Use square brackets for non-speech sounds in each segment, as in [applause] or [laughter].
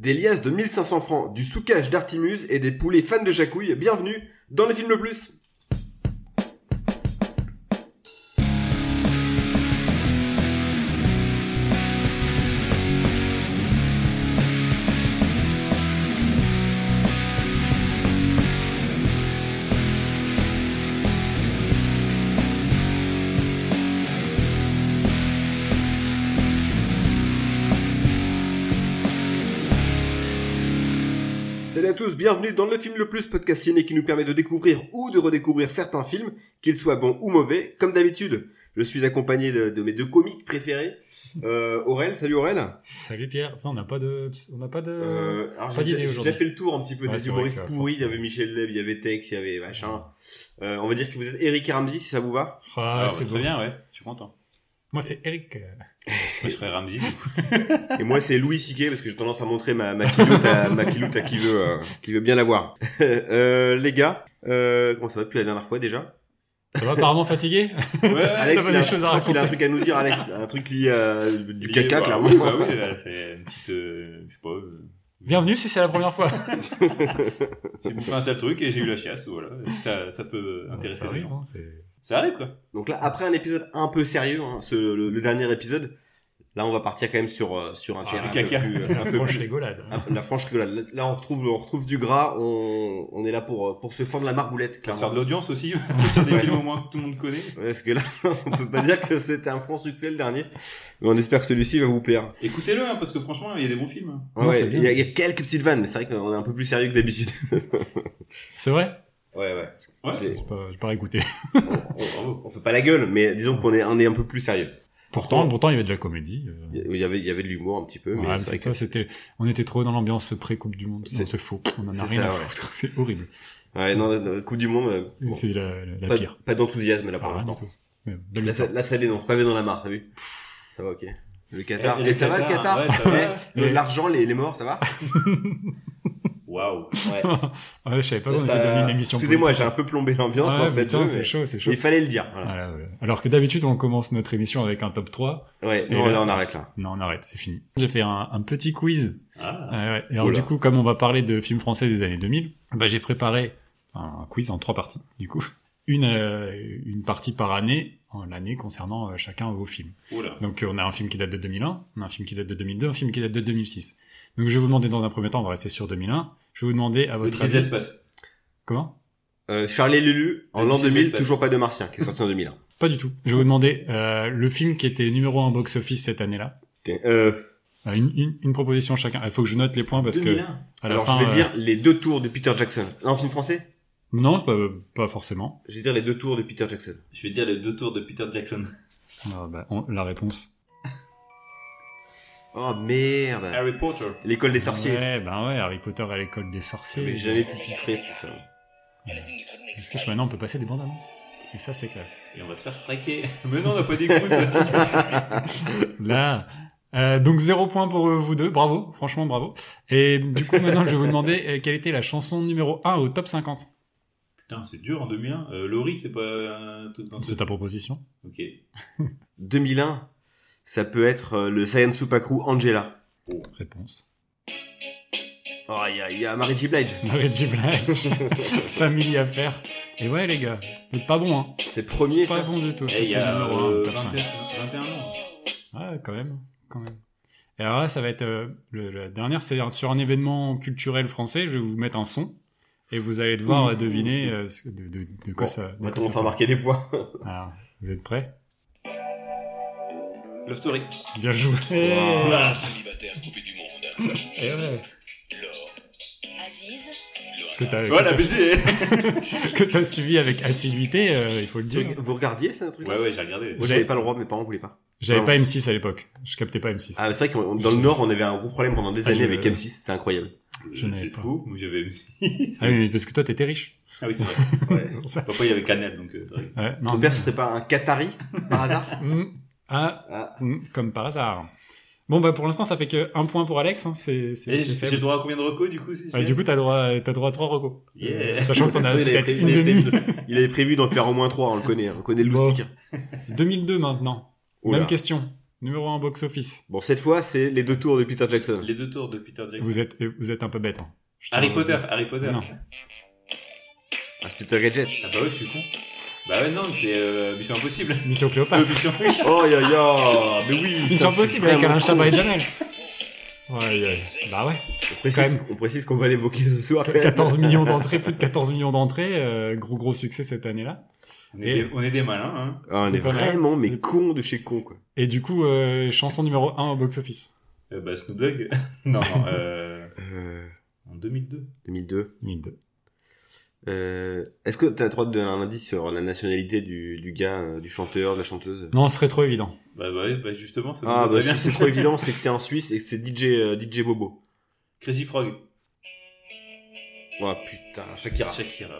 Des liasses de 1500 francs, du soukage d'Artimuse et des poulets fans de jacouille, bienvenue dans le film le plus tous, bienvenue dans le film le plus podcast ciné qui nous permet de découvrir ou de redécouvrir certains films, qu'ils soient bons ou mauvais. Comme d'habitude, je suis accompagné de, de mes deux comiques préférés. [laughs] Euh, Aurel, salut Aurel. Salut Pierre. Enfin, on n'a pas de, on n'a pas de. Euh, alors pas j'ai d'idée j'ai aujourd'hui. déjà fait le tour un petit peu Ouais, des humoristes pourris. Il y avait. Michel Leb, il y avait Tex, il y avait machin. Euh, on va dire que vous êtes Eric Ramsey, si ça vous va. Ah, Ah, c'est très beau. bien, ouais. Je suis content. Moi, c'est Eric. euh, Moi, je serais Ramsey. [laughs] Et moi, c'est Louis Siquet parce que j'ai tendance à montrer ma, ma kiloute à, ma à qui veut, euh, qui veut bien l'avoir. [laughs] euh, les gars, euh, comment ça va depuis la dernière fois déjà? Ça va apparemment fatigué? [laughs] Ouais, Alex, il des a, choses je à crois qu'il a un truc à nous dire, Alex. Un truc lié à du Il- caca, bah, clairement. Oui, bah oui, elle a fait une petite, euh, je sais pas, euh, Bienvenue si c'est la première fois. j'ai bouffé un sale truc et j'ai eu la chiasse, voilà. Ça, ça peut intéresser Ça les arrive, gens. hein, Ça arrive, quoi. Donc là, après un épisode un peu sérieux, hein, ce, le, le dernier épisode, là, on va partir quand même sur euh, sur un Ah, terrain un caca. peu plus, un [laughs] peu Franche plus- rigolade. un la franche rigolade. Là, on retrouve on retrouve du gras. On, on est là pour euh, pour se fendre la margoulette, Pour clairement. faire de l'audience aussi, [laughs] [laughs] sur des films au moins que tout le monde connaît. Parce que là, on peut pas dire que c'était un franc succès le dernier. Mais on espère que celui-ci va vous plaire. Écoutez-le, hein, parce que franchement, il y a des bons films. Ouais, y, il y a quelques petites vannes, mais c'est vrai qu'on est un peu plus sérieux que d'habitude. C'est vrai Ouais, ouais. Ouais. Je J'ai pas, pas écouté. on, on- on fait pas la gueule, mais disons qu'on est, on est un peu plus sérieux. Pourtant, pourtant, il y avait de la comédie. euh. Il y avait, il y avait de l'humour un petit peu, mais Ouais, mais c'est vrai c'est ça, c'était, on était trop dans l'ambiance pré-coupe du monde. Non, C'est- c'est faux. On en c'est a rien ça, à ouais. foutre. [laughs] C'est horrible. ouais, non, non, Coupe du Monde, euh, bon, C'est la, la, la pas, pire. pas d'enthousiasme là pour Ah, l'instant. ça, victoire. là, ça dénonce, pavé dans la mare, t'as vu? Ça va, ok. Le Qatar. Et- Et, et le ça va le Qatar, ouais. Eh, L'argent, les, les morts, ça va? [laughs] Waouh. Ouais. [laughs] Ouais, je savais pas qu'on Ça- était devenu une émission Excusez-moi, j'ai politique. un peu plombé l'ambiance dans jeu, mais chaud, c'est chaud. il fallait le dire. Voilà. Voilà, voilà. Alors que d'habitude, on commence notre émission avec un top 3. Ouais, non, là- là, on arrête là. Non, on arrête, c'est fini. J'ai fait un, un petit quiz. Ah. Euh, ouais. Et alors, Oula. du coup, comme on va parler de films français des années 2000, bah, j'ai préparé un quiz en trois parties, du coup. [laughs] Une, euh, une partie par année, en l'année concernant euh, chacun vos films. Oula. Donc, euh, on a un film qui date de 2001, on a un film qui date de 2002, un film qui date de 2006. Donc, je vais vous demander dans un premier temps, on va rester sur 2001. Je vais vous demander à votre avis... l'espace. Euh, Comment Charlie et Lulu, en l'an Odyssée de 2000, l'espace. toujours pas de Martien, qui est sorti en 2001. [laughs] Pas du tout. Je vais vous demander euh, le film qui était numéro 1 box-office cette année-là. Euh, Euh, Une, une, une proposition chacun. Il faut que je note les points parce que 2001. à la alors, fin, je vais euh, dire les deux tours de Peter Jackson. Un film français? Non, pas, pas forcément. Je vais dire les deux tours de Peter Jackson. Je vais dire les deux tours de Peter Jackson. Ah, bah, on- la réponse. Oh merde Harry Potter. L'école des sorciers. Ouais, ben ouais, Harry Potter à l'école des sorciers. Mais j'ai jamais pu piffrer ce truc-là. Est-ce que maintenant on peut passer des bandes annonces? Et ça c'est classe. Et on va se faire striker. [laughs] Mais non, on n'a pas d'écoute. [laughs] Là, euh, donc zéro point pour euh, vous deux, bravo, franchement bravo. Et du coup maintenant je vais vous demander euh, quelle était la chanson numéro 1 au top 50. Putain, c'est dur en 2001. Euh, Laurie, c'est pas un truc dans C'est ta proposition. Ok. 2001, ça peut être euh, le Saiyan Supakru Angela. Réponse. Oh, il y a, il y a Mary J. Blige. [laughs] Blige. [laughs] Family affaire. Et ouais les gars, vous êtes pas bon hein. C'est premier, Pas ça bon du tout. Et il y a numéro 1 au euh, top 5. 21, 21 ans. Ouais, quand même, quand même. Et alors là, ça va être euh, le, la dernière, c'est sur un événement culturel français. Je vais vous mettre un son et vous allez devoir deviner euh, de, de, de quoi Bon, ça. on de va quoi commencer ça à parle. marquer des points. Alors, vous êtes prêts? Love Story. Bien joué. Voilà. Célibataire coupé du monde. Et ouais, Laure. Aziz, que t'as Voilà, baiser. [laughs] que t'as suivi avec assiduité, euh, il faut le dire. Vous regardiez ça, un truc Ouais, ouais, j'ai regardé. Vous j'avais avez- pas le droit, mes parents voulaient pas. J'avais pas M6 à l'époque. Je captais pas M6. Ah, mais c'est vrai que dans le Nord, on avait un gros problème pendant des Ah, années avec M6, c'est incroyable. Je n'avais C'est pas. fou. Moi, j'avais M6. Ah oui, parce que toi t'étais riche. Ah oui, c'est vrai. [laughs] Ça- Papa, il y avait Canal, donc euh, c'est vrai. Ouais, non, Ton père, ce serait pas un Qatari, par hasard [laughs] Hmm. Ah, Ah. hmm, comme par hasard. Bon bah pour l'instant ça fait que un point pour Alex. Hein. C'est c'est- Et c'est J'ai le droit à combien de recos, du coup si Ah, fais du coup, t'as droit, t'as droit à trois recos. Yeah. Sachant que t'en as [laughs] peut-être prévu- une il avait demi. prévu- Il avait prévu d'en faire au moins trois, on le connaît, on connaît le Bon. loustic. 2002 [laughs] maintenant. Oula. Même question. Numéro 1 box-office. Bon, cette fois, c'est les deux tours de Peter Jackson. Les deux tours de Peter Jackson. Vous êtes, vous êtes un peu bête. hein. À Harry Potter. Harry Potter. Non. Ah, c'est Peter Gadget. Ah bah ouais, je suis con. Bah ouais, non, c'est euh, Mission Impossible. [laughs] Mission Euh, Cléopâtre. Mission [laughs] Oh, ya, ya. Mais oui. Mission putain, Impossible avec vraiment Alain. Chabat et Janel. Ouais, ouais. Bah ouais. On précise, Quand on précise qu'on va l'évoquer ce soir. [laughs] 14 millions d'entrées, plus de 14 millions d'entrées. euh, gros gros succès cette année-là. On est, Et- des, on est des malins, hein. Ah, on C'est est pas mal. vraiment, mais C'est- con de chez con, quoi. Et du coup, euh, chanson numéro 1 au box-office. Euh, bah Snoop Dogg. non, non, euh, Euh, en 2002. 2002. 2002. Euh, Est-ce que t'as le droit de donner un indice sur la nationalité du, du gars, euh, du chanteur, de la chanteuse? Non, ce serait trop évident. Bah, bah, ouais, bah justement, ça Ah, bah, bien. si c'est trop [laughs] évident, c'est que c'est en Suisse et que c'est DJ, euh, DJ Bobo. Crazy Frog. Oh putain, Shakira. Shakira.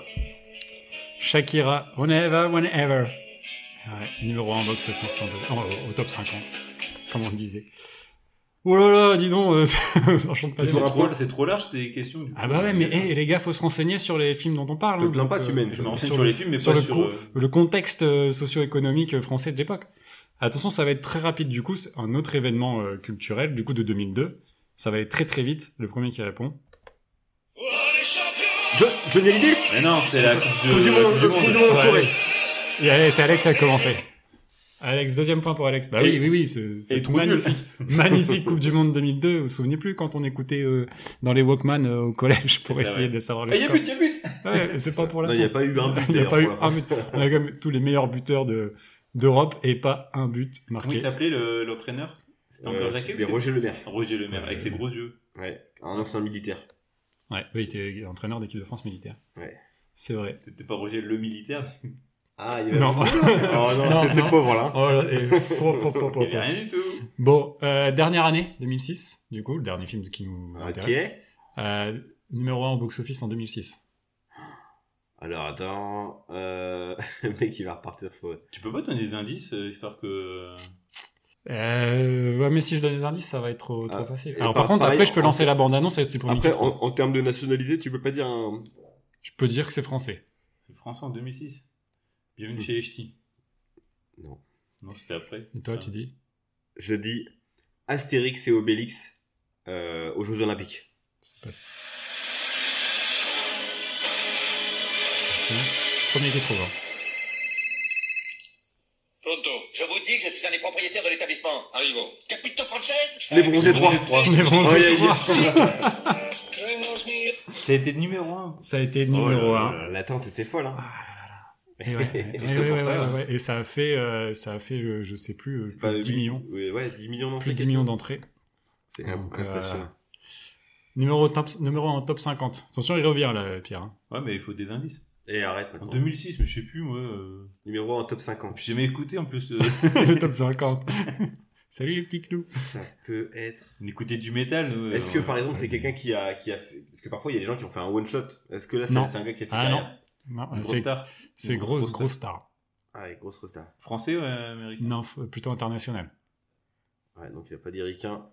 Shakira, whenever, whenever. Ouais, numéro 1 box-office en deux- en- au top 50, comme on disait. Oh là là, dis donc, euh, [laughs] ça chante pas C'est trop, c'est trop large tes questions. du coup. Ah bah ouais, mais hey, les gars, faut se renseigner sur les films dont on parle. Te hein, plains donc, pas, tu euh, mènes. Je me renseigne sur sur, le- les films, mais sur pas le, sur. co- euh, le contexte euh, socio-économique euh, français de l'époque. Attention, ça va être très rapide du coup, c'est un autre événement euh, culturel du coup de 2002. Ça va être très très vite, le premier qui répond. Jo- Johnny Hallyday Mais non, c'est la Coupe du monde, Coupe du monde en Ouais. Corée. Et allez, c'est Alex qui a commencé. Alex, deuxième point pour Alex. Bah Et- oui, oui, oui, trop nul. magnifique, [laughs] magnifique Coupe du Monde 2002. Vous vous souvenez plus quand on écoutait euh, dans les Walkman euh, au collège pour essayer ouais. de savoir le Ah, y'a score but, y'a but Ouais, c'est pas pour la il n'y a pas eu un but. Il n'y a pas eu un but. On a quand même tous les meilleurs buteurs de d'Europe et pas un but Comment il marqué. le- l'entraîneur? C'était Euh, encore c'était Roger Lemaire. Roger Lemaire, avec ses gros yeux. Ouais, un ancien militaire. Ouais, oui, il était entraîneur d'équipe de France militaire. Ouais. C'est vrai. C'était pas Roger le militaire. Ah, il y avait Non. Oh non, Non, [laughs] c'était non. pauvre là. Oh là, et faux, Il y faux. rien du tout. Bon, euh, dernière année, 2006, du coup, le dernier film qui nous intéresse. Ok. Euh, numéro 1 au box-office en 2006. Alors attends, euh... [laughs] le mec il va repartir sur. Tu peux pas donner des indices, euh, histoire que. Euh, ouais, mais si je donne des indices, ça va être trop, trop Ah, facile. Alors par- par, contre, pareil, après, je peux en- lancer la bande-annonce et c'est pour Après, en, en termes de nationalité, tu peux pas dire un. Je peux dire que c'est français. C'est français en 2006. Bienvenue chez les Ch'tis. Non. Non, c'était après. Et toi, Ah. tu dis Je dis Astérix et Obélix euh, aux Jeux Olympiques. C'est pas ça. Premier qui trouve. Pronto. Je vous dis que je suis un des propriétaires de l'établissement. Arrivo. Capito Frances Les bronzés 3. Les bronzés Ouais, trois. [laughs] Ça a été numéro 1. Ça a été numéro là 1. là. L'attente était folle. Hein. Et, [laughs] ouais, et, Tout ouais, ça ouais, pour ouais, ça. ouais, ouais. Et ça a fait, euh, ça a fait euh, je sais plus, euh, de 10 huit- millions. Ouais, ouais, 10 millions d'entrées. Plus de 10 millions d'entrées. C'est impressionnant. Numéro, top, numéro en top 50. Attention, il revient là, Pierre. hein. Ouais, mais il faut des indices. Et arrête En maintenant. 2006, mais je sais plus, moi. euh, Numéro 1 en top 50. J'ai jamais écouté en plus. euh, le [laughs] top 50. [laughs] Salut les petits clous. Ça peut être. On écoutait du métal. Est-ce que par exemple c'est quelqu'un qui a, qui a fait. Parce que parfois il y a des gens qui ont fait un one shot. Est-ce que là c'est un gars qui a fait Ah carrière non, c'est star. c'est grosse, grosse grosse star. Ah ouais, grosse resta. Français ou euh, américain? Non, plutôt international. Ouais, donc il a pas dit ricain.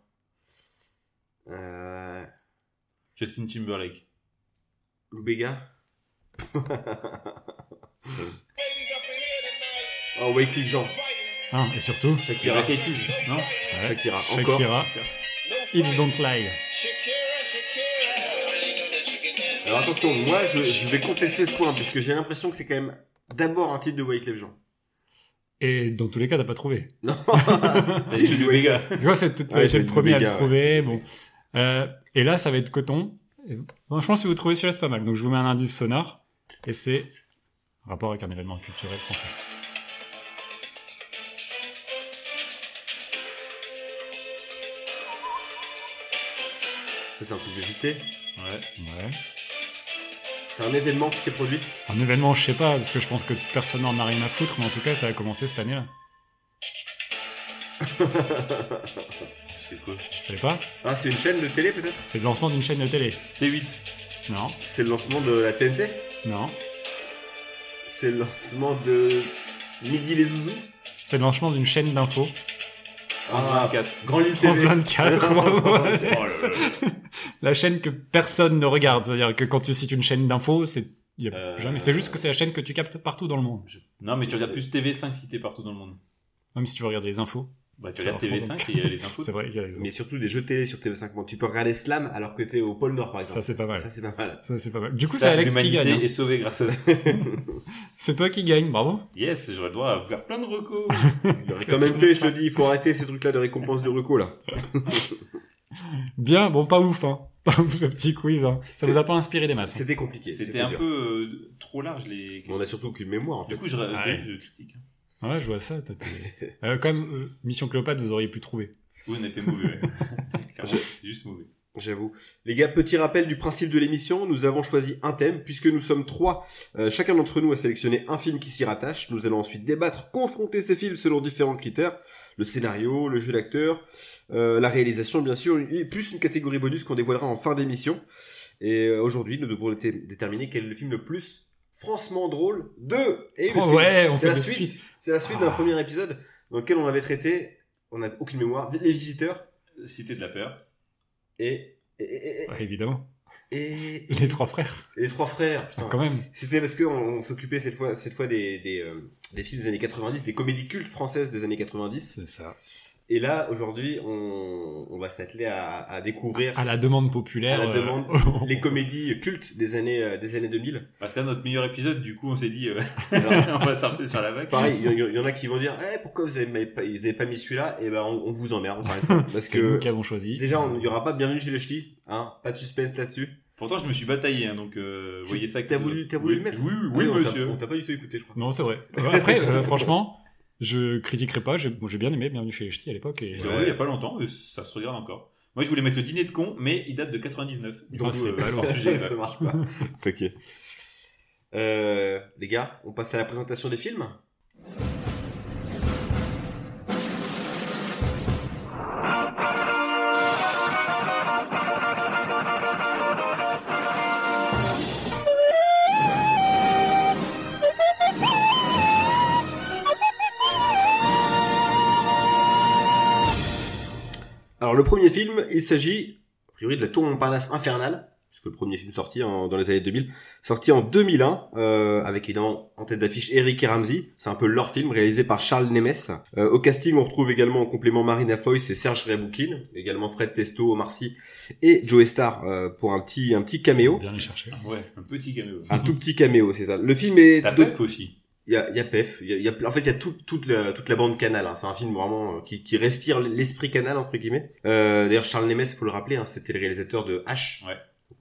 Euh. Justin Timberlake. Lou Béga [laughs] Oh, Wycliffe Jean. Hein, et surtout, Shakira. Peas, non? Ouais, Shakira. Encore. Shakira, Hips Don't Lie. Alors attention, moi je, je vais contester ce point puisque j'ai l'impression que c'est quand même d'abord un titre de Wycliffe Jean. Et dans tous les cas, t'as pas trouvé. Non [laughs] [laughs] J'ai du Vega. Tu vois, c'est le premier à le trouver. Bon. Euh, et là, ça va être coton. Et franchement, si vous trouvez celui-là, c'est pas mal. Donc, je vous mets un indice sonore. Et c'est rapport avec un événement culturel français. Ça c'est un truc de JT. Ouais. Ouais. C'est un événement qui s'est produit. Un événement, je sais pas, parce que je pense que personne n'en a rien à foutre, mais en tout cas, ça a commencé cette année-là. [laughs] C'est quoi? Je savais pas? Ah, c'est une chaîne de télé peut-être? C'est le lancement d'une chaîne de télé. C8. Non, C'est le lancement de la TNT non. C'est le lancement de Midi les Zouzous? C'est le lancement d'une chaîne d'infos. Ah, 24. Grand Lille France TV. 24. [laughs] bravo. Oh là là. La chaîne que personne ne regarde. C'est-à-dire que quand tu cites une chaîne d'infos, c'est Euh, jamais. C'est juste que c'est la chaîne que tu captes partout dans le monde. Non, mais tu regardes plus TV5 si t'es partout dans le monde. Même si tu veux regarder les infos. Bah, tu regardes leur TV5 et [laughs] il y a les infos. C'est vrai. y a- Mais surtout des jeux télé sur TV5 Monde. Tu peux regarder Slam alors que t'es au pôle Nord, par exemple. Ça, c'est pas mal. Ça, c'est pas mal. Ça, c'est pas mal. Du coup, c'est Alex qui gagne. hein. est sauvée grâce à ça. [laughs] C'est toi qui gagne, bravo. Yes, j'aurais le droit à faire plein de recos. [laughs] Quand même fait, je te dis, il faut arrêter ces trucs-là de récompense de reco, là. Bien, bon, pas ouf, hein. [laughs] Pas ouf ce petit quiz. Hein. Ça vous a pas inspiré des masses. hein. C'était compliqué. C'était un dur. peu euh, trop large les On a surtout aucune mémoire, en fait. Du coup, je, Ah ouais. je critique. Ah Ouais, je vois ça. Euh, quand même, euh, Mission Cléopâtre, vous auriez pu trouver. Oui, on était mauvais. ouais. [laughs] C'est juste mauvais. J'avoue. Les gars, petit rappel du principe de l'émission, nous avons choisi un thème, puisque nous sommes trois. Euh, chacun d'entre nous a sélectionné un film qui s'y rattache. Nous allons ensuite débattre, confronter ces films selon différents critères. Le scénario, le jeu d'acteur, euh, la réalisation bien sûr, et plus une catégorie bonus qu'on dévoilera en fin d'émission. Et euh, aujourd'hui, nous devrons dé- déterminer quel est le film le plus francement drôle de... Et Oh ouais, on c'est la des suite. C'est la suite d'un Ah. premier épisode dans lequel on avait traité, on n'a aucune mémoire, les visiteurs Cité de la peur. Et... et, et, et- Ouais, évidemment. et- [laughs] Les trois frères, les trois frères, putain. quand même. C'était parce qu'on on, s'occupait cette fois, cette fois des, des, euh, des films des années 90, des comédies cultes françaises des années 90. C'est ça. Et là, aujourd'hui, on, on va s'atteler à, à découvrir À la demande populaire. à la euh, demande les comédies cultes des années, euh, des années 2000. Bah, c'est notre meilleur épisode, du coup, on s'est dit, euh, Alors, [laughs] [laughs] on va surfer sur la vague. pareil, il y, en a qui vont dire, eh, pourquoi vous avez pas, pas mis celui-là? Et ben, on, on vous emmerde, fois. [laughs] Parce C'est nous que, qui avons choisi. déjà, on- il y aura pas bienvenue chez les ch'tis, hein. Pas de suspense là-dessus. Pourtant, je me suis bataillé, hein, donc euh, Tu- voyez ça. t'as que- voulu- t'as voulu Oui, le mettre? Oui, oui, Ah oui, on t'a- monsieur. On t'a pas du tout écouté, je crois. Non, c'est vrai. Euh, Après, euh, franchement, je critiquerai pas. J'ai bon, j'ai bien aimé Bienvenue chez les Ch'tis à l'époque. Et... Il y a pas longtemps, et ça se regarde encore. Moi, je voulais mettre le dîner de con, mais il date de 99. Du Ah, coup, c'est euh, pas hors lourd. sujet, [laughs] ça marche pas. [laughs] ok. Euh, les gars, on passe à la présentation des films? Alors le premier film, il s'agit a priori de la Tour Montparnasse infernale, puisque le premier film sorti en- dans les années 2000, sorti en 2001, euh, avec évidemment en tête d'affiche Eric et Ramsey. C'est un peu leur film, réalisé par Charles Nemes. Euh, au casting, on retrouve également en complément Marina Foïs et Serge Reboukin, également Fred Testo, Omar Sy et Joe Star euh, pour un petit un petit caméo. Bien les chercher. Ouais, un petit caméo. Un tout petit caméo, c'est ça. Le film est T'as de- aussi. Il y a, y a Pef, y a, y a- en fait il y a tout- toute la toute la bande Canal. hein. C'est un film vraiment euh, qui, qui respire l'esprit Canal entre guillemets. Euh, D'ailleurs Charles Nemes, faut le rappeler, hein, c'était le réalisateur de H. Ouais.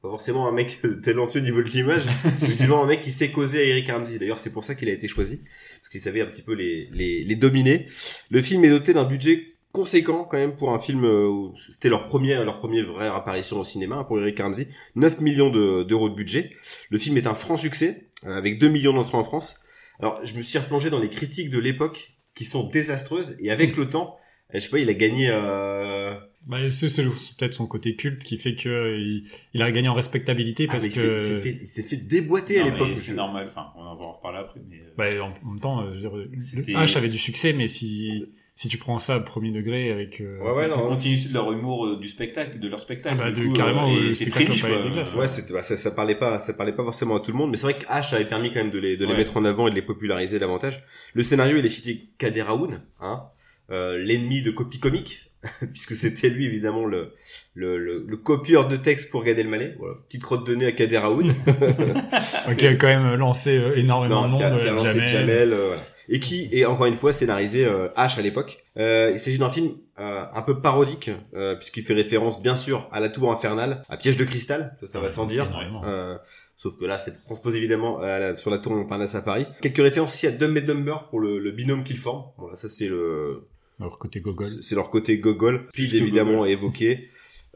Pas forcément un mec talentueux au niveau de l'image, [laughs] mais souvent un mec qui sait causer à Eric Ramsey. D'ailleurs c'est pour ça qu'il a été choisi parce qu'il savait un petit peu les, les les dominer. Le film est doté d'un budget conséquent quand même pour un film euh, où c'était leur première leur première vraie apparition au cinéma hein, pour Eric Ramsey 9 millions de- d'euros de budget le film est un franc succès euh, avec 2 millions d'entrées en France alors, je me suis replongé dans les critiques de l'époque qui sont désastreuses et avec le temps, euh, je sais pas, il a gagné. Euh... Bah, c'est peut-être son côté culte qui fait que euh, il, il a gagné en respectabilité Ah, parce mais il s'est- que. il s'est fait, il s'est fait déboîter à l'époque. C'est normal, enfin, on en va en reparler après, mais. euh, Bah, en, en même temps, euh, je veux dire, le C'était- H avait du succès, mais si si tu prends ça au premier degré avec. euh, Ouais, non, continuité de leur humour euh, du spectacle, de leur spectacle. Ah bah, du de- coup, carrément, le c'est spectacle très. Ouais, c'était, bah, ça, ça parlait pas, ça parlait pas forcément à tout le monde, mais c'est vrai que H avait permis quand même de les, de les mettre en avant et de les populariser davantage. Le scénario, il est cité Kader Aoun, hein, euh, l'ennemi de Copy Comique, [laughs] puisque c'était lui évidemment le, le, le, le copieur de texte pour Gad Elmaleh. Voilà, petite crotte de nez à Kader Aoun. qui [laughs] a quand même lancé euh, énormément de monde. qui a, qui a euh, lancé Jamel. Jamel, euh, voilà. Et qui est encore une fois scénarisé euh, H à l'époque. Euh, il s'agit d'un film euh, un peu parodique, euh, puisqu'il fait référence bien sûr à la tour infernale, à Piège de cristal, ça, ça va sans dire. Euh, sauf que là, c'est transpose évidemment à la- sur la tour Montparnasse à Paris. Quelques références aussi à Dumb et Dumber pour le, le binôme qu'ils forment. Voilà, ça c'est le, Alors, côté Gogol. c'est leur côté gogol. Puis évidemment évoqué.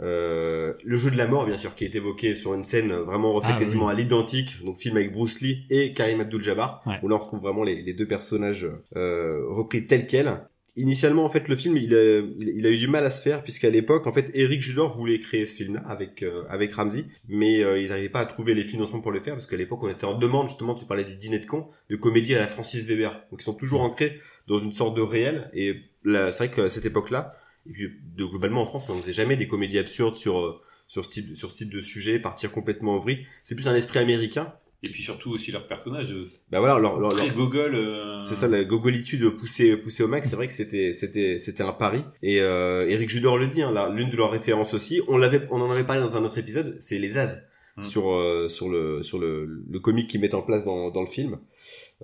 Euh, le jeu de la mort, bien sûr, qui est évoqué sur une scène vraiment refait Ah, quasiment oui. à l'identique, donc film avec Bruce Lee et Karim Abdul-Jabbar, Ouais. où là on retrouve vraiment les, les deux personnages euh, repris tels quels. Initialement, en fait, le film, il a, il, il a eu du mal à se faire, puisqu'à l'époque, en fait, Eric Judor voulait créer ce film-là avec euh, avec Ramsey, mais euh, ils n'arrivaient pas à trouver les financements pour le faire, parce qu'à l'époque, on était en demande, justement, tu parlais du dîner de con, de comédie à la Francis Weber. Donc, ils sont toujours ancrés dans une sorte de réel, et là, c'est vrai qu'à cette époque-là, et puis de, globalement en France, on ne faisait jamais des comédies absurdes sur euh, sur ce type sur ce type de sujet, partir complètement au vrille. C'est plus un esprit américain. Et puis surtout aussi leur personnage, euh, Bah voilà, leur, leur- très leur- gogol. euh, c'est ça la gogolitude poussée poussée au max. C'est vrai que c'était c'était c'était un pari. Et euh, Eric Judor le dit, hein, là, l'une de leurs références aussi. On l'avait, on en avait parlé dans un autre épisode. C'est les As Mm. sur euh, sur le sur le le comique qu'ils mettent en place dans dans le film.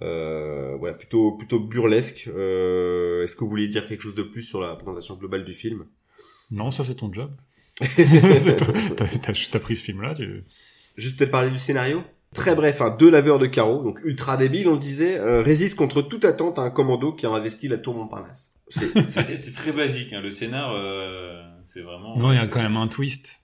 Euh, voilà, plutôt plutôt burlesque. Euh, Est-ce que vous voulez dire quelque chose de plus sur la présentation globale du film? Non, ça c'est ton job. [laughs] T'as pris ce film-là, tu... Juste peut-être parler du scénario. Très bref, hein, deux laveurs de carreaux, donc ultra débiles, on disait, euh, résistent contre toute attente à un commando qui a investi la tour Montparnasse. C'est- [laughs] très basique, hein. le scénar, euh, c'est vraiment. Non, il y a quand même un twist.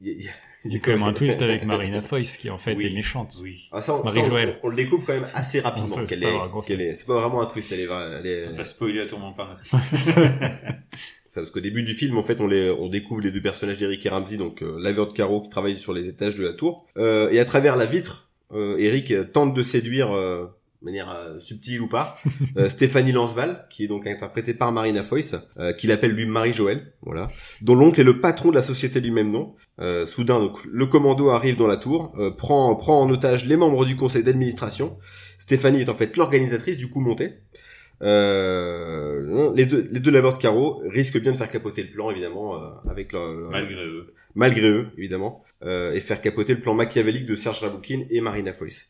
y a- y a- Il y a quand même un twist avec [laughs] Marina Foïs qui en fait Oui. est méchante. Oui. Ah, ça, on, ça, on- Marie-Joëlle. on le découvre quand même assez rapidement. C'est qu'elle pas est, un gros qu'elle est- c'est pas vraiment un twist, elle est, elle est- T'as spoilé à tour Montparnasse. [laughs] ça, parce qu'au début du film, en fait, on les, on découvre les deux personnages d'Eric et Ramsey, donc euh, laveur de carreaux qui travaillent sur les étages de la tour, Euh, et à travers la vitre, euh, Eric tente de séduire, euh, manière euh, subtile ou pas, euh, [laughs] Stéphanie Lanceval, qui est donc interprétée par Marina Foïs, euh, qu'il appelle lui Marie-Joëlle, voilà, dont l'oncle est le patron de la société du même nom. Euh, soudain, donc, le commando arrive dans la tour, euh, prend, prend en otage les membres du conseil d'administration. Stéphanie est en fait l'organisatrice du coup monté. Euh, les deux, les deux laveurs de carreaux risquent bien de faire capoter le plan, évidemment, euh, avec leur, leur- Malgré eux. malgré eux, évidemment, euh, et faire capoter le plan machiavélique de Serge Raboukine et Marina Foïs.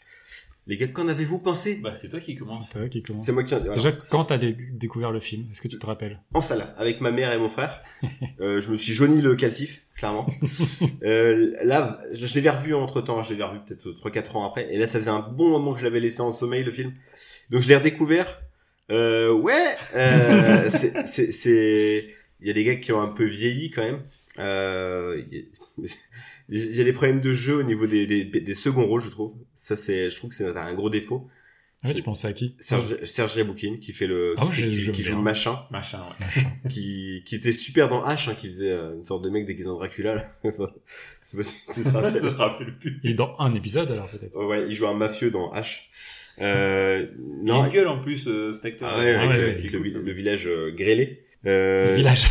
Les gars, qu'en avez-vous pensé? Bah, c'est toi qui commence. C'est toi qui commence. C'est moi qui voilà. Déjà, quand t'as dé- découvert le film, est-ce que tu te rappelles? En salle avec ma mère et mon frère. [laughs] Euh, je me suis jauni le calcif, clairement. [laughs] euh, là, je, l'ai revu entre temps, je l'ai revu peut-être 3-4 ans après, et là ça faisait un bon moment que je l'avais laissé en sommeil le film. Donc je l'ai redécouvert. Euh, ouais, euh, [laughs] c'est- c'est, c'est, il y a des gars qui ont un peu vieilli quand même. Euh, il y a- il y a des problèmes de jeu au niveau des, des, des seconds rôles, je trouve. Ça, c'est, je trouve que c'est un gros défaut. Ouais, tu pensais à qui? Serge, Serge Reboukine, qui fait le, Ah, qui, je- j'aime qui joue le machin Machin, ouais. [laughs] qui, qui était super dans H, hein, qui faisait euh, une sorte de mec déguisé en Dracula. C'est [laughs] pas si tu te [laughs] Je rappelles. me rappelle plus. Il est dans un épisode alors peut-être. Ouais, il joue un mafieux dans H. Euh, Il a non, une gueule en plus, euh, cet acteur. ah ouais, avec, ouais, le, ouais, avec est le, le village euh, grêlé. Euh, Le village.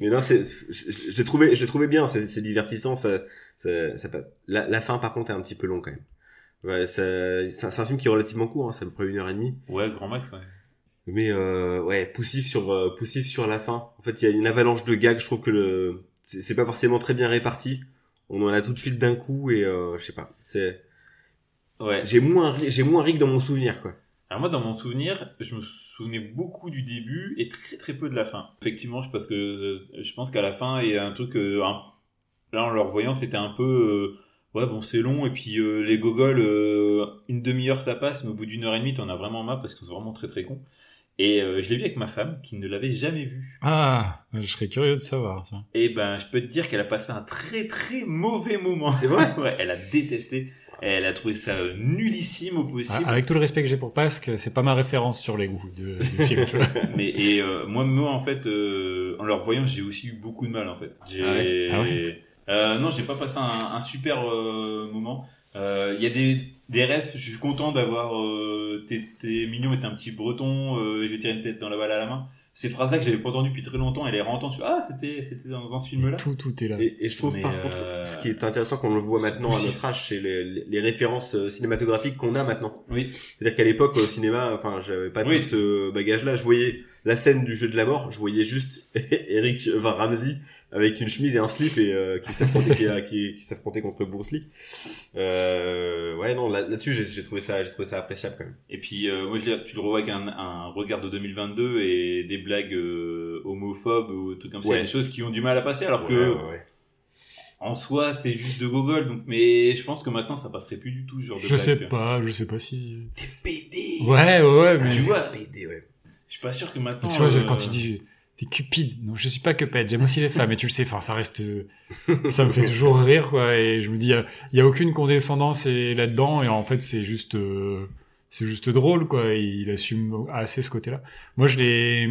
Mais non, c'est, je, je l'ai trouvé, je l'ai trouvé bien. C'est, c'est divertissant. Ça, ça, ça la, la fin, par contre, est un petit peu long quand même. Ouais, ça- c'est un, film qui est relativement court. Hein, ça me prend une heure et demie. Ouais, grand max, ouais. Mais euh, ouais, poussif sur euh, poussif sur la fin. En fait, il y a une avalanche de gags. Je trouve que le c'est pas forcément très bien réparti. On en a tout de suite d'un coup et euh, je sais pas. C'est Ouais. j'ai moins j'ai moins ri que dans mon souvenir quoi. Alors moi, dans mon souvenir, je me souvenais beaucoup du début et très très peu de la fin. Effectivement, je pense que euh, je pense qu'à la fin, il y a un truc. euh, Là, en le revoyant, c'était un peu. euh, Ouais, bon, c'est long et puis euh, les gogoles, euh, une demi-heure ça passe, mais au bout d'une heure et demie, t'en as vraiment marre parce que c'est vraiment très très con. Et euh, je l'ai vu avec ma femme qui ne l'avait jamais vu. Ah, je serais curieux de savoir ça. Et ben, je peux te dire qu'elle a passé un très très mauvais moment. C'est vrai? [laughs] Ouais, elle a détesté. Elle a trouvé ça euh, nullissime au possible. Ah, Avec tout le respect que j'ai pour Pasque, c'est pas ma référence sur les goûts de, du film. tu vois. [laughs] Mais et euh, moi, moi en fait, euh, en le revoyant, j'ai aussi eu beaucoup de mal en fait. J'ai, Ah ouais? Ah ouais? Euh, non, j'ai pas passé un, un super euh, moment. Euh, Il y a des des refs. Je suis content d'avoir. Euh, t'es, mignon t'es un petit breton. Euh, je vais tirer une tête dans la balle à la main. Ces phrases-là que j'avais pas entendues depuis très longtemps, elle les réentend. Je suis ah c'était c'était dans, dans ce film-là. tout, tout est là. Et, et je trouve Mais, par euh, contre, ce qui est intéressant quand on le voit maintenant à notre âge, c'est les, les- les références euh, cinématographiques qu'on a maintenant. Oui. C'est-à-dire qu'à l'époque au cinéma, enfin, j'avais pas Oui. tout ce bagage-là. Je voyais la scène du jeu de la mort, je voyais juste [laughs] Eric, enfin Ramsey avec une chemise et un slip et euh, qui s'affrontait qui, qui, qui s'affrontait contre Bruce Lee. Euh, ouais, non, là- là-dessus, j'ai j'ai trouvé ça, j'ai trouvé ça appréciable quand même. Et puis euh, moi je tu le revois avec un, un regard de 2022 et des blagues euh, homophobes ou des trucs comme ça, Il y a Ouais. des choses qui ont du mal à passer alors Ouais, que ouais, ouais. en soi c'est juste de gogol donc mais je pense que maintenant ça passerait plus du tout ce genre de Je blague, sais pas, je sais pas si. T'es pédé. Ouais, ouais, ouais, mais. Tu vois, PD, ouais. je suis pas sûr que maintenant. Tu vois, euh, quand il dit t'es cupide, non, je suis pas cupide, j'aime aussi les femmes, et tu le sais, enfin, ça reste, [laughs] ça me fait toujours rire, quoi, et je me dis, il y a aucune condescendance là-dedans, et en fait, c'est juste, euh, c'est juste drôle, quoi, et il assume assez ce côté-là. Moi, je l'ai,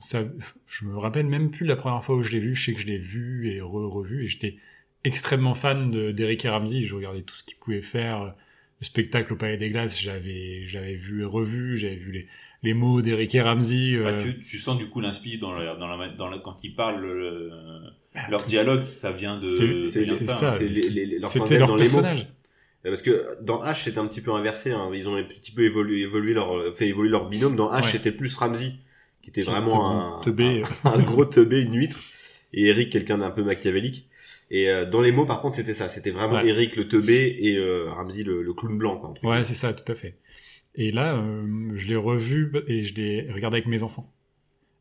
ça, je me rappelle même plus la première fois où je l'ai vu, je sais que je l'ai vu et re- revu, et j'étais extrêmement fan de- d'Eric et Ramsey, je regardais tout ce qu'il pouvait faire, le spectacle au Palais des Glaces, j'avais j'avais vu et revu, j'avais vu les, les mots d'Eric et Ramsey. Bah, euh, tu, tu sens du coup l'inspi dans la, dans la, dans la, quand ils parlent, le- bah, leur dialogue, ça vient de. C'est- ça, ça. hein. c'est les, les- les- leur C'était leur dans les mots. personnage. Euh, Parce que dans H, c'était un petit peu inversé. Hein. Ils ont un petit peu évolué, évolué leur, fait évoluer leur binôme. Dans H, Ouais. c'était plus Ramsey, qui était vraiment un, teubé. un, [laughs] un gros teubé, une huître. Et Eric, quelqu'un d'un peu machiavélique. Et euh, dans les mots, par contre, c'était ça. C'était vraiment Ouais. Eric le teubé et euh, Ramsey le, le clown blanc. Quoi, Ouais, c'est ça, tout à fait. Et là, euh, je l'ai revu et je l'ai regardé avec mes enfants.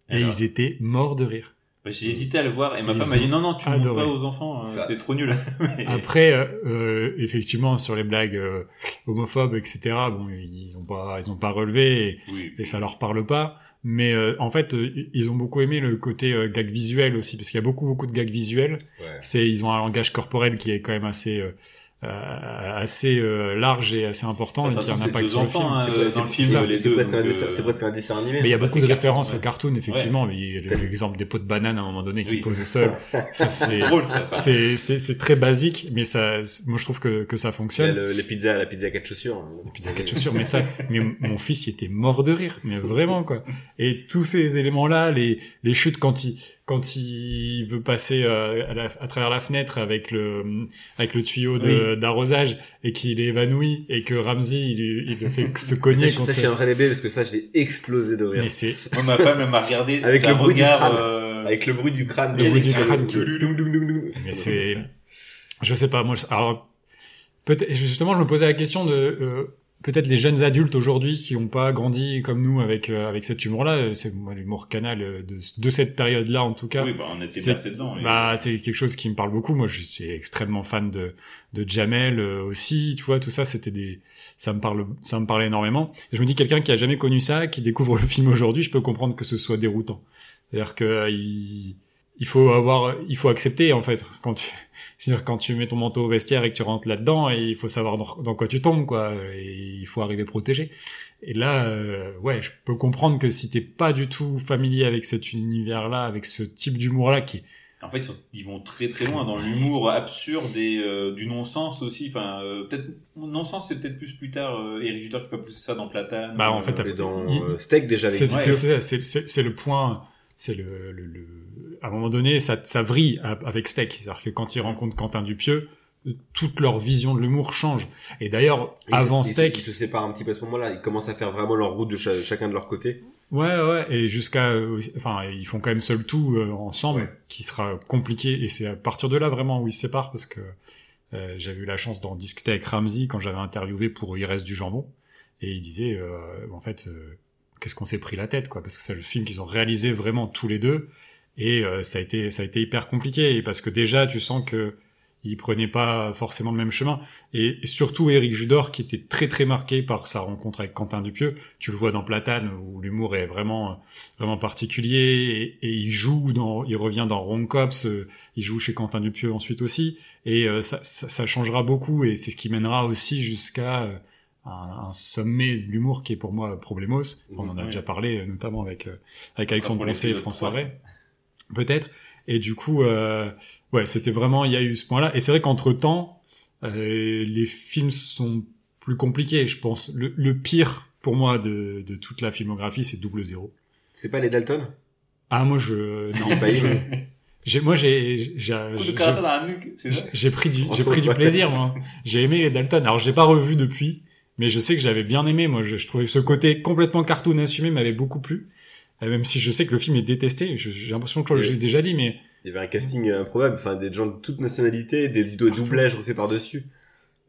Et Alors, ils étaient morts de rire. bah, J'ai hésité à le voir et ma Ils femme m'a dit non, non, tu ne montres pas aux enfants, euh, c'est trop nul. [laughs] Après, euh, effectivement, sur les blagues euh, homophobes, etc., bon, ils ont pas, ils ont pas relevé et, oui, et ça leur parle pas. Mais euh, en fait, euh, ils ont beaucoup aimé le côté euh, gag visuel aussi, parce qu'il y a beaucoup, beaucoup de gags visuels. Ouais. C'est, ils ont un langage corporel qui est quand même assez, assez euh, large et assez important De et qui a un impact sur le enfants, film. C'est euh, presque- un dessin- euh, animé. Mais il y a Bah, beaucoup c'est de références ouais. au cartoon, effectivement. L'exemple des pots de banane à un moment donné qui Oui. pose au sol. [laughs] C'est, très basique, mais ça, moi je trouve que, que ça fonctionne. le- les pizzas, la pizza à quatre chaussures. hein. La pizza quatre chaussures, mais ça, mais mon fils il était mort de rire, mais vraiment quoi. Et tous ces éléments-là, les, les chutes quand il, quand il veut passer euh, à, la- à travers la fenêtre avec le, avec le tuyau d'arrosage et qu'il est évanoui et que Ramsey il, il le fait se Ça, cogner ça, contre. je suis un vrai bébé parce que ça, je l'ai explosé de rire. mais c'est, Moi, ma femme, m'a regardé [laughs] Avec d'un le bruit du crâne. euh, Avec le bruit du crâne. Le bruit d'Eric, du le- crâne le- qui- mais c'est, je sais pas, moi, alors, peut-être, justement, je me posais la question de, euh, peut-être les jeunes adultes aujourd'hui qui n'ont pas grandi comme nous avec, euh, avec cet humour-là, euh, c'est moi l'humour canal euh, de, de cette période-là en tout cas. Oui, bah, on était bercés dedans. et- Bah, c'est quelque chose qui me parle beaucoup. Moi, je suis extrêmement fan de, de Jamel euh, aussi. Tu vois, tout ça, c'était des, ça me parle, ça me parlait énormément. Et je me dis, quelqu'un qui a jamais connu ça, qui découvre le film aujourd'hui, je peux comprendre que ce soit déroutant. C'est-à-dire que euh, il, il faut avoir, il faut accepter en fait quand tu, [laughs] c'est-à-dire quand tu mets ton manteau au vestiaire et que tu rentres là-dedans, il faut savoir dans, dans quoi tu tombes, quoi. Et il faut arriver protégé. Et là, euh, ouais, je peux comprendre que si t'es pas du tout familier avec cet univers-là, avec ce type d'humour-là, qui est En fait, ils vont très très loin dans l'humour absurde et euh, du non-sens aussi. Enfin, euh, peut-être non-sens, c'est peut-être plus plus tard. Euh, Eric Judor qui va pousser ça dans Platane. Bah, en euh, fait, Et dans Il- Steak, déjà, avec C'est Ouais. le point, c'est le, le, le- à un moment donné, ça, ça vrille avec Steak. C'est-à-dire que quand ils rencontrent Quentin Dupieux, toute leur vision de l'humour change. Et d'ailleurs, avant Steak, Ils se séparent un petit peu à ce moment-là. Ils commencent à faire vraiment leur route de cha- chacun de leur côté. ouais, ouais, et jusqu'à, euh, enfin, ils font quand même seul tout euh, ensemble, Ouais. qui sera compliqué. Et c'est à partir de là vraiment où ils se séparent, parce que euh, j'avais eu la chance d'en discuter avec Ramsey quand j'avais interviewé pour Il reste du jambon, et il disait, euh, en fait, euh, qu'est-ce qu'on s'est pris la tête, quoi, parce que c'est le film qu'ils ont réalisé vraiment tous les deux, et euh, ça a été, ça a été hyper compliqué, parce que déjà, tu sens que ils prenaient pas forcément le même chemin, et, et surtout Eric Judor qui était très très marqué par sa rencontre avec Quentin Dupieux. Tu le vois dans Platane où l'humour est vraiment vraiment particulier, et, et il joue dans, il revient dans Ron Cops, euh, il joue chez Quentin Dupieux ensuite aussi, et euh, ça, ça, ça changera beaucoup, et c'est ce qui mènera aussi jusqu'à euh, un, un sommet de l'humour qui est pour moi Problemos. On en a Ouais. déjà parlé, notamment avec euh, avec Alexandre pour Poncet et François 3, Ray, peut-être. Et du coup, euh, ouais, c'était vraiment, il y a eu ce point-là. Et c'est vrai qu'entre temps, euh, les films sont plus compliqués. Je pense le, le pire pour moi de, de toute la filmographie, c'est Double Zéro. C'est pas les Dalton? Ah moi je non, pas je- j'ai moi j'ai j'ai pris du j'ai pris du plaisir moi. J'ai aimé les Dalton. Alors j'ai pas revu depuis, mais je sais que j'avais bien aimé. Moi je, je trouvais ce côté complètement cartoon assumé m'avait beaucoup plu. Euh, Même si je sais que le film est détesté, Je- j'ai l'impression que Oui. j'ai déjà dit, mais Il y avait un casting improbable, enfin des gens de toute nationalité, des de Partout. doublages refaits par-dessus.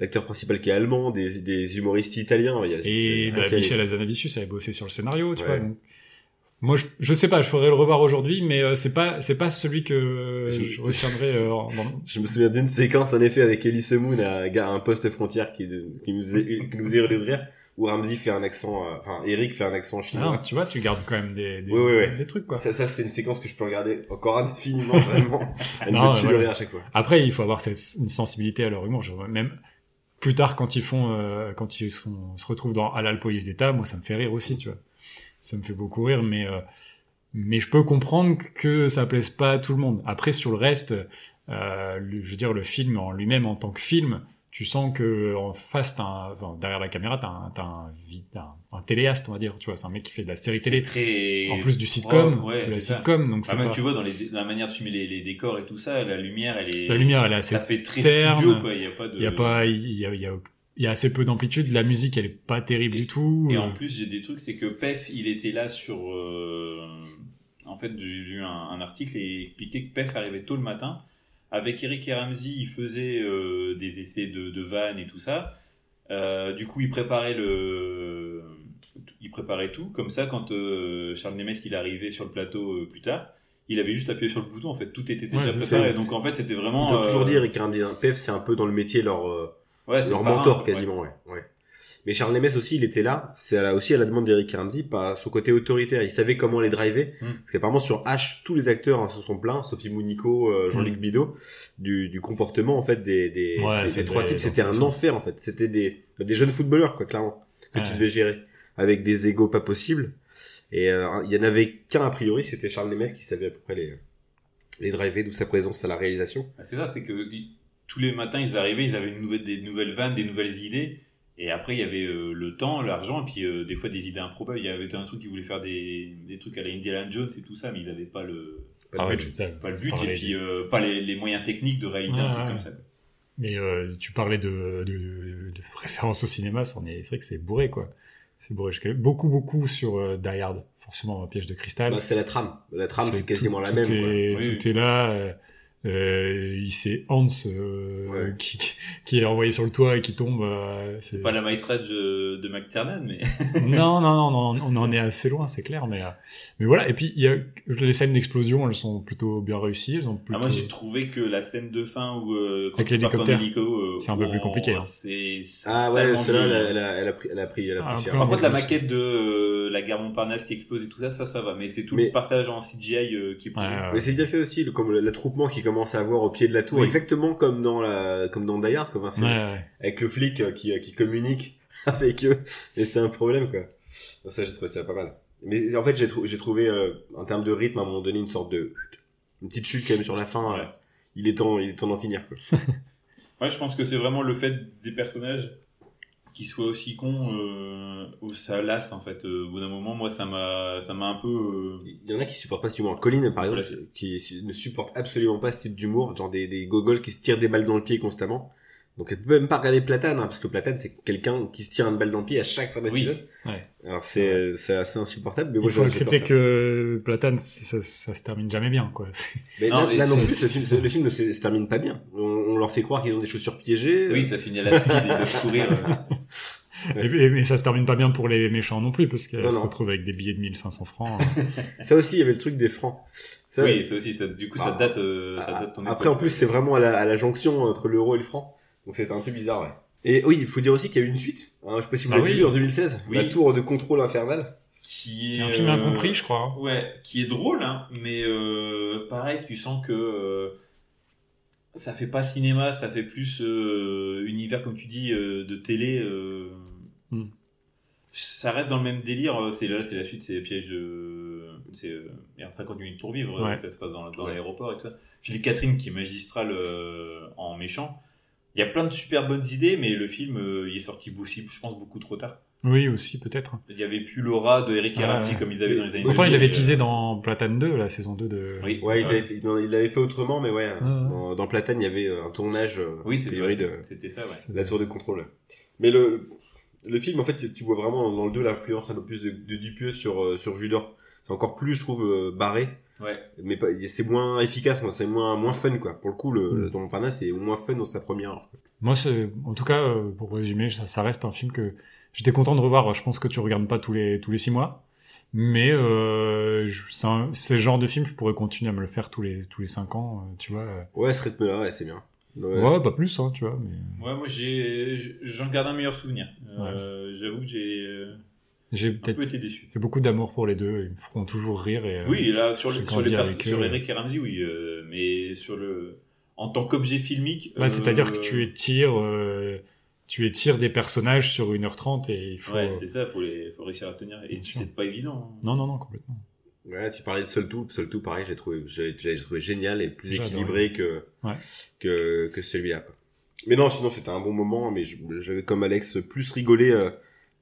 L'acteur principal qui est allemand, des, des humoristes italiens. il y a- c'est- Et bah. Michel Azanavicius avait bossé sur le scénario, tu Ouais. vois. donc. Moi, je, je sais pas, je faudrait le revoir aujourd'hui, mais euh, c'est pas, c'est pas celui que Je- je, retiendrai. euh, dans- [laughs] Je me souviens d'une séquence, en effet, avec Ellie Semoun, un gars, un poste frontière qui, qui nous faisait, qui nous faisait rire, où Ramsey fait un accent, euh, enfin, Eric fait un accent Ah, chinois. tu vois, tu gardes quand même des, des, ouais, ouais. des trucs, quoi. Ça, ça c'est une séquence que je peux regarder encore indéfiniment, [laughs] vraiment. Elle Non, me tue de ouais. rire à chaque fois. Après, il faut avoir cette, une sensibilité à leur humour. Je, même plus tard, quand ils font, euh, quand ils sont, se retrouvent dans Halal Police d'État, moi, ça me fait rire aussi, tu vois. Ça me fait beaucoup rire, mais euh, mais je peux comprendre que ça plaise pas à tout le monde. Après, sur le reste, le- je veux dire, le film en lui-même, en tant que film, tu sens que en face, t'as un- enfin, derrière la caméra, t'as un, t'as un, un, un téléaste, on va dire. Tu vois, c'est un mec qui fait de la série télé. Très En plus du sitcom, propre, ouais, de la ça. sitcom, donc Ah, c'est même pas- tu vois dans les, dans la manière de filmer les, les décors et tout ça, la lumière, elle est. la lumière, elle est assez ça fait très terne. studio, quoi. Il y a pas de. Il y a pas, il y a, il y a, il y a assez peu d'amplitude. La musique, elle est pas terrible Et- du tout. Et Euh, en plus, j'ai des trucs, c'est que Pef, il était là sur. euh, En fait, j'ai lu un, un article et il expliquait que Pef arrivait tôt le matin. Avec Eric et Ramsey, il faisait euh, des essais de, de vannes et tout ça. Euh, du coup, il préparait le. Il préparait tout. Comme ça, quand euh, Charles Nemes il arrivait sur le plateau plus tard, il avait juste appuyé sur le bouton. En fait, tout était déjà Ouais, préparé. Donc, en fait, c'était On vraiment. peut toujours dire hein, PEF, c'est un peu dans le métier leur, ouais, leur parrain, mentor quasiment, ouais. ouais. Mais Charles Nemes aussi, il était là. C'est aussi à la demande d'Eric Ramsey, par son côté autoritaire. Il savait comment les driver. Mm. Parce qu'apparemment sur H, tous les acteurs hein, se sont plaints, Sophie Mounico, euh, Jean-Luc Mm. Bidot, du, du comportement en fait des, des, Ouais, des- trois types. C'était un enfer en fait. C'était des, des jeunes footballeurs quoi, clairement, que tu devais gérer avec des égos pas possibles. Et euh, il y en avait qu'un a priori, c'était Charles Nemes qui savait à peu près les les driver, d'où sa présence à la réalisation. Ah, C'est ça, c'est que tous les matins, ils arrivaient, ils avaient une nouvelle, des nouvelles vannes, des nouvelles idées. Et après, il y avait euh, le temps, l'argent, et puis euh, des fois des idées improbables. Il y avait un truc qui voulait faire des, des trucs à la Indiana Jones et tout ça, mais il n'avait pas le, Pas ah budget. le budget, Parlais et puis euh, pas les, les moyens techniques de réaliser un truc ouais. comme ça. Mais euh, tu parlais de, de, de, de références au cinéma, c'en est- c'est vrai que c'est bourré, quoi. C'est bourré. Je beaucoup, beaucoup sur euh, Die Hard. Forcément, un piège de cristal. Bah, c'est la trame. La trame, c'est tout- quasiment la tout même. Est, quoi. Oui, tout oui. est là. Euh, il c'est Hans euh, Ouais. [laughs] qui, qui est envoyé sur le toit et qui tombe. euh, c'est Pas la Mice Rage euh, de McTiernan, mais [laughs] non, non, non, non, on en [laughs] est assez loin, c'est clair, mais, euh, mais voilà. Et puis, il y a, les scènes d'explosion, elles sont plutôt bien réussies, elles ont Ah, plutôt... moi j'ai trouvé que la scène de fin où euh, quand Avec l'hélicoptère. hélico, euh, C'est un peu plus oh, compliqué, hein. C'est c'est Ah ouais, celle-là, elle, a- elle a, elle a pris, elle a pris, elle a Ah, pris un cher. Par en contre, la maquette de euh, la guerre Montparnasse qui explose et tout ça, ça, ça va. Mais c'est tout Mais- le passage en CGI euh, qui est. Ouais. Mais c'est bien fait aussi, le, comme le- l'attroupement qui commence à avoir au pied de la tour, Oui. exactement comme dans la, comme dans Die Hard, quoi. Enfin, c'est- Ouais, ouais. avec le flic euh, qui, euh, qui communique [laughs] avec eux, et c'est un problème, quoi. Ça, j'ai trouvé ça pas mal. Mais en fait, j'ai trou- j'ai trouvé, euh, en termes de rythme, à un moment donné, une sorte de, une petite chute quand même sur la fin. Ouais. euh, il est temps, il est temps d'en finir, quoi. [laughs] Ouais, je pense que c'est vraiment le fait des personnages qui soient aussi cons euh, ça lasse en fait. Euh, au bout d'un moment, moi, ça m'a, ça m'a un peu. euh, Il y en a qui supportent pas cet humour. Colin, par exemple, Voilà, qui su- ne supporte absolument pas ce type d'humour, genre des, des gogoles qui se tirent des balles dans le pied constamment. Donc elle peut même pas regarder Platane, hein, parce que Platane c'est quelqu'un qui se tire une balle dans le pied à chaque fin d'épisode. Ouais. Alors c'est c'est assez insupportable. Mais moi, Il faut accepter que Platane, ça, ça se termine jamais bien, quoi. [laughs] Mais Non, là, mais là non plus, le film, c'est- le film ne se, se termine pas bien. On, on leur fait croire qu'ils ont des chaussures piégées. Oui, ça se finit à la doivent [laughs] courir. euh. Et, et- mais ça se termine pas bien pour les méchants non plus, parce qu'elles se retrouvent avec des billets de 1500 francs. [laughs] Ça aussi, il y avait le truc des francs. Ça, Oui, ça aussi, ça, du coup, ça Ah. date, euh, ça Ah, date ton Après, époque, en plus, c'est vraiment à la, à la jonction entre l'euro et le franc. Donc c'était un peu bizarre, ouais. Et oui, il faut dire aussi qu'il y a eu une suite. Hein, je sais pas si vous Ah l'avez oui. vu en 2016. Oui. La tour de contrôle infernal. Qui est, C'est un film euh, incompris, je crois. Ouais, qui est drôle, hein, mais euh, pareil, tu sens que euh, ça fait pas cinéma, ça fait plus euh, univers, comme tu dis, euh, de télé. Hmm. Ça reste dans le même délire. euh, C'est là, c'est la suite, c'est piège de. C'est euh, merde, 50 minutes pour vivre. Ouais. Ça se passe dans, dans Ouais. l'aéroport et tout ça. Philippe Catherine qui est magistral euh, en méchant. Il y a plein de super bonnes idées, mais le film, euh, il est sorti aussi, je pense, beaucoup trop tard. Oui, aussi, peut-être. Il y avait plus l'aura de Eric et Ah, comme ils avaient dans les années Pourtant, il 2000, avait euh, teasé dans Platane 2, la saison 2 de... Oui. Ouais, ils avaient fait- ils en- il l'avait fait autrement, mais ouais. Dans, dans Platane, il y avait un tournage. Oui, c'était ça, ouais. la tour de contrôle. Mais le, le film, en fait, tu vois vraiment dans le 2 l'influence un peu plus de, de Dupieux sur, euh, sur Judor. C'est encore plus, je trouve, euh, barré. Ouais. Mais pas- c'est moins efficace, c'est moins, moins fun, quoi. Pour le coup, le, Mm. le Montparnasse c'est moins fun dans sa première heure. Moi, en tout cas, euh, pour résumer, ça, ça reste un film que j'étais content de revoir. Je pense que tu regardes pas tous les tous les six mois, mais euh, c'est, le genre de film je pourrais continuer à me le faire tous les tous les cinq ans, tu vois. Ouais, ce rythme-là, ouais, c'est bien. Ouais. Ouais, pas plus, hein, tu vois. Mais Ouais, moi, j'ai, j'en garde un meilleur souvenir. Euh, J'avoue que j'ai euh, j'ai un peut-être peu été déçu. j'ai beaucoup d'amour pour les deux. Ils me feront toujours rire. Et, euh, Oui, et là, sur, le, sur, les sur. Eric et Ramsey, oui, euh, mais sur le, en tant qu'objet filmique. Ouais, c'est-à-dire euh, que tu étires, euh, tu étires des personnages sur 1h30 et il faut. Ouais, c'est ça, faut, les, faut réussir à tenir. Et c'est pas évident. hein. non, non, non, complètement. Ouais, tu parlais de Seul Tout. Seul Tout, pareil, j'ai trouvé, j'ai, trouvé génial et plus équilibré que, Ouais. que, que celui-là. Mais non, sinon c'était un bon moment, mais j'avais comme Alex plus rigolé euh,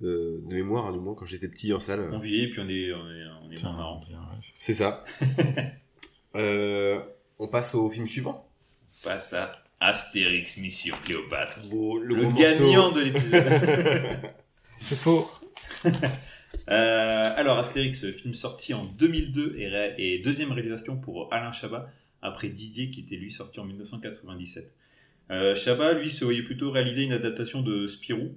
de mémoire, hein, du moins quand j'étais petit en salle. On vieillit, puis on est, on est, on est Tiens, moins marrant. ouais, c'est- ça. [laughs] Euh, on passe au film suivant. On passe à Astérix Mission Cléopâtre. Le, gagnant morceau. de l'épisode. [laughs] C'est faux. [laughs] Euh, alors, Astérix, film sorti en 2002 et, ré- et deuxième réalisation pour Alain Chabat, après Didier qui était lui sorti en 1997. Euh, Chabat, lui, se voyait plutôt réaliser une adaptation de Spirou,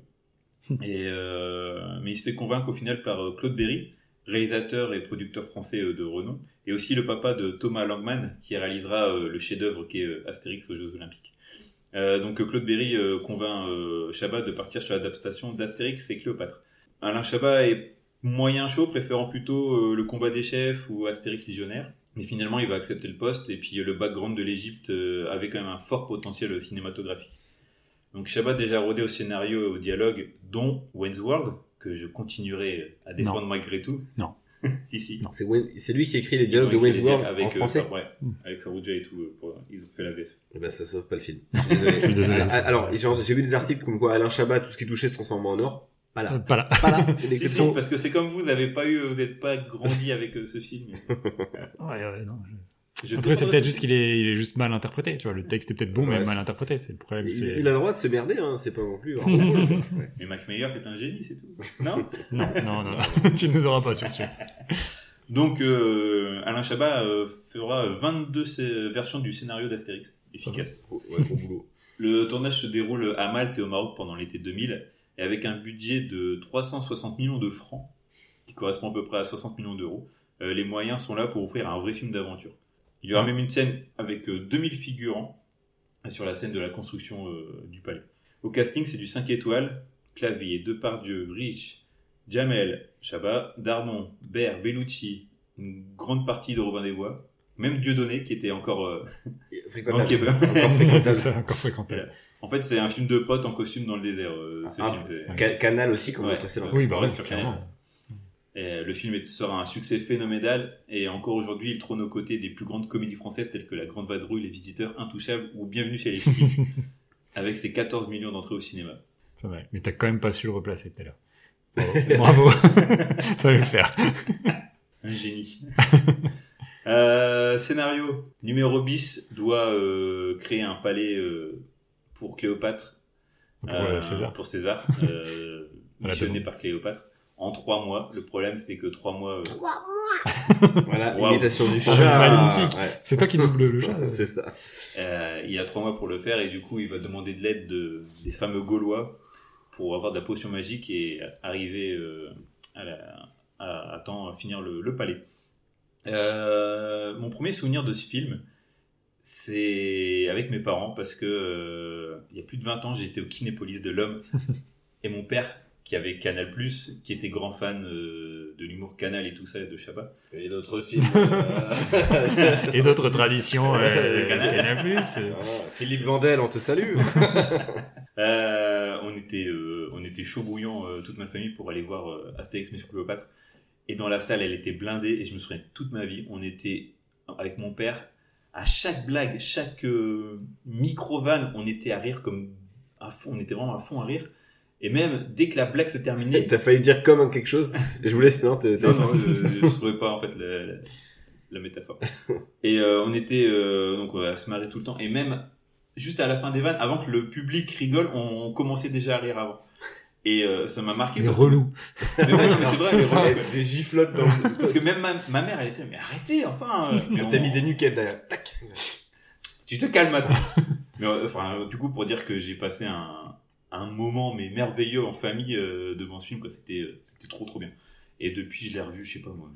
et, euh, mais il se fait convaincre au final par euh, Claude Berry, réalisateur et producteur français euh, de renom, et aussi le papa de Thomas Langman, qui réalisera euh, le chef-d'œuvre qui est euh, Astérix aux Jeux Olympiques. Euh, donc euh, Claude Berry euh, convainc euh, Chabat de partir sur l'adaptation d'Astérix et Cléopâtre. Alain Chabat est moyen chaud, préférant plutôt euh, le combat des chefs ou Astérix Légionnaire. Mais finalement, il va accepter le poste et puis euh, le background de l'Égypte euh, avait quand même un fort potentiel cinématographique. Donc Chabat déjà rodé au scénario et au dialogue, dont Wayne's World, que je continuerai à défendre malgré tout. Non. [laughs] si, si. C'est Wayne- c'est lui qui écrit les dialogues de écrit Wayne's des World dialogues en français. euh, ouais, Mm. avec Farouja et tout. euh, pour- ils ont fait la VF. Eh ben, ça sauve pas le film. [laughs] Désolé. Je suis désolé. Ah, Alors, j'ai j'ai vu des articles comme quoi Alain Chabat, tout ce qui touchait se transformait en or. Pas là. Pas là. Pas là. Si, si, L'exception. parce que c'est comme vous, vous n'avez pas eu, vous n'êtes pas grandi avec euh, ce film. [laughs] Ouais, ouais, non, je- Je Après, c'est peut-être juste qu'il est, il est juste mal interprété. Tu vois, le texte est peut-être bon, mais Ouais, mal interprété. C'est le problème. Il, a le droit de se merder, hein. C'est pas non plus. [laughs] Ouais. Mais Mac Meyer, c'est un génie, c'est tout. Non [laughs] non, non, non. tu ne nous auras pas sur ce. Donc, euh, Alain Chabat euh, fera 22 sé- versions du scénario d'Astérix. Efficace. Ouais, gros boulot. Le tournage se déroule à Malte et au Maroc pendant l'été 2000, et avec un budget de 360 millions de francs, qui correspond à peu près à 60 millions d'euros. Euh, les moyens sont là pour offrir un vrai film d'aventure. Il y aura même une scène avec euh, 2000 figurants sur la scène de la construction euh, du palais. Au casting, c'est du 5 étoiles, Clavier, Depardieu, Rich, Jamel, Chabat, Darmon, Baird, Bellucci, une grande partie de Robin des Bois, même Dieudonné qui était encore... euh, [laughs] Fréquentable. Bah. Encore ça, encore. En fait, c'est un film de potes en costume dans le désert, euh, ce Ah, film. Canal aussi, comme Ouais. le précédent. Oui, bah reste sur clairement. Canal. Et le film sera un succès phénoménal et encore aujourd'hui, il trône aux côtés des plus grandes comédies françaises telles que La Grande Vadrouille, Les Visiteurs, Intouchables ou Bienvenue chez les Ch'tis, [laughs] avec ses 14 millions d'entrées au cinéma. C'est vrai. Mais t'as quand même pas su le replacer tout à l'heure. Bravo. [laughs] Fallait le faire. Un génie. Euh, scénario. Numéro bis doit euh, créer un palais euh, pour Cléopâtre. Pour César. Pour César. [laughs] euh, missionné par Cléopâtre. En trois mois. Le problème, c'est que trois mois. euh, [laughs] Voilà, Waouh. imitation du Ah, chat. magnifique. Ouais. C'est toi qui double le chat. [laughs] C'est ça. Euh, il a trois mois pour le faire et du coup il va demander de l'aide de, des fameux Gaulois pour avoir de la potion magique et arriver euh, à, la- à- à temps à finir le, le palais. Euh, mon premier souvenir de ce film, c'est avec mes parents parce que euh, il y a plus de 20 ans j'étais au Kinépolis de l'Homme [laughs] et mon père qui avait Canal+, qui était grand fan euh, de l'humour Canal et tout ça et de Chabat, Et d'autres films. euh, [laughs] Et d'autres traditions. Euh, Canal. Philippe Vandel, on te salue. [laughs] Euh, on était, euh, on était chaud bouillant euh, toute ma famille pour aller voir euh, Astérix Mission Cléopâtre. Et dans la salle, elle était blindée et je me souviens toute ma vie, on était avec mon père à chaque blague, chaque euh, micro vanne, on était à rire comme à fond, on était vraiment à fond à rire. Et même dès que la blague se terminait, [laughs] T'as failli dire comme quelque chose. Je voulais. Non, non, non, je, je trouvais pas en fait la, la- la métaphore. [laughs] Et euh, on était euh, donc à se marrer tout le temps. Et même juste à la fin des vannes, avant que le public rigole, on, commençait déjà à rire avant. Et euh, ça m'a marqué. Les que- relous. Mais ouais, non, mais c'est vrai, [laughs] les relous, des giflottes dans le. [laughs] Parce que même ma, ma mère, elle était, mais arrêtez, enfin. euh, [laughs] mais on- T'as mis des nuquettes derrière. Tac. Tu te calmes maintenant. mais euh, enfin, du coup, pour dire que j'ai passé un, un moment mais merveilleux en famille euh, devant ce film, quoi. C'était, c'était trop trop bien. Et depuis, je l'ai revu, je sais pas moi,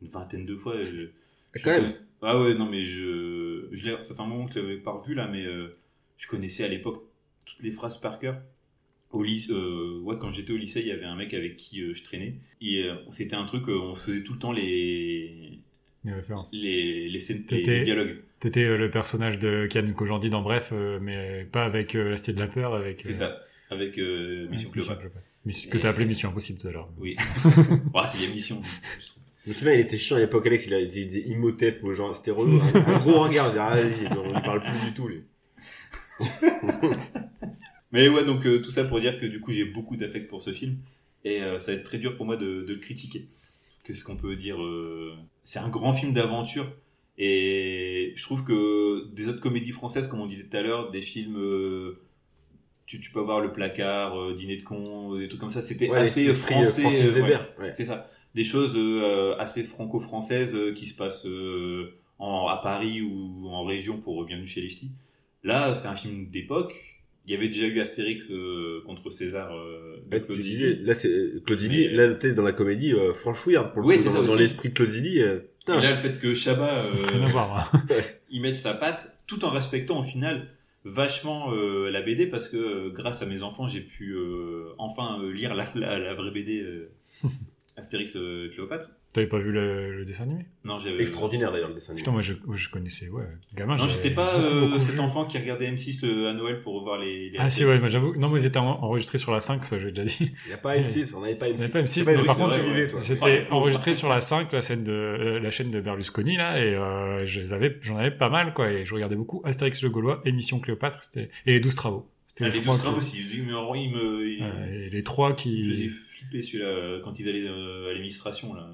une vingtaine de fois. Je, je- Quand même. Ah ouais, non mais je, je l'ai, ça fait un moment que je l'avais pas revu là, mais euh, je connaissais à l'époque toutes les phrases par cœur. Au lycée, euh, ouais, quand j'étais au lycée, il y avait un mec avec qui euh, je traînais. Et euh, c'était un truc, euh, on se faisait tout le temps les, Les références. les, les, scènes, les, les dialogues. T'étais le personnage de Kian Kojandi dans Bref, euh, mais pas avec euh, la Cité de la Peur, avec. C'est euh, ça, avec euh, ouais, Mission Cléopâtre. Que t'as appelé Mission Impossible tout à l'heure. Oui. [laughs] c'est l'émission. Je me souviens, il était chiant à l'époque, Alex, il, a, il disait Imhotep aux gens, c'était relou. Un, un gros regard, disait, ah, vas-y, on ne parle plus du tout, lui. [laughs] Mais ouais, donc euh, tout ça pour dire que du coup j'ai beaucoup d'affect pour ce film et euh, ça va être très dur pour moi de, de le critiquer. Qu'est-ce qu'on peut dire euh, C'est un grand film d'aventure et je trouve que des autres comédies françaises, comme on disait tout à l'heure, des films, tu, tu peux avoir le placard, dîner de con, des trucs comme ça, c'était Ouais, assez français. Ouais. C'est ça. Des choses assez franco-françaises qui se passent en, à Paris ou en région pour Bienvenue chez les Ch'tis. Là, c'est un film d'époque. Il y avait déjà eu Astérix euh, contre César euh, de là c'est Claude Zidi, Mais- là t'es dans la comédie euh, franchouillarde pour le Oui, coup, dans, l'esprit de Claude Zidi. euh. Et là, le fait que Chabat [laughs] euh, voir. hein. [laughs] il mette sa patte, tout en respectant au final vachement euh, la BD, parce que euh, grâce à mes enfants, j'ai pu euh, enfin euh, lire la, la, la vraie BD euh, [laughs] Astérix euh, Cléopâtre. T'avais pas vu le, le dessin animé? Non, j'avais Extraordinaire d'ailleurs le dessin animé. Putain, moi je, connaissais, ouais. Gamin, Non, j'étais pas beaucoup, euh, beaucoup cet vu. enfant qui regardait M6 le- à Noël pour revoir les. les Ah si, ouais, j'avoue. Non, mais ils étaient en- enregistrés sur la 5, ça j'ai déjà dit. Il n'y a pas M6, [laughs] on n'avait pas M6. Il n'y avait pas M6, C'est pas mais par contre, vrai, tu vivais, toi. J'étais Ouais, enregistré sur la 5, la chaîne de, euh, la chaîne de Berlusconi, là, et euh, avais, j'en avais pas mal, quoi, et je regardais beaucoup Astérix le Gaulois, Émission Cléopâtre, c'était, et les 12 travaux. C'était Ah, les, les trois 12 grammes qui- aussi. Il me, il me, les trois qui... flipper celui-là quand ils allaient euh, à l'administration. là.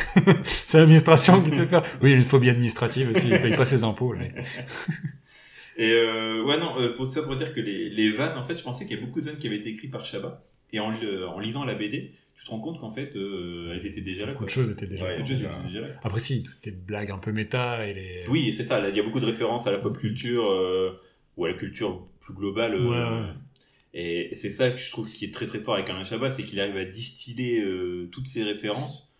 [laughs] C'est l'administration qui te fait faire. Oui, une phobie administrative aussi, il paye pas ses impôts, là. Et euh, ouais, non, euh, pour tout ça, pour dire que les, les vannes, en fait, je pensais qu'il y a beaucoup de vannes qui avaient été écrites par Chabat. Et en, en lisant la BD, tu te rends compte qu'en fait, euh, elles étaient déjà là. Beaucoup de choses étaient déjà. Choses là. Après, si, toutes les blagues un peu méta et les. Oui, c'est ça. Il y a beaucoup de références à la pop culture euh, ou à la culture plus globale. Ouais, ouais. Et c'est ça que je trouve qui est très très fort avec Alain Chabat, c'est qu'il arrive à distiller toutes ces références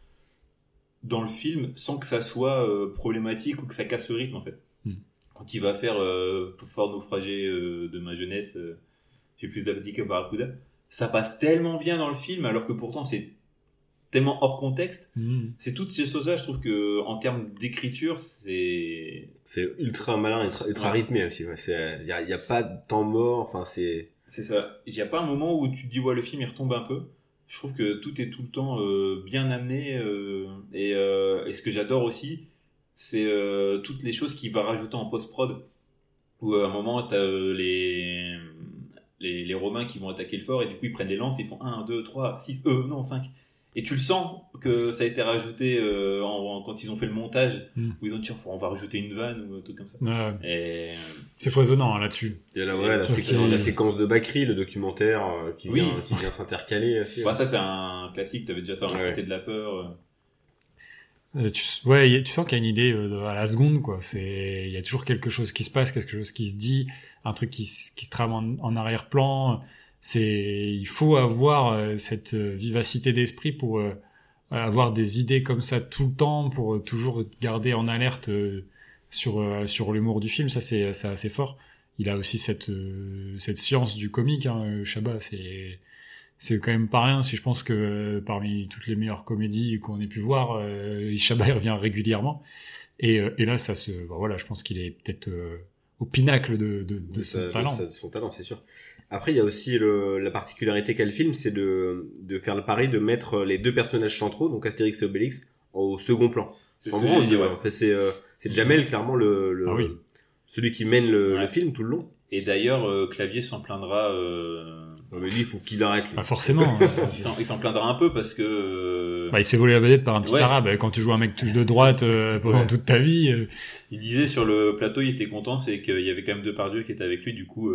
dans le film sans que ça soit euh, problématique ou que ça casse le rythme en fait. Hmm. Quand il va faire euh, Fort naufragé euh, de ma jeunesse, euh, j'ai plus d'abdi que Barracuda, ça passe tellement bien dans le film alors que pourtant c'est tellement hors contexte. Mhm. C'est toutes ces choses-là, je trouve que en termes d'écriture, c'est C'est ultra malin, ultra, ultra Ouais. rythmé aussi. Il n'y a, a pas de temps mort, enfin c'est... C'est ça. Il n'y a pas un moment où tu te dis, ouais, le film, il retombe un peu. Je trouve que tout est tout le temps euh, bien amené. euh, et, euh, et ce que j'adore aussi, c'est toutes les choses qu'il va rajouter en post-prod. Où à un moment, tu as les Romains qui vont attaquer le fort, et du coup, ils prennent les lances, ils font 1, 2, 3, 6, euh, non, 5. Et tu le sens que ça a été rajouté euh, en- en- quand ils ont fait le montage, Mm. où ils ont dit, on va rajouter une vanne ou un truc comme ça. Ouais, Et c'est foisonnant hein, là-dessus. Il y a la, ouais, la, Sauf séquence, qu'il- la séquence de Bakri, le documentaire euh, qui, Oui. vient, qui vient s'intercaler bah, ça, c'est un classique, tu avais déjà ça dans Ouais. De la peur. euh. Euh, tu, ouais, tu sens qu'il y a une idée euh, à la seconde, quoi. C'est, il y a toujours quelque chose qui se passe, quelque chose qui se dit, un truc qui, se- qui se trame en, en arrière-plan. C'est, il faut avoir euh, cette euh, vivacité d'esprit pour euh, avoir des idées comme ça tout le temps, pour toujours garder en alerte sur sur l'humour du film. Ça, c'est, assez fort. Il a aussi cette cette science du comique, hein, Chabat. C'est c'est quand même pas rien si je pense que parmi toutes les meilleures comédies qu'on ait pu voir, Chabat revient régulièrement. Et, et là, ça se, bah voilà, je pense qu'il est peut-être au pinacle de, de, de de, son sa- de talent. sa- son talent, c'est sûr. Après, il y a aussi le, la particularité qu'a le film, c'est de, de faire le pari de mettre les deux personnages centraux, donc Astérix et Obélix, au second plan. C'est dit, ouais. euh, c'est Jamel clairement le, le Ah oui. celui qui mène le, Ouais. le film tout le long. Et d'ailleurs, euh, Clavier s'en plaindra. euh, Ouais, mais lui, il faut qu'il arrête. lui. Bah forcément. hein. [laughs] il s'en- plaindra un peu parce que. euh, Bah, il se fait voler la vedette par un petit Ouais. arabe. Quand tu joues un mec touche de droite euh, pendant Ouais. toute ta vie, euh, Il disait sur le plateau, il était content, c'est qu'il y avait quand même Depardieu qui était avec lui, du coup,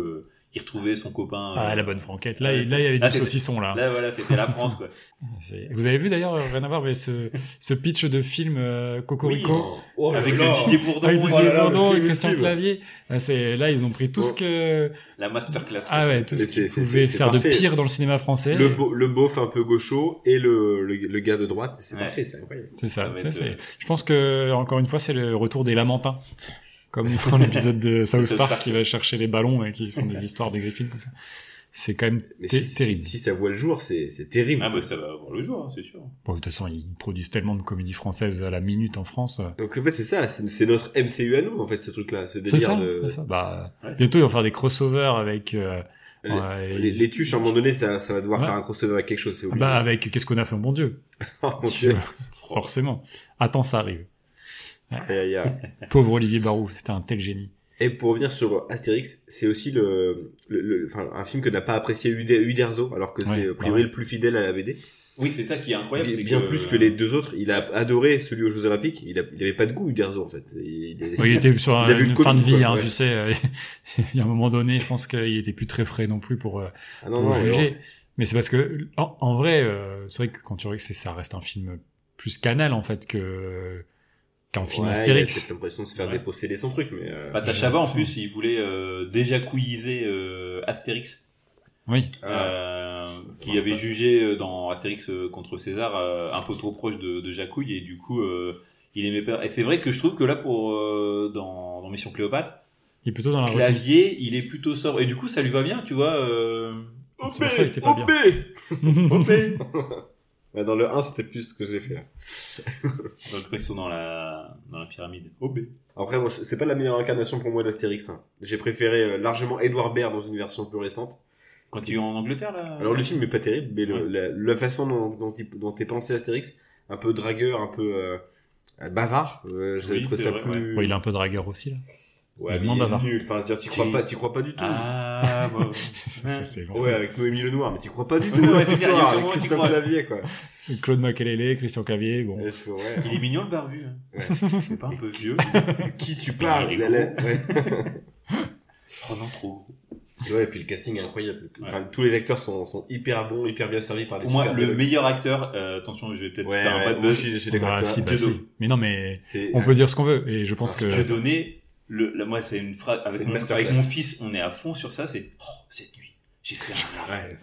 euh, il retrouvait son copain. ah, euh, la bonne franquette. Là, Ouais, il- là, il y avait là, du saucisson là. Là, voilà, c'était la France, quoi. [laughs] Vous avez vu d'ailleurs, euh, rien à voir, mais ce, ce pitch de film euh, Cocorico. Oh là Avec le Didier Bourdon, Avec oh Didier Bourdon et Christian. Clavier. Ah, c'est, là, ils ont pris tout ce Oh. que, la masterclass. ah ouais, tout ce qu'ils pouvaient faire parfait. de pire dans le cinéma français. Le, beau- le beauf un peu gaucho et le, le, le gars de droite, c'est Ouais. parfait, c'est incroyable. C'est ça. Être, euh, Je pense que encore une fois, c'est le retour des Lamentins, comme dans l'épisode de [laughs] South South Park qui va chercher les ballons et qui font des histoires de Griffin comme ça. C'est quand même Mais si, terrible. si ça voit le jour, c'est c'est terrible. Ah, bah, ça va avoir le jour, hein, c'est sûr. Bon, de toute façon, ils produisent tellement de comédies françaises à la minute en France. Donc en fait, c'est ça, c'est c'est notre MCU à nous, en fait, ce truc-là, ce C'est délire ça, de... c'est ça. Bah, Ouais, c'est- bientôt, ils vont faire des crossovers avec. euh, Les, ouais, les, les tuches, à un moment donné, ça, ça va devoir Ouais. faire un crossover avec quelque chose, c'est obligé. bah, avec qu'est-ce qu'on a fait, mon Dieu? [laughs] Oh, mon Dieu. Forcément. Attends, ça arrive. Aïe, aïe, aïe. [laughs] Pauvre Olivier Barou, c'était un tel génie. Et pour revenir sur Astérix, c'est aussi le, le, le- enfin, un film que n'a pas apprécié Ude- Uderzo, alors que Ouais, c'est a priori ouais. le plus fidèle à la BD. Oui, c'est ça qui est incroyable. Bien, c'est bien plus que les deux autres. Il a adoré celui aux Jeux Olympiques. Il, a, il avait pas de goût Uderzo en fait. Il, il- Oui, il était sur [laughs] Il une le fin de vie, quoi, hein, ouais. tu sais. euh, [laughs] il y a un moment donné, je pense qu'il était plus très frais non plus pour, euh, Ah non, pour non, juger. Mais c'est parce que, en, en vrai, euh, c'est vrai que quand tu regardes, c'est- ça reste un film plus canal en fait que qu'un film Ouais, Il a Astérix. peut-être l'impression de se faire Ouais. déposséder son truc, mais. euh, Bah, en plus, il voulait euh, déjà couilliser euh, Astérix. Oui. ah, euh, qui avait pas. jugé euh, dans Astérix euh, contre César euh, un peu trop proche de, de Jacouille et du coup euh, il aimait pas. Et c'est vrai que je trouve que là pour euh, dans, dans Mission Cléopâtre, Il est plutôt dans la. Clavier il est plutôt sobre et du coup ça lui va bien, tu vois. Euh... C'est pour ça qu'il était pas bien. [laughs] [laughs] Dans le 1, c'était plus ce que j'ai fait. là. Dans le truc, ils sont dans la dans la pyramide. OB. Après, moi, c'est pas la meilleure incarnation pour moi d'Astérix. hein. J'ai préféré euh, largement Edouard Baird dans une version plus récente. Quand il est en Angleterre là? Alors le film est pas terrible, mais le- Ouais. la, la façon dont, dont, dont est pensé Astérix, un peu dragueur, un peu euh, bavard, euh, j'ai Oui, trouvé c'est ça vrai, plus. Bon, il est un peu dragueur aussi là. Ouais, il est il nul. Enfin, c'est-à-dire, tu crois pas, tu crois pas du tout. Ah bon. [laughs] Ça, c'est. Ouais, avec Noémie Lenoir, mais tu crois pas du [laughs] tout. Ouais, à c'est il a un avec Christian. Clavier, quoi. Claude Makelele, Christian Clavier, bon. Ouais. Il est mignon le barbu. Hein. C'est pas un peu vieux. Qui tu parles Il est la- la- gros. ouais. [laughs] Oh non trop. Ouais, et puis le casting est incroyable. Enfin, tous les acteurs sont, sont hyper bons, hyper bien servis par des Pour moi super le dialogues. meilleur acteur. euh, attention, je vais peut-être Ouais, faire un ouais, bad moi, buzz. je suis, je suis d'accord Ah, bah. Mais non, mais on peut dire ce qu'on veut. Et je pense que. Je vais donner le, moi c'est une phrase avec mon, masterclass. avec mon fils, on est à fond sur ça. C'est oh cette nuit, j'ai fait un rêve.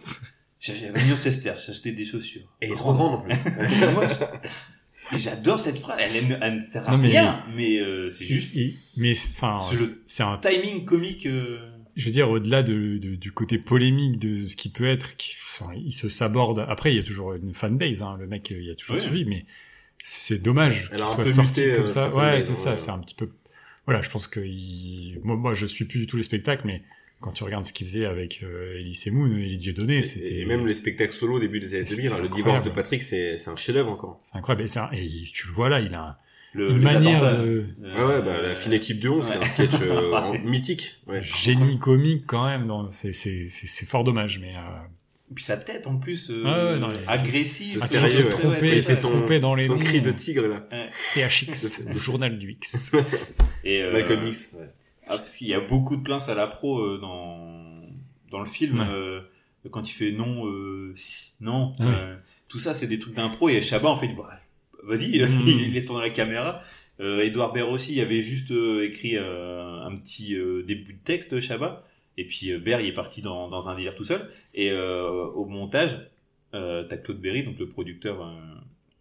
J'avais de sesterces, j'ai acheté des chaussures. Et trop grande en plus. [laughs] Et j'adore cette phrase. Elle, ne- elle ne sert à Non, mais- rien, mais euh, c'est juste Mais c'est- enfin, C'est un timing comique. euh, je veux dire, au-delà de, de- du côté polémique de ce qui peut être, qui, il se saborde. Après, il y a toujours une fanbase, hein, le mec, il y a toujours Ouais. suivi, mais c'est dommage qu'il soit sorti muté, comme euh, ça. Ouais, c'est hein, ça, ouais. c'est un petit peu. Voilà, je pense que il... moi, moi, je suis plus du tout les spectacles, mais quand tu regardes ce qu'il faisait avec euh, Elise Moon, Elie Dieudonné, c'était. Et même les spectacles solo au début des années C'était 2000, hein, le divorce de Patrick, c'est, c'est un chef-d'œuvre encore. C'est incroyable. Et, c'est un- et tu le vois là, il a le, une manière attentats. de Ouais, ouais, bah, la fine équipe de 11, ouais. c'est un sketch euh, [laughs] mythique. Ouais. génie comique quand même. dans- C'est c'est- c'est- c'est fort dommage, mais. Euh... Puis sa tête en plus, euh, Ah ouais, non, mais- agressive. Ce Ah, sérieux, se tromper, Ouais, se c'est son- tromper dans les Son noms. cri de tigre, là. THX, le journal du X. [laughs] Et, euh, Malcolm X. Ouais. Ah, parce qu'il y a beaucoup de plaintes à la pro euh, dans, dans le film. Ouais. euh, quand il fait non, euh, si, non. Ah euh, tout ça, c'est des trucs d'impro. Et Chabat, en fait, bah, vas-y, Mm. [laughs] il laisse tourner la caméra. Euh, Edouard Baird aussi avait juste euh, écrit euh, un petit euh, début de texte, Chabat. Et puis euh, Baird, il est parti dans, dans un délire tout seul. Et euh, au montage, euh, t'as Claude Berry, donc le producteur, euh,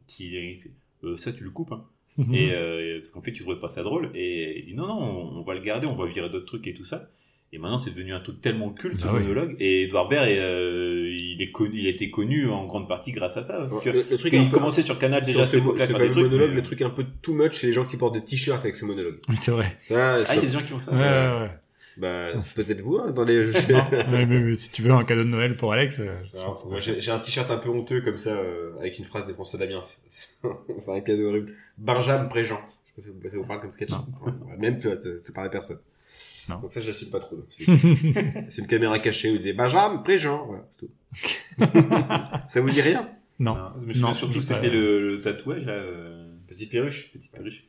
qui il fait euh, ça, tu le coupes. Hein. Mhm. [laughs] Et euh, parce qu'en fait, tu trouvais pas ça drôle. Et il dit non, non, on, on va le garder, on va virer d'autres trucs et tout ça. Et maintenant, c'est devenu un truc tellement culte, ce oui. monologue. Et Edouard Baird, est, euh, il, est connu, il a été connu en grande partie grâce à ça. Le- truc peu- commençait sur Canal déjà à Sur ce, mo- ce fameux trucs, monologue, mais, le truc un peu too much, c'est les gens qui portent des t-shirts avec ce monologue. C'est vrai. Ça, Ah, il y a des gens qui ont ça. Ouais, ouais, ouais. Bah, peut-être vous, hein, dans les... Non, mais, mais- mais si tu veux un cadeau de Noël pour Alex, euh, je j'ai j'ai un t-shirt un peu honteux comme ça, euh, avec une phrase des François Damien. C'est [laughs] c'est un cadeau horrible. Benjamin Préjean. Je sais pas si vous, ça vous parle comme sketch. Ouais, même, tu vois, c'est c'est par la personne. Non. Donc ça, je l'assume pas trop. [laughs] C'est une caméra cachée où il disait Benjamin Préjean. Voilà, c'est tout. ça vous dit rien? Non. Non, je me souviens Non, surtout, je c'était le, le tatouage, là. euh, Petite perruche. petite perruche.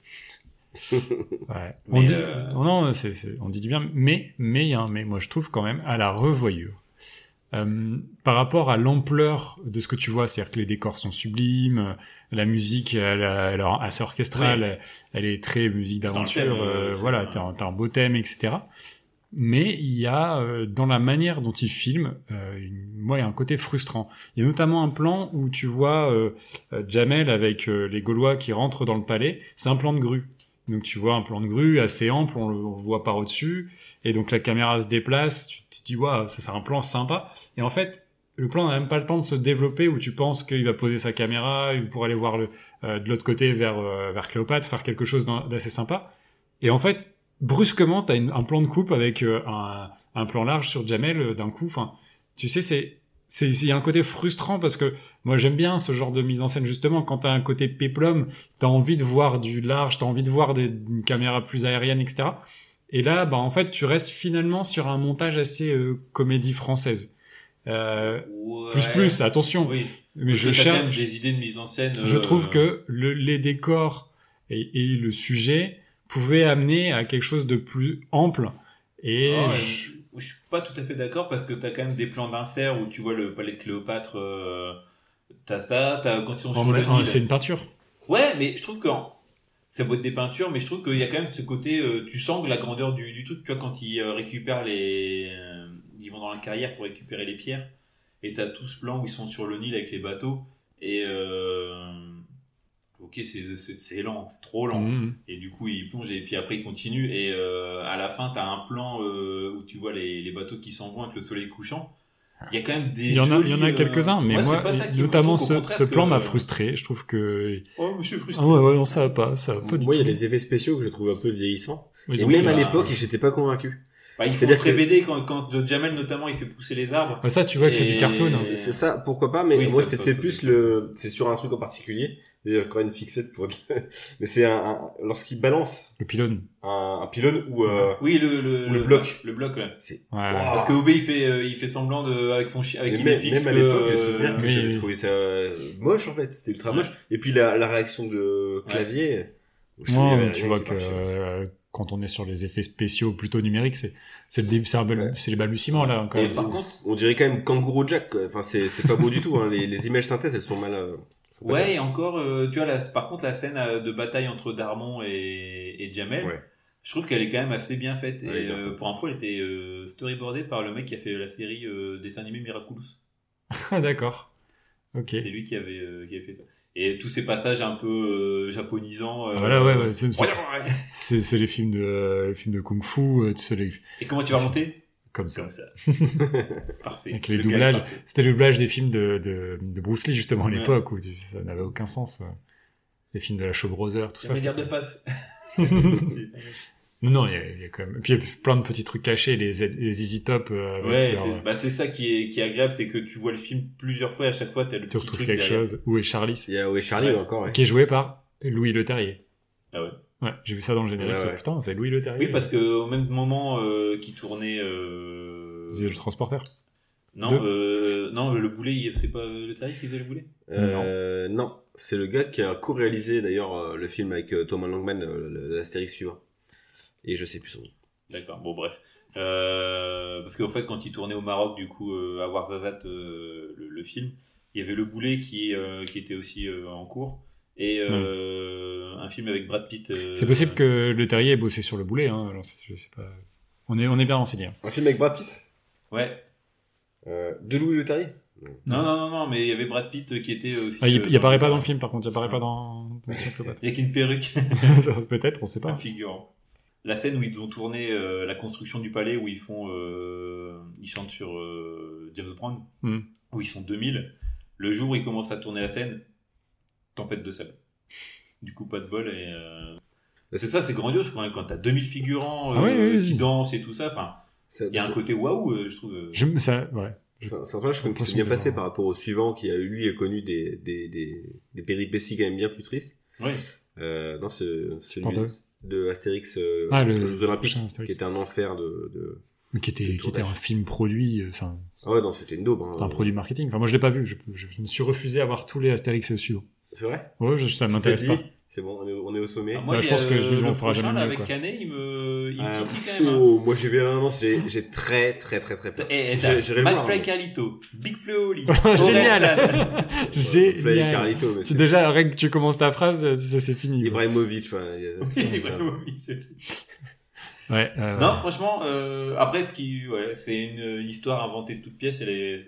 Ouais. On Mais, dit, euh, non, on dit du bien, mais, mais il y a un mais, moi je trouve quand même, à la revoyure, euh, par rapport à l'ampleur de ce que tu vois, c'est-à-dire que les décors sont sublimes, la musique, elle, elle est assez orchestrale, elle, elle est très musique d'aventure, euh, voilà, t'as, un- beau thème, etc. Mais il y a, euh, dans la manière dont il filme, une- moi, il y a un côté frustrant. Il y a notamment un plan où tu vois Jamel avec les Gaulois qui rentrent dans le palais. C'est un plan de grue. Donc tu vois un plan de grue assez ample, on le voit par au-dessus, et donc la caméra se déplace, tu te dis, waouh, ça c'est un plan sympa. Et en fait, le plan n'a même pas le temps de se développer où tu penses qu'il va poser sa caméra pour aller voir le, euh, de l'autre côté vers, euh, vers Cléopâtre, faire quelque chose d'assez sympa. Et en fait, brusquement, tu as un plan de coupe avec euh, un, un plan large sur Jamel euh, d'un coup. Enfin, tu sais, c'est c'est il y a un côté frustrant parce que moi j'aime bien ce genre de mise en scène justement quand t'as un côté péplum t'as envie de voir du large t'as envie de voir des, une caméra plus aérienne etc Et là, bah, en fait, tu restes finalement sur un montage assez euh, comédie française. Euh, plus Ouais. plus, attention. Oui. Mais je Parce que cherche. des idées de mise en scène. Je euh, trouve que le, les décors et, et le sujet pouvaient amener à quelque chose de plus ample. Et Ah ouais, je- je suis pas tout à fait d'accord parce que t'as quand même des plans d'insert où tu vois le palais de Cléopâtre. euh, t'as ça, t'as quand ils sont sur le c'est une peinture. Ouais, mais je trouve que ça beau être des peintures, mais je trouve qu'il y a quand même ce côté, euh, tu sens que la grandeur du, du truc, tu vois, quand ils euh, récupèrent les, euh, ils vont dans la carrière pour récupérer les pierres, et t'as tout ce plan où ils sont sur le Nil avec les bateaux, et euh, ok, c'est lent, c'est trop lent, Mhm. et du coup ils plongent et puis après ils continuent, et euh, à la fin t'as un plan euh, où tu vois les, les bateaux qui s'en vont avec le soleil couchant. Il y a quand même des. Il y en a, il y en a euh, quelques-uns, mais ouais, moi, notamment je ce, plan que- m'a frustré. Je trouve que Oh, monsieur frustré. ah ouais, ouais, non, ça va pas, ça va pas du Moi, il y a des effets spéciaux que je trouve un peu vieillissants. Et même à l'époque, j'étais pas convaincu. Bah, il faut C'est-à-dire très que- BD quand, quand Jamel notamment il fait pousser les arbres. Ça, tu vois que c'est du cartoon. hein. C'est ça, pourquoi pas, mais Oui, moi c'était plus ça. le, c'est sur un truc en particulier. Et encore une fixette pour, [laughs] mais c'est un, un- lorsqu'il balance Le pylône. un, un pylône ou euh, Oui, le, le, Ou le bloc. Le bloc, ouais. Ouais. Wow. Parce que Obé il fait, euh, il fait semblant de, avec son chien, avec même, Idéfix même à que, l'époque, j'ai euh, souvenir que oui, j'avais oui. trouvé ça euh, moche en fait. C'était ultra Ouais. moche. Et puis la, la réaction de clavier. il y Non, mais tu vois que euh, quand on est sur les effets spéciaux plutôt numériques, c'est c'est le début, c'est Ouais. les balbutiements là. Quand Et même. par contre, On dirait quand même Kangourou Jack. quoi. Enfin, c'est c'est pas beau du tout. Hein. Les, les images synthèses, elles sont mal. euh, ouais, et encore, euh, tu vois, la, par contre, la scène euh, de bataille entre Darmon et, et Jamel, Ouais. je trouve qu'elle est quand même assez bien faite. Et bien, euh, pour info, elle était euh, storyboardée par le mec qui a fait la série dessin animé Miraculous. Ah, d'accord. Ok. C'est lui qui avait, qui avait fait ça. Et tous ces passages un peu japonisants. Ah, voilà, ouais, ouais, c'est- les films de les films de kung-fu, les- Et comment tu vas monter? Comme ça. Comme ça. [laughs] Parfait. Avec les Le est doublages. C'était le doublage des films de, de, de Bruce Lee justement à Ouais. l'époque où tu- ça n'avait aucun sens. euh. Les films de la Show Brothers, tout ça. Dire de face. [laughs] non, non, il y, a- il y a quand même. Puis il y a plein de petits trucs cachés, les, les Easy Top. euh, Ouais, leur- c'est bah, c'est ça qui est, qui est agréable, c'est que tu vois le film plusieurs fois et à chaque fois t'as le tu petit retrouves truc quelque derrière. chose. Où est Charlie? A ouais, Charlie Ouais. encore. ouais. Qui est joué par Louis Le Terrier. Ah ouais. Ouais, j'ai vu ça dans le générique. Ouais, ouais. Putain, c'est Louis Le Terrier. Oui, parce que au même moment euh, qu'il tournait. Euh... Le transporteur. Non, euh, non, le boulet, c'est pas le tarif qui faisait le boulet? Euh, non, c'est le gars qui a co-réalisé d'ailleurs le film avec Thomas Langman, l'Astérix suivant. Et je sais plus son nom. D'accord. Bon, bref. Euh, parce qu'en fait, quand il tournait au Maroc, du coup, euh, à Ouarzazate, euh, le, le film, il y avait le boulet qui, euh, qui était aussi euh, en cours et euh, un film avec Brad Pitt. euh, C'est possible que Le Terrier ait bossé sur le boulet. Hein. alors, c'est- je sais pas. On est, on est bien renseigné. hein. Un film avec Brad Pitt? Ouais. euh, De Louis Le Terrier? Non, non, non, non, mais il y avait Brad Pitt qui était aussi. Ah, il, euh, il apparaît pas dans le film, par contre. Il apparaît pas dans, dans Mission Cléopâtre. [laughs] Avec une perruque. [laughs] [laughs] Peut-être, on sait un pas. figurant. La scène où ils ont tourné euh, la construction du palais, où ils font, euh, ils chantent sur euh, James Brown, Hmm. où ils sont 2000. Le jour où ils commencent à tourner la scène, tempête de sable. Du coup, pas de bol et. euh, C'est ça, c'est grandiose quand même quand t'as 2000 figurants euh, Ah oui, oui, oui. qui dansent et tout ça. Enfin, il y a un côté waouh, euh, je trouve. euh. Je, ça, ouais. Je- c'est un comme qui s'est bien de passé par rapport au suivant qui a lui a connu des, des, des, des péripéties quand même bien plus tristes. Ouais. Euh, non, ce, celui Pardon de Astérix euh, Ah, le- aux Jeux Olympiques, qui était un enfer de. de... Mais qui était, qui était un film produit, euh, Ah ouais, non, c'était une daube. Hein. c'était un produit marketing. Enfin, moi, je l'ai pas vu. Je, je- je me suis refusé à voir tous les Astérix suivants. C'est vrai? Je- ça m'intéresse pas. C'est bon, on est, on est au sommet. Ah, moi, Bah, je pense que je- euh, on le fera jamais mieux, avec quoi. Canet, il me, il me Ah, titille quand même. hein. oh, moi j'ai vu un annonce, j'ai très très très très peur. Et, McFly Carlito, Big Flo Oli, [laughs] Génial [laughs] Génial Carlito, mais C'est déjà, rien que tu commences ta phrase, ça c'est fini. Ibrahimovic, [laughs] enfin, ça. Ouais, euh, Non, franchement, euh, après, ce qui, ouais, c'est une, une histoire inventée de toutes pièces. Elle est,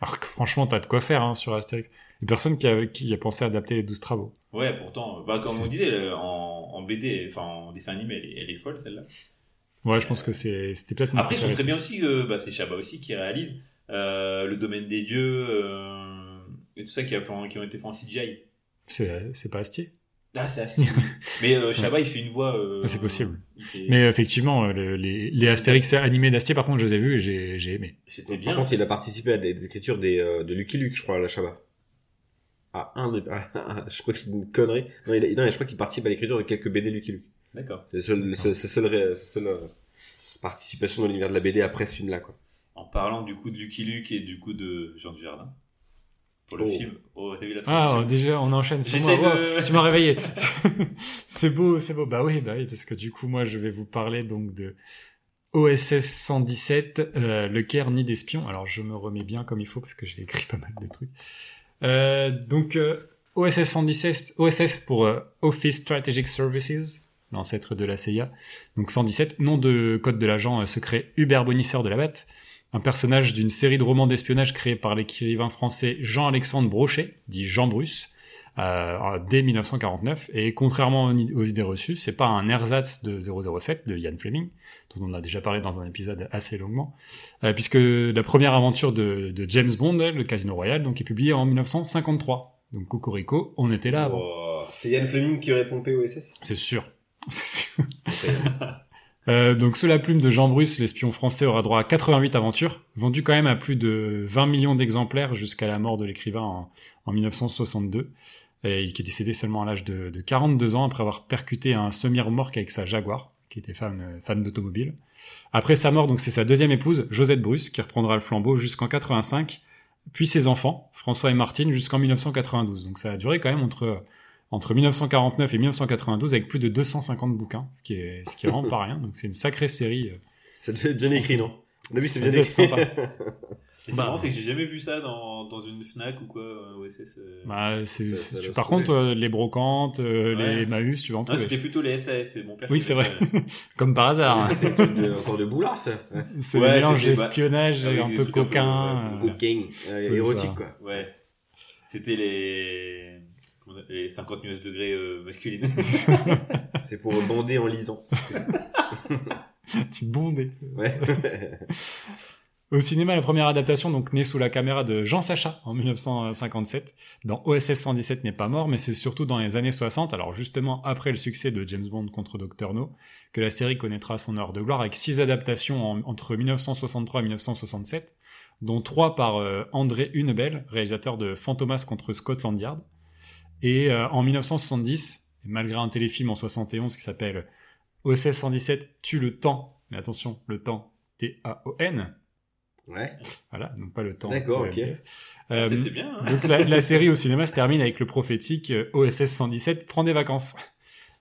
alors que franchement, t'as de quoi faire hein, sur Astérix. Il y a personne qui a, qui a pensé à adapter les 12 travaux. ouais, pourtant, bah, comme on disait, le- en, en BD, enfin en dessin animé, elle est, elle est folle celle-là. Ouais, je pense que c'était peut-être Après, ils sont très bien aussi, euh, bah, c'est Chabat aussi qui réalise euh, le domaine des dieux euh, et tout ça qui, a qui ont été faits en CGI. C'est, c'est pas Astier. Ah, c'est oui. [laughs] Mais euh, Chabat, il fait une voix. euh, Ah, c'est possible. fait- Mais effectivement, le- les, les Astérix animés d'Astier, par contre, je les ai vus et j'ai, j'ai aimé. C'était Par bien. contre, il a participé à des, des écritures des, euh, de Lucky Luke, je crois, à la Chabat. Ah, un de... [laughs] ah, je crois que c'est une connerie. Non, il a- non, je crois qu'il participe à l'écriture de quelques BD Lucky Luke. D'accord. C'est c'est seule, euh, participation dans l'univers de la BD après ce film-là, quoi. En parlant du coup de Lucky Luke et du coup de Jean Dujardin. Pour le Oh. film. Oh, t'as vu la Ah, transition déjà, on enchaîne sur moi. De- tu m'as réveillé. [laughs] c'est beau, c'est beau. Bah oui, bah oui, parce que du coup, moi, je vais vous parler donc de OSS 117, euh, le Caire nid d'espions. Alors, je me remets bien comme il faut parce que j'ai écrit pas mal de trucs. Euh, donc, euh, OSS 117, OSS pour euh, Office Strategic Services, l'ancêtre de la CIA. Donc 117, nom de code de l'agent euh, secret Hubert Bonisseur de la Batte, un personnage d'une série de romans d'espionnage créé par l'écrivain français Jean-Alexandre Brochet, dit Jean Bruce, euh, dès 1949. Et contrairement aux idées reçues, c'est pas un ersatz de 007 de Ian Fleming, dont on a déjà parlé dans un épisode assez longuement, euh, puisque la première aventure de, de James Bond, le Casino Royale, donc est publiée en 1953. Donc Cocorico, on était là avant. Oh, c'est Yann Fleming qui répond POSS C'est sûr. [laughs] C'est sûr. [laughs] Euh, donc sous la plume de Jean Bruce, l'espion français aura droit à 88 aventures, vendues quand même à plus de 20 millions d'exemplaires jusqu'à la mort de l'écrivain en, en 1962, et qui est décédé seulement à l'âge de, de 42 ans après avoir percuté un semi-remorque avec sa Jaguar, qui était fan, euh, fan d'automobile. Après sa mort, donc c'est sa deuxième épouse, Josette Bruce, qui reprendra le flambeau jusqu'en 85, puis ses enfants, François et Martine, jusqu'en 1992. Donc ça a duré quand même entre entre 1949 et 1992 avec plus de 250 bouquins, ce qui est, ce qui est vraiment pas rien. Donc c'est une sacrée série. euh. Ça devait être bien écrit, non? Vu, c'est bien écrit. sympa. [laughs] Et c'est Bah. marrant, c'est que j'ai jamais vu ça dans, dans une Fnac ou quoi, euh, OSS. euh. Bah, c'est, Ça- c'est- ça tu- doit par trouver. contre, euh, les brocantes, euh, Ouais. les Maüs, tu vas en Non, trouver. c'était plutôt les SAS, c'est mon père. Oui, c'est vrai. [laughs] Comme par hasard. hein. Ça, c'est encore de boulard, ça. [laughs] Ouais. C'est Ouais, le mélange bah, d'espionnage et un peu trucs un peu, coquin. ouais, euh. Euh, C'est érotique, ça. quoi. Ouais. C'était les... les 50 nuances degrés euh, masculines. [laughs] C'est pour bander en lisant. tu bondais. Ouais. Au cinéma, la première adaptation, donc née sous la caméra de Jean Sacha en 1957, dans OSS 117 n'est pas mort, mais c'est surtout dans les années 60, alors justement après le succès de James Bond contre Dr. No, que la série connaîtra son heure de gloire avec six adaptations en- entre 1963 et 1967, dont trois par euh, André Hunebel, réalisateur de Fantomas contre Scotland Yard. Et euh, en 1970, et malgré un téléfilm en 71 qui s'appelle OSS 117 tue le temps, mais attention, le temps T-A-O-N, Ouais. voilà, donc pas le temps. D'accord, ok. Euh, C'était bien. hein. donc la, la série au cinéma se termine avec le prophétique euh, OSS 117 prend des vacances.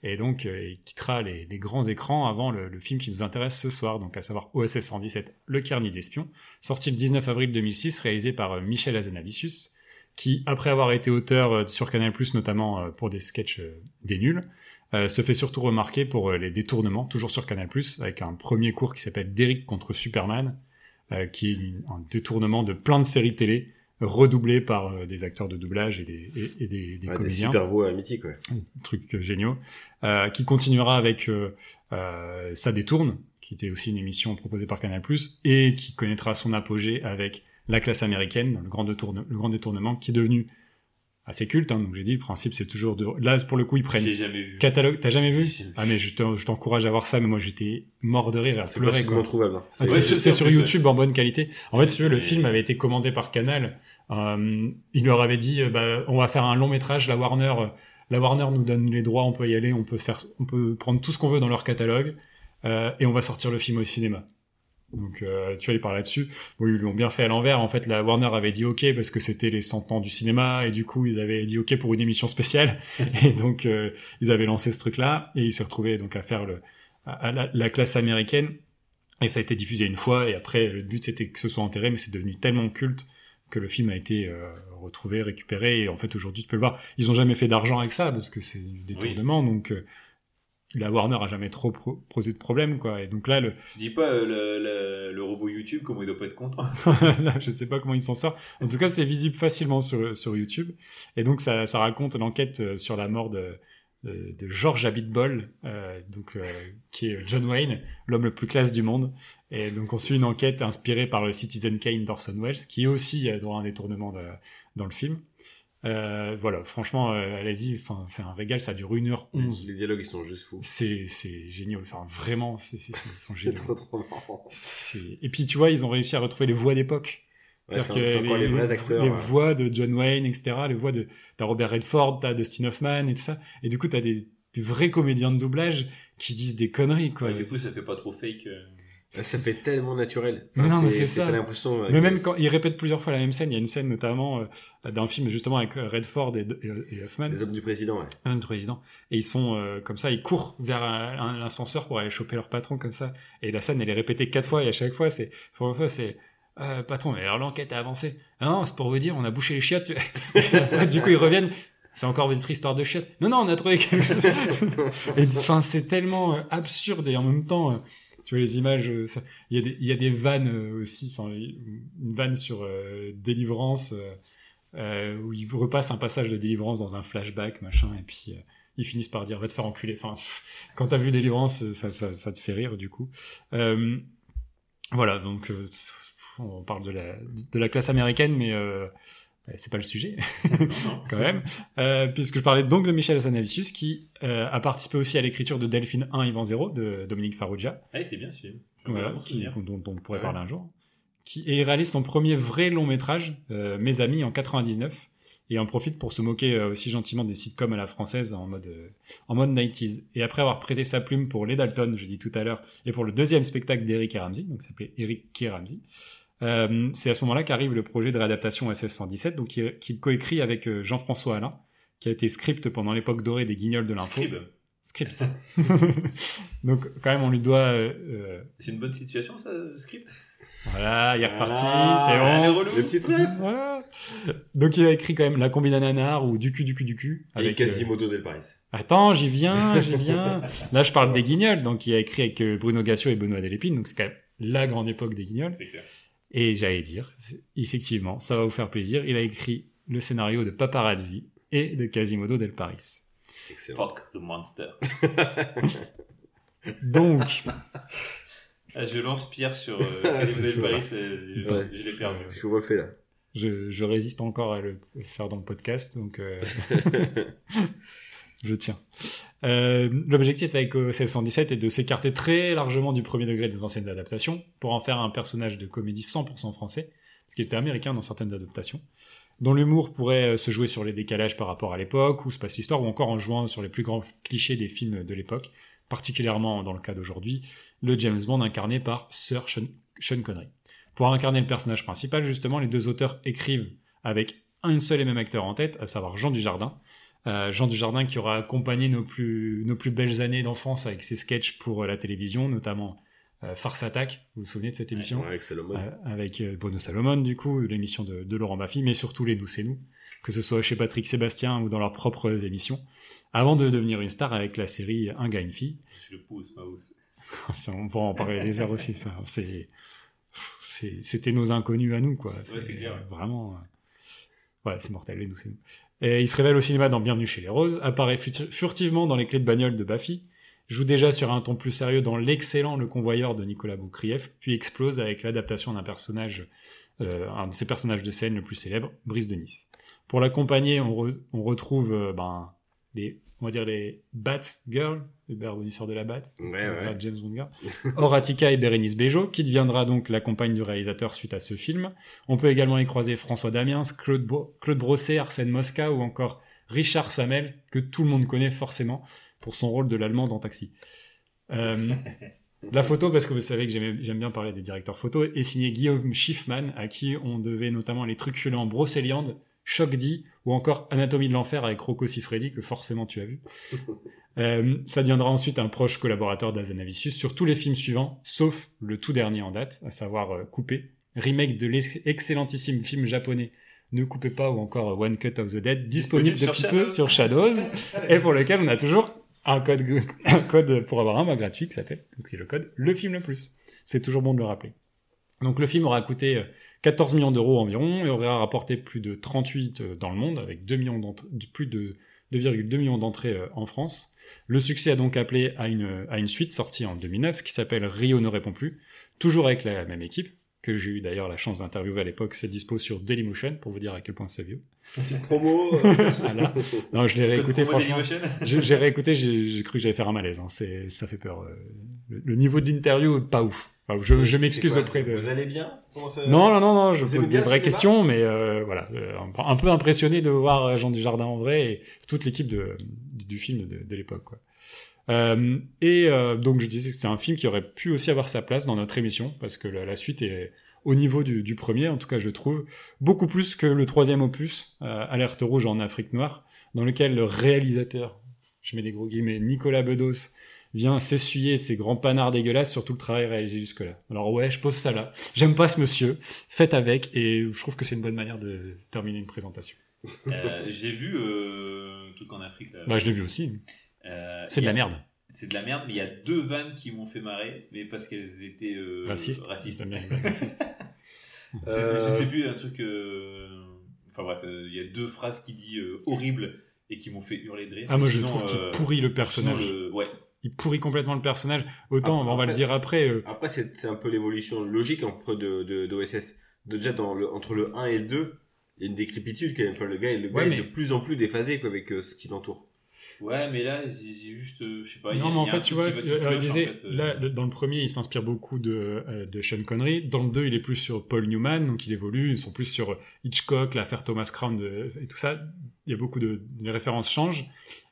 Et donc euh, il quittera les, les grands écrans avant le, le film qui nous intéresse ce soir, donc à savoir OSS 117, Le Carnet d'espions, sorti le 19 avril 2006, réalisé par euh, Michel Azanavicius, qui, après avoir été auteur euh, sur Canal+, notamment euh, pour des sketchs euh, des nuls, euh, se fait surtout remarquer pour euh, les détournements, toujours sur Canal+, avec un premier cours qui s'appelle Derrick contre Superman, euh, qui est un détournement de plein de séries télé, redoublé par euh, des acteurs de doublage et des, et, et des, des Ouais, des comédiens super voix mythiques, ouais. trucs euh, géniaux, euh, qui continuera avec euh, euh, Ça détourne, qui était aussi une émission proposée par Canal+, et qui connaîtra son apogée avec La classe américaine, le grand, détourne- le grand détournement, qui est devenu assez culte. Hein, donc j'ai dit, le principe c'est toujours de... Là, pour le coup, ils prennent l'ai jamais vu. catalogue. T'as jamais vu? Jamais. Ah mais je t'en- je t'encourage à voir ça, mais moi j'étais mort de rire, à C'est facilement trouvable. hein. Ah, C'est- Ouais, sur, c'est YouTube en bonne qualité. En fait, si tu veux, le film avait été commandé par Canal. Euh, il leur avait dit, euh, bah, on va faire un long métrage. La Warner, euh, la Warner nous donne les droits, on peut y aller, on peut faire, on peut prendre tout ce qu'on veut dans leur catalogue, euh, et on va sortir le film au cinéma. Donc, euh, tu vois, il parle là-dessus. Bon, ils l'ont bien fait à l'envers. En fait, la Warner avait dit OK parce que c'était les 100 ans du cinéma, et du coup, ils avaient dit OK pour une émission spéciale. [laughs] et donc, euh, ils avaient lancé ce truc-là, et ils s'est retrouvés donc à faire le, à, à la, la classe américaine. Et ça a été diffusé une fois, et après, le but c'était que ce soit enterré, mais c'est devenu tellement culte que le film a été euh, retrouvé, récupéré, et en fait aujourd'hui tu peux le voir. Ils ont jamais fait d'argent avec ça, parce que c'est du détournement, donc euh, la Warner a jamais trop pro- posé de problème, quoi. Et donc là, le, Je dis pas euh, le, le, le robot YouTube, comment il doit pas être content. [laughs] là, je sais pas comment il s'en sort. En tout cas, c'est visible facilement sur, sur YouTube. Et donc, ça, ça raconte l'enquête euh, sur la mort de, de, de George Abitbol, euh, donc, euh, qui est John Wayne, l'homme le plus classe du monde. Et donc, on suit une enquête inspirée par le Citizen Kane d'Orson Welles, qui est aussi euh, dans un détournement de- dans le film. Euh, voilà, franchement, euh, allez-y, enfin, c'est un régal, ça dure 1h11. Les dialogues, ils sont juste fous. C'est, c'est génial, enfin, vraiment, c'est, c'est- ils sont [laughs] C'est géniaux. trop, trop marrant. Et puis, tu vois, ils ont réussi à retrouver les voix d'époque. Ouais, C'est-à-dire que les vrais acteurs. Les ouais. voix de John Wayne, etc. Les voix de t'as Robert Redford, t'as Dustin Hoffman et tout ça. Et du coup, t'as des, des vrais comédiens de doublage qui disent des conneries, quoi. Ouais, du coup, ça fait pas trop fake. euh. Ça fait tellement naturel. Non, mais c'est ça. L'impression. euh, Mais même quand ils répètent plusieurs fois la même scène, il y a une scène notamment euh, d'un film justement avec euh, Redford et, et, et Hoffman, Les hommes du président, ouais. un du président, et ils sont euh, comme ça, ils courent vers un, un ascenseur pour aller choper leur patron comme ça. Et la scène, elle est répétée quatre fois et à chaque fois, c'est, pour une fois, c'est euh, patron, mais alors l'enquête a avancé. Ah non, c'est pour vous dire, on a bouché les chiottes. [laughs] Du coup, ils reviennent. C'est encore votre histoire de chiottes. Non, non, on a trouvé quelque chose. [laughs] et enfin, c'est tellement absurde et en même temps, tu vois les images. euh, Il y a des, il y a des vannes euh, aussi. Enfin, une vanne sur euh, délivrance où ils repassent un passage de délivrance dans un flashback, machin, et puis. ils finissent par dire va te faire enculer. Enfin, [laughs] quand t'as vu Délivrance, ça, ça, ça te fait rire du coup. Voilà, donc on parle de la, de la classe américaine, mais c'est pas le sujet [laughs] quand même, euh, puisque je parlais donc de Michel Hazanavicius qui euh, a participé aussi à l'écriture de Delphine 1 Yvan 0 de Dominique Farrugia, Ah, il était bien celui voilà, dont, dont on pourrait Ouais. parler un jour, qui et il réalise son premier vrai long métrage, euh, Mes amis en 99, et en profite pour se moquer euh, aussi gentiment des sitcoms à la française en mode euh, en mode 90s. Et après avoir prêté sa plume pour Les Dalton, je dis tout à l'heure, et pour le deuxième spectacle d'Eric et Ramsey, donc s'appelait Eric Ramsey. Euh, c'est à ce moment-là qu'arrive le projet de réadaptation SS 117, donc qu'il qu'il coécrit avec euh, Jean-François Alain, qui a été script pendant l'époque dorée des Guignols de l'info. Script. [laughs] donc quand même on lui doit euh, C'est une bonne situation, ça, le script? Voilà, il est reparti, Voilà, c'est bon. relou. Le petit rêve [laughs] Voilà. Donc il a écrit quand même La combine à nanar ou Du cul du cul du cul. Avec euh, Quasimodo del Paris. Attends, j'y viens, [laughs] j'y viens. Là je parle des guignols, donc il a écrit avec Bruno Gassio et Benoît Delépine, donc c'est quand même la grande époque des guignols. C'est clair. Et j'allais dire, effectivement, ça va vous faire plaisir, il a écrit le scénario de Paparazzi et de Quasimodo del Paris. Excellent. Fuck the monster. [laughs] Donc, Ah, je lance Pierre sur euh, [laughs] Ah, Quasimodo del Paris, et je, Ouais. je l'ai perdu. Je suis refait là. je, je résiste encore à le faire dans le podcast, donc euh, [laughs] je tiens. Euh, L'objectif avec OSS 117 est de s'écarter très largement du premier degré des anciennes adaptations pour en faire un personnage de comédie 100% français, ce qui était américain dans certaines adaptations, dont l'humour pourrait euh, se jouer sur les décalages par rapport à l'époque, où se passe l'histoire, ou encore en jouant sur les plus grands clichés des films de l'époque, particulièrement dans le cas d'aujourd'hui, le James Bond incarné par Sir Sean, Sean Connery. Pour incarner le personnage principal, justement, les deux auteurs écrivent avec un seul et même acteur en tête, à savoir Jean Dujardin. Euh, Jean Dujardin qui aura accompagné nos plus, nos plus belles années d'enfance avec ses sketchs pour euh, la télévision, notamment euh, Farce Attack. Vous vous souvenez de cette émission? Ouais, avec Salomon. Euh, Avec Bruno Salomon, du coup, l'émission de, de Laurent Baffy, mais surtout les Nous c'est nous, que ce soit chez Patrick Sébastien ou dans leurs propres émissions, avant de devenir une star avec la série Un gars, une fille. Je suis le pouce. [laughs] Ça, On va en parler les heures aussi, ça. C'est, c'est- c'était nos inconnus à nous, quoi. c'est clair. Vraiment. Ouais, c'est mortel, les nous, c'est nous. Il se révèle au cinéma dans Bienvenue chez les Roses, apparaît furtivement dans les clés de bagnole de Baffy, joue déjà sur un ton plus sérieux dans l'excellent Le Convoyeur de Nicolas Boukrieff, puis explose avec l'adaptation d'un personnage, euh, un de ses personnages de scène le plus célèbre, Brice de Nice. Pour l'accompagner, on retrouve euh, ben, les, on va dire les Bat Girls, les barbonisseurs de la Bat, Ouais, ouais. James Bond Girl. [laughs] Horatica et Bérénice Bejo, qui deviendra donc la compagne du réalisateur suite à ce film. On peut également y croiser François Damiens, Claude, Bro- Claude Brosset, Arsène Mosca ou encore Richard Samel, que tout le monde connaît forcément pour son rôle de l'allemand dans Taxi. Euh, [laughs] la photo, parce que vous savez que j'aime bien parler des directeurs photos, est signée Guillaume Schiffman, à qui on devait notamment les truculents Brocéliande, Choc D ou encore Anatomie de l'enfer avec Rocco Siffredi, que forcément tu as vu. [laughs] Euh, ça deviendra ensuite un proche collaborateur d'Azanavicius sur tous les films suivants, sauf le tout dernier en date, à savoir euh, Coupé, remake de l'excellentissime film japonais Ne coupez pas ou encore One Cut of the Dead, disponible depuis peu Shadows. sur Shadows, [laughs] et pour lequel on a toujours un code, [laughs] un code pour avoir un mois gratuit qui s'appelle, donc c'est le code Le Film Le Plus. C'est toujours bon de le rappeler. Donc le film aura coûté euh, 14 millions d'euros environ et aura rapporté plus de 38 euh, dans le monde, avec 2 millions plus de 2,2 millions d'entrées euh, en France. Le succès a donc appelé à une, à une suite sortie en 2009 qui s'appelle Rio ne répond plus, toujours avec la même équipe, que j'ai eu d'ailleurs la chance d'interviewer à l'époque, c'est dispo sur Dailymotion pour vous dire à quel point c'est vieux. Petite promo. euh, [laughs] Voilà. Non, je l'ai réécouté franchement. J'ai réécouté, j'ai cru que j'allais faire un malaise. Hein. Ça fait peur. euh, Le, le niveau de l'interview, pas ouf. Enfin, je je m'excuse auprès de. Vous allez bien? Ça Non, non, non, non, je Vous pose des vraies questions, mais euh, voilà, euh, un, peu impressionné de voir Jean Dujardin en vrai et toute l'équipe de, du film de, de l'époque. Euh, et euh, donc je disais que c'est un film qui aurait pu aussi avoir sa place dans notre émission parce que la, la suite est au niveau du, du, premier, en tout cas je trouve, beaucoup plus que le troisième opus, euh, Alerte rouge en Afrique noire, dans lequel le réalisateur, je mets des gros guillemets, Nicolas Bedos, vient s'essuyer ses grands panards dégueulasses sur tout le travail réalisé jusque-là. Alors ouais, je pose ça là. J'aime pas ce monsieur, faites avec, et je trouve que c'est une bonne manière de terminer une présentation. Euh, J'ai vu euh, un truc en Afrique. Là. Bah je l'ai vu aussi. Euh, C'est de la a- merde. C'est de la merde, mais il y a deux vannes qui m'ont fait marrer, mais parce qu'elles étaient euh, Raciste. racistes. C'est de la merde, raciste. C'était, Euh, Je sais plus, un truc. euh, Enfin bref, euh, il y a deux phrases qui dit euh, horribles et qui m'ont fait hurler de rire. Ah moi je Sinon, trouve qu'il pourrit le personnage. sinon, le- Ouais. Il pourrit complètement le personnage. Autant, Après- on va le dire après. euh, Après, c'est c'est un peu l'évolution logique entre de, de, d'OSS. De, déjà, dans le, entre le 1 et le 2, il y a une décrépitude quand même. Enfin, le gars, le gars Ouais, est de plus en plus déphasé quoi, avec euh, ce qui l'entoure. Ouais, mais là, j'ai j'ai juste, euh, je sais pas. il y a- non, mais en fait, tu vois, euh, en fait, euh. là, le- dans le premier, il s'inspire beaucoup de, euh, de Sean Connery. Dans le 2, il est plus sur Paul Newman, donc il évolue. Ils sont plus sur Hitchcock, l'affaire Thomas Crown de- et tout ça. Il y a beaucoup de, les références changent.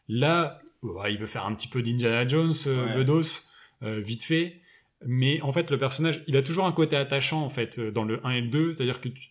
Là, il veut faire un petit peu d'Indiana Jones, euh, Ouais. Bedos, euh, vite fait. Mais en fait, le personnage, il a toujours un côté attachant, en fait, euh, dans le 1 et le 2. C'est-à-dire que tu,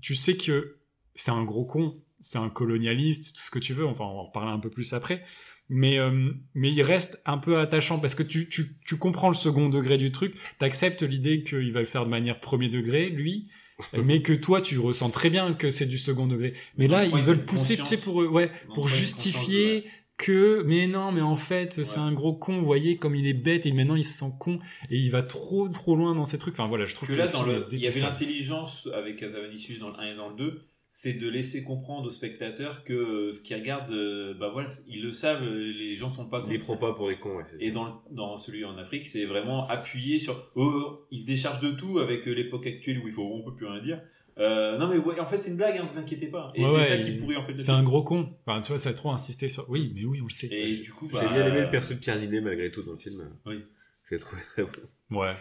tu sais que c'est un gros con, c'est un colonialiste, tout ce que tu veux. Enfin, on va en reparler un peu plus après. Mais, euh, mais il reste un peu attachant parce que tu, tu, tu comprends le second degré du truc, t'acceptes l'idée qu'il va le faire de manière premier degré, lui, [laughs] mais que toi, tu ressens très bien que c'est du second degré. Mais là, ils veulent pousser, tu sais, pour, ouais, pour justifier que, mais non, mais en fait, c'est un gros con, vous voyez, comme il est bête et maintenant il se sent con et il va trop, trop loin dans ces trucs. Enfin voilà, je trouve que que, là, dans le, il y avait l'intelligence avec Azavanicius dans le 1 et dans le 2, c'est de laisser comprendre aux spectateurs que euh, ce qu'ils regardent, euh, bah voilà, ils le savent, euh, les gens sont pas les prend pas pour des cons. ouais, Et dans, le- dans celui en Afrique, c'est vraiment appuyé sur. Oh, il se décharge de tout avec l'époque actuelle où il faut, on peut plus rien dire. Euh, non mais ouais, en fait c'est une blague, hein, vous inquiétez pas. Et Ouais, c'est ouais, ça qui pourrit en fait. C'est un gros con. Enfin, tu vois, ça a trop insisté sur. Oui, mais oui, on le sait. Et du coup, bah, J'ai bien aimé le perso de Pierre Ninet malgré tout dans le film. Oui. Je l'ai trouvé très bon. Ouais.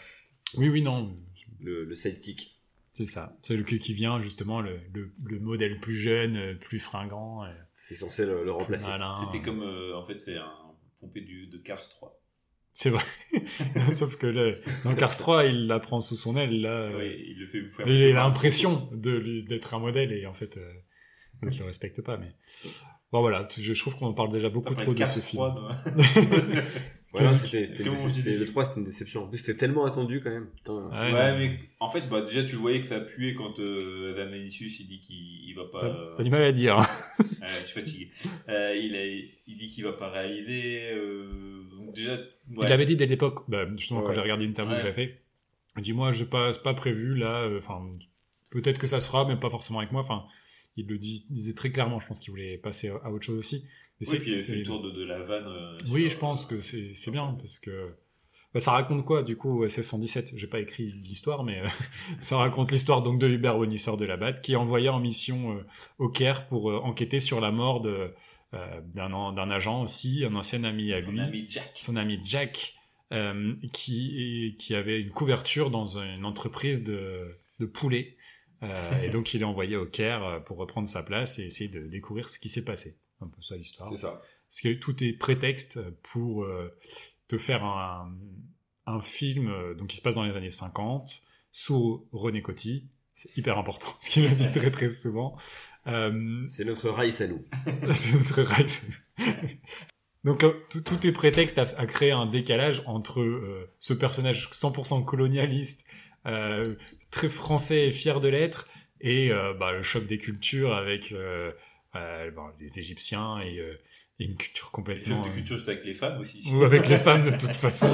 Oui, oui, non. Le, le sidekick. C'est ça. C'est le qui vient, justement, le, le, le modèle plus jeune, euh, plus fringant, euh, C'est censé le, le remplacer. C'était comme. euh, en fait, c'est un pompé du, de Cars 3. C'est vrai. [laughs] Sauf que là, dans Cars 3, il la prend sous son aile. Là, euh, Oui, il le fait vous faire. il a l'impression de d'être un modèle et en fait, euh, il le respecte pas. Mais bon, voilà. Je, je trouve qu'on en parle déjà beaucoup trop de Cars ce film. 3 dans- [laughs] Voilà, c'était, le 3, c'était une déception. En plus, c'était tellement attendu quand même. Putain. Ouais, mais en fait, bah, déjà, tu le voyais que ça puait quand euh, Zananicius, il dit qu'il il va pas. T'as euh, t'as du mal à le dire. hein. [laughs] Ouais, je suis fatigué. Euh, il, a, il dit qu'il va pas réaliser. euh, donc déjà, ouais. Il avait dit dès l'époque, bah, justement, quand j'ai regardé une interview Ouais. que j'avais fait, il dit Moi, je pas, c'est pas prévu là. euh, Enfin, peut-être que ça se fera, mais pas forcément avec moi. Enfin, il le dit, il disait très clairement. Je pense qu'il voulait passer à autre chose aussi. Mais Oui, puis il fait le tour de, de la vanne. euh, Oui, sur, je pense que c'est bien parce que bah, ça raconte quoi du coup SS 117 J'ai pas écrit l'histoire, mais euh, [laughs] ça raconte l'histoire donc de Hubert Bonisseur de la Batte qui est envoyé en mission euh, au Caire pour enquêter sur la mort d'un agent aussi, un ancien ami à son lui, ami Jack. son ami Jack, qui avait une couverture dans une entreprise de de poulets. Et [laughs] donc il est envoyé au Caire pour reprendre sa place et essayer de découvrir ce qui s'est passé. Un peu ça l'histoire. C'est ça. Parce que tout est prétexte pour euh, te faire un, un film euh, donc qui se passe dans les années 50 sous René Coty. C'est hyper important, [laughs] ce qu'il a dit très très souvent. Euh, C'est notre à nous. [laughs] c'est notre Rice. [laughs] Donc tout, tout est prétexte à, à créer un décalage entre ce personnage 100% colonialiste, très français et fier de l'être, et bah, le choc des cultures avec euh, bon, les Égyptiens et, euh, et une culture complètement... de euh, culture, avec les femmes aussi. ou avec les femmes de [laughs] toute façon.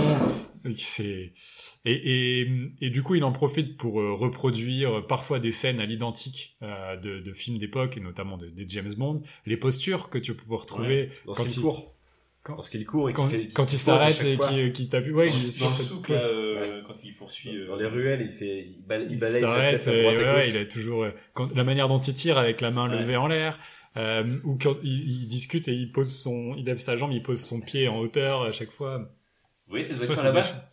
Et, et, et du coup, il en profite pour euh, reproduire parfois des scènes à l'identique euh, de, de films d'époque et notamment de, des James Bond. Les postures que tu peux pouvoir retrouver Dans quand qu'il il court. quand- Lorsqu'il court et quand, qu'il fait. qu'il il s'arrête et fois. qui, qui t'appuie. Ouais, il dans sur le souk, là, euh, quand il poursuit. euh, Dans les ruelles, il fait, il balaye, il balaye sa s'arrête tête à et droite à ouais, il a toujours quand, la manière dont il tire avec la main Ouais. levée en l'air euh, ou quand il, il discute et il pose son il lève sa jambe il pose son pied en hauteur à chaque fois Vous voyez cette voiture là-bas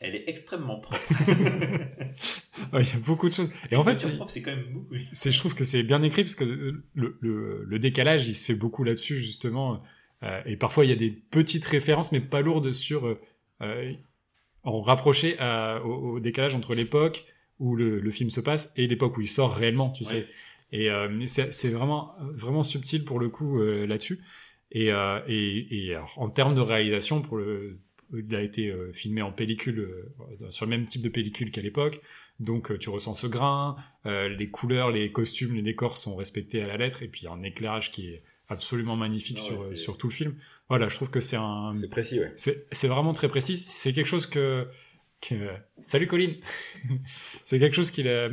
Elle est extrêmement propre. [laughs] [laughs] Ouais, il y a beaucoup de choses et en fait c'est quand même beaucoup. [laughs] c'est je trouve que c'est bien écrit parce que le, le, le décalage il se fait beaucoup là-dessus justement Euh, et parfois, il y a des petites références, mais pas lourdes sur. Euh, euh, en rapproché à- au, au décalage entre l'époque où le, le film se passe et l'époque où il sort réellement, tu Ouais. sais. Et euh, c'est vraiment, vraiment subtil pour le coup euh, là-dessus. Et, euh, et, et alors, en termes de réalisation, pour le, il a été filmé en pellicule, sur le même type de pellicule qu'à l'époque. Donc tu ressens ce grain, euh, les couleurs, les costumes, les décors sont respectés à la lettre, et puis il y a un éclairage qui est absolument magnifique Ah sur, sur tout le film. Voilà, je trouve que c'est un, C'est précis, ouais. c'est vraiment très précis. C'est quelque chose que. Que- Salut Colline [laughs] C'est quelque chose qu'il a.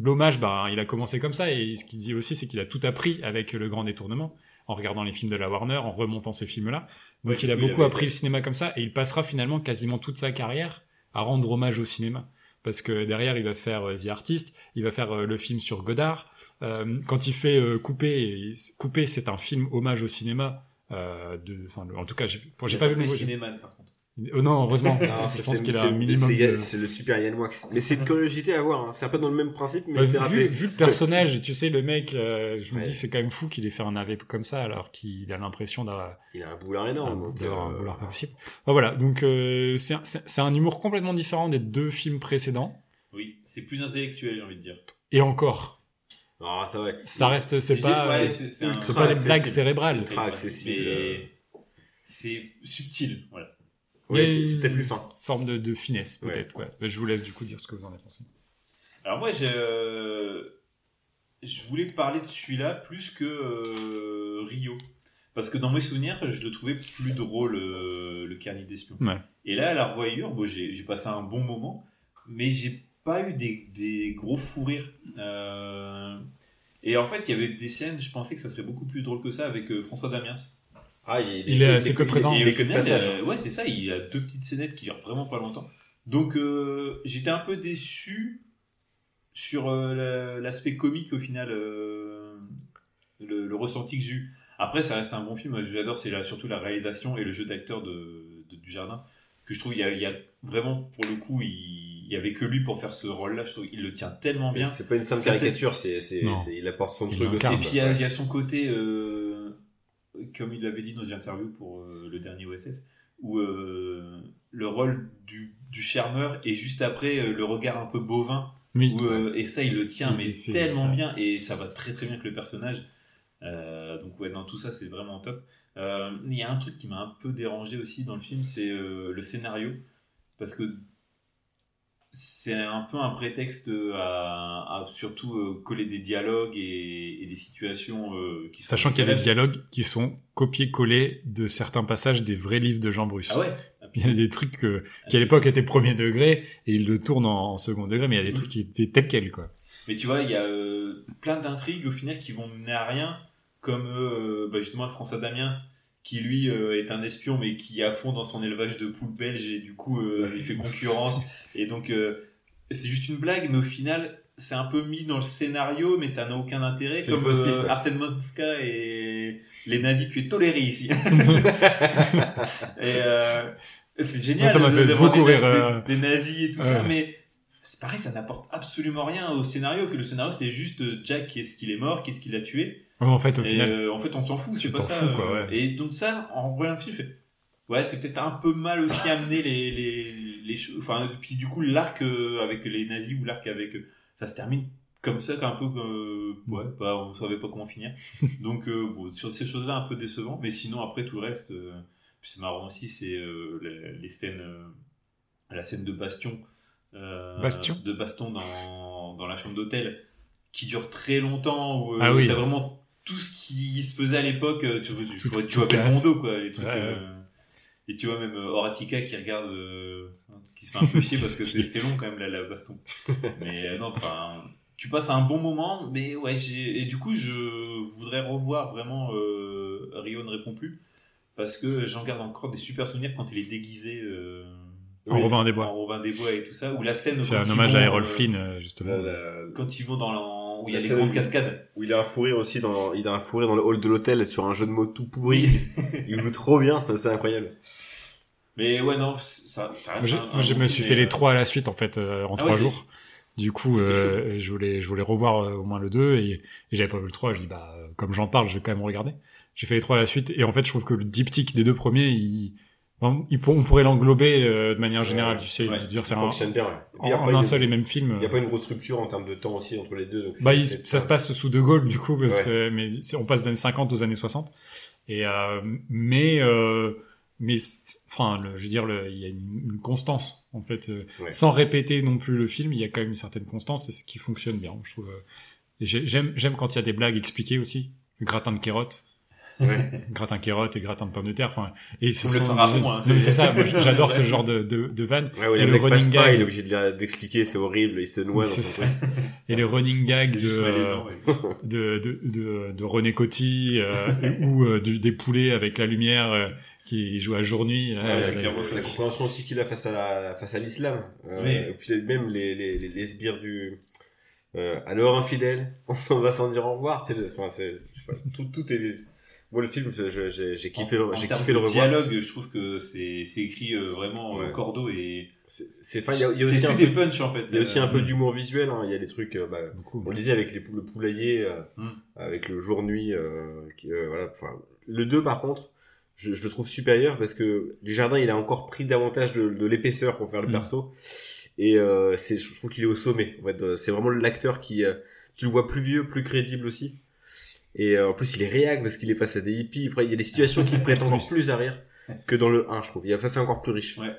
L'hommage, bah, il a commencé comme ça, et ce qu'il dit aussi, c'est qu'il a tout appris avec le grand détournement, en regardant les films de la Warner, en remontant ces films-là. Donc Ouais, il a il beaucoup appris fait- le cinéma comme ça, et il passera finalement quasiment toute sa carrière à rendre hommage au cinéma. Parce que derrière, il va faire euh, The Artist, il va faire euh, le film sur Godard. Euh, quand il fait euh, Couper, Couper, c'est un film hommage au cinéma. Euh, de, enfin, le- en tout cas, j'ai pas vu le cinéma, par contre. Oh non, heureusement. Non, je c'est- pense c'est- qu'il a c'est- un minimum. c'est- de- C'est le super Yann Wax. Mais c'est une curiosité à voir. hein. C'est un peu dans le même principe, mais Bah, c'est vu, raté. vu le personnage, tu sais, le mec, euh, je me Ouais. dis, c'est quand même fou qu'il ait fait un AV comme ça, alors qu'il a l'impression d'avoir Il a un boulard énorme. d'avoir un euh, boulard pas possible. Enfin, voilà, donc euh, c'est un, c'est- c'est un humour complètement différent des deux films précédents. Oui, c'est plus intellectuel, j'ai envie de dire. Et encore, Ah, c'est vrai. ça reste, c'est pas, ouais, c'est c'est- c'est un- c'est pas des blagues cérébrales. Accessible. Mais c'est subtil, voilà. Oui, c'est- peut-être plus fin. Forme de, de finesse, peut-être. Ouais. Bah, Je vous laisse du coup dire ce que vous en avez pensé. Alors moi, je, je voulais parler de celui-là plus que euh, Rio. Parce que dans mes souvenirs, je le trouvais plus drôle, euh, le carnet d'espion. Ouais. Et là, à la revoyure, bon, j'ai j'ai passé un bon moment, mais j'ai pas eu des, des gros fous rires. Euh, et en fait, il y avait des scènes, je pensais que ça serait beaucoup plus drôle que ça avec euh, François Damiens. Ah, il, Il est- c'est que présent. Il est que final, passage. euh, ouais, c'est ça, il a deux petites scénettes qui durent vraiment pas longtemps. Donc, euh, j'étais un peu déçu sur euh, la- l'aspect comique au final, euh, le, le ressenti que j'ai eu. Après, ça reste un bon film. J'adore, c'est surtout la réalisation et le jeu d'acteur de, de- du jardin. Que je trouve, il y, a, il y a vraiment, pour le coup, il, il y avait que lui pour faire ce rôle-là. Je trouve, il le tient tellement bien. C'est pas une simple caricature, c'est, il apporte son Il truc aussi. Et puis il y, a- quoi. il y a son côté, euh, comme il l'avait dit dans une interview pour euh, le dernier OSS, où euh, le rôle du, du charmeur et juste après euh, le regard un peu bovin. Oui. où, et ça, il le tient Il mais fait, tellement ouais. bien et ça va très très bien avec le personnage. Donc ouais, non, tout ça c'est vraiment top. Il y a un truc qui m'a un peu dérangé aussi dans le film, c'est le scénario, parce que c'est un peu un prétexte à, à surtout euh, coller des dialogues et, et des situations euh, qui sont Sachant qu'il y a des dialogues qui sont copiés-collés de certains passages des vrais livres de Jean Bruce. Ah ouais Il y a des trucs que- qui à l'époque étaient premier degré et il le tourne en, en second degré, mais il y a des trucs qui étaient tels quels, quoi. Mais tu vois, il y a euh, plein d'intrigues au final qui vont mener à rien, comme euh, bah, justement François Damiens, qui lui euh, est un espion, mais qui est à fond dans son élevage de poules belges, et du coup, euh, il fait concurrence. et donc, euh, c'est juste une blague, mais au final, c'est un peu mis dans le scénario, mais ça n'a aucun intérêt. Comme euh, piste, ouais. Arsène Mosca et les nazis, tu es toléré ici. [laughs] et c'est génial ça m'a de- fait d'avoir beaucoup des, rire, des- des nazis et tout Ouais. ça, mais c'est pareil, ça n'apporte absolument rien au scénario. Que le scénario, c'est juste Jack, qu'est-ce qu'il est mort, qu'est-ce qu'il a tué. Ouais, en fait, au et final, euh, en fait, on s'en fout, c'est pas ça. fous, quoi, euh, ouais. Et donc ça, en voyant le film, je fais, ouais, c'est peut-être un peu mal aussi amené les les les choses. Enfin, puis du coup, l'arc euh, avec les nazis ou l'arc avec, ça se termine comme ça, un peu comme, euh, ouais, bah, on savait pas comment finir. [laughs] donc euh, bon, sur ces choses-là, un peu décevant. Mais sinon, après tout le reste, c'est marrant aussi, c'est les, les scènes, la scène de Bastion. Bastion de baston dans, dans la chambre d'hôtel qui dure très longtemps où Ah oui. t'as vraiment tout ce qui se faisait à l'époque euh, tu, vois- tu, vois, tu vois quoi les trucs Ouais, ouais. euh, et tu vois même euh, Horatica qui regarde euh, qui se fait un peu chier [laughs] parce que c'est long quand même la, la baston [laughs] mais euh, non enfin tu passes un bon moment mais ouais et du coup je voudrais revoir vraiment euh, Rio ne répond plus parce que j'en garde encore des super souvenirs quand il est déguisé euh, en Robin des Bois. en Robin des Bois et tout ça ou la scène C'est un hommage à Errol euh, Flynn, euh, justement. La- la- quand ils vont dans la- où il y a les grandes cascades. Où il a un fou rire aussi dans, il a un fou rire dans le hall de l'hôtel sur un jeu de mots tout pourri. [laughs] il joue trop bien, c'est incroyable. Mais ouais, non, ça, ça reste un- un je bon me suis fait les euh, trois à la suite, en fait, euh, en Ah trois ouais, jours. Du coup, euh, je voulais, je voulais revoir euh, au moins le 2 et, et j'avais pas vu le 3. Je dis, bah, comme j'en parle, je vais quand même regarder. J'ai fait les trois à la suite et en fait, je trouve que le diptyque des deux premiers, il, on pourrait l'englober euh, de manière générale, tu sais, ouais, dire c'est Ça un, bien, ouais. En, un seul et même film. Il n'y a pas une grosse structure en termes de temps aussi entre les deux. Donc Bah, il- ça se passe sous De Gaulle du coup, parce Ouais. que mais on passe des années 50 aux années 60. Et euh, mais euh, mais enfin, le- je veux dire, le- il y a une, une constance en fait, euh, sans répéter non plus le film, il y a quand même une certaine constance, et ce qui fonctionne bien, je trouve. euh. J'aime quand il y a des blagues expliquées aussi, le gratin de carottes. Ouais. [laughs] gratin de carottes et gratin de pommes de terre enfin et ce Faut le hein, c'est- c'est ça [laughs] j'adore ce genre de de, de vannes Ouais, ouais, Et le le running pas, gag. il est obligé de d'expliquer, c'est horrible, il se noie dans C'est son et les running gags C'est de euh, malaisant, [laughs] de, de, de, de René Coty euh, ou euh, des poulets avec la lumière euh, qui joue à jour-nuit. c'est C'est la compréhension aussi qu'il a face à la, face à l'islam. Euh. Et puis même les, les, les, les sbires du, euh, alors infidèle, on s'en va sans dire au revoir. C'est, enfin, c'est, pas, tout, tout est, moi le film, j'ai, kiffé, en, le, en j'ai kiffé le revoir. dialogue, je trouve que c'est écrit euh, vraiment euh, Ouais. cordeau et C'est, il y a, y aussi un des peu, punchs en fait. il y a aussi un peu Euh, d'humour visuel, hein. Il y a des trucs, euh, bah, beaucoup. on le disait avec les, le poulailler, euh, Mm. avec le jour-nuit, euh, qui, euh, voilà, enfin, le 2 par contre, je, je le trouve supérieur parce que du jardin, il a encore pris davantage de, de l'épaisseur pour faire le Mm. perso. Et euh, c'est, je trouve qu'il est au sommet. En fait, c'est vraiment l'acteur qui, euh, tu le vois plus vieux, plus crédible aussi. Et euh, en plus, il est réac parce qu'il est face à des hippies. Après, il y a des situations qui prêtent encore [laughs] plus à rire que dans le 1, je trouve. Il y a face à encore plus riche. Ouais.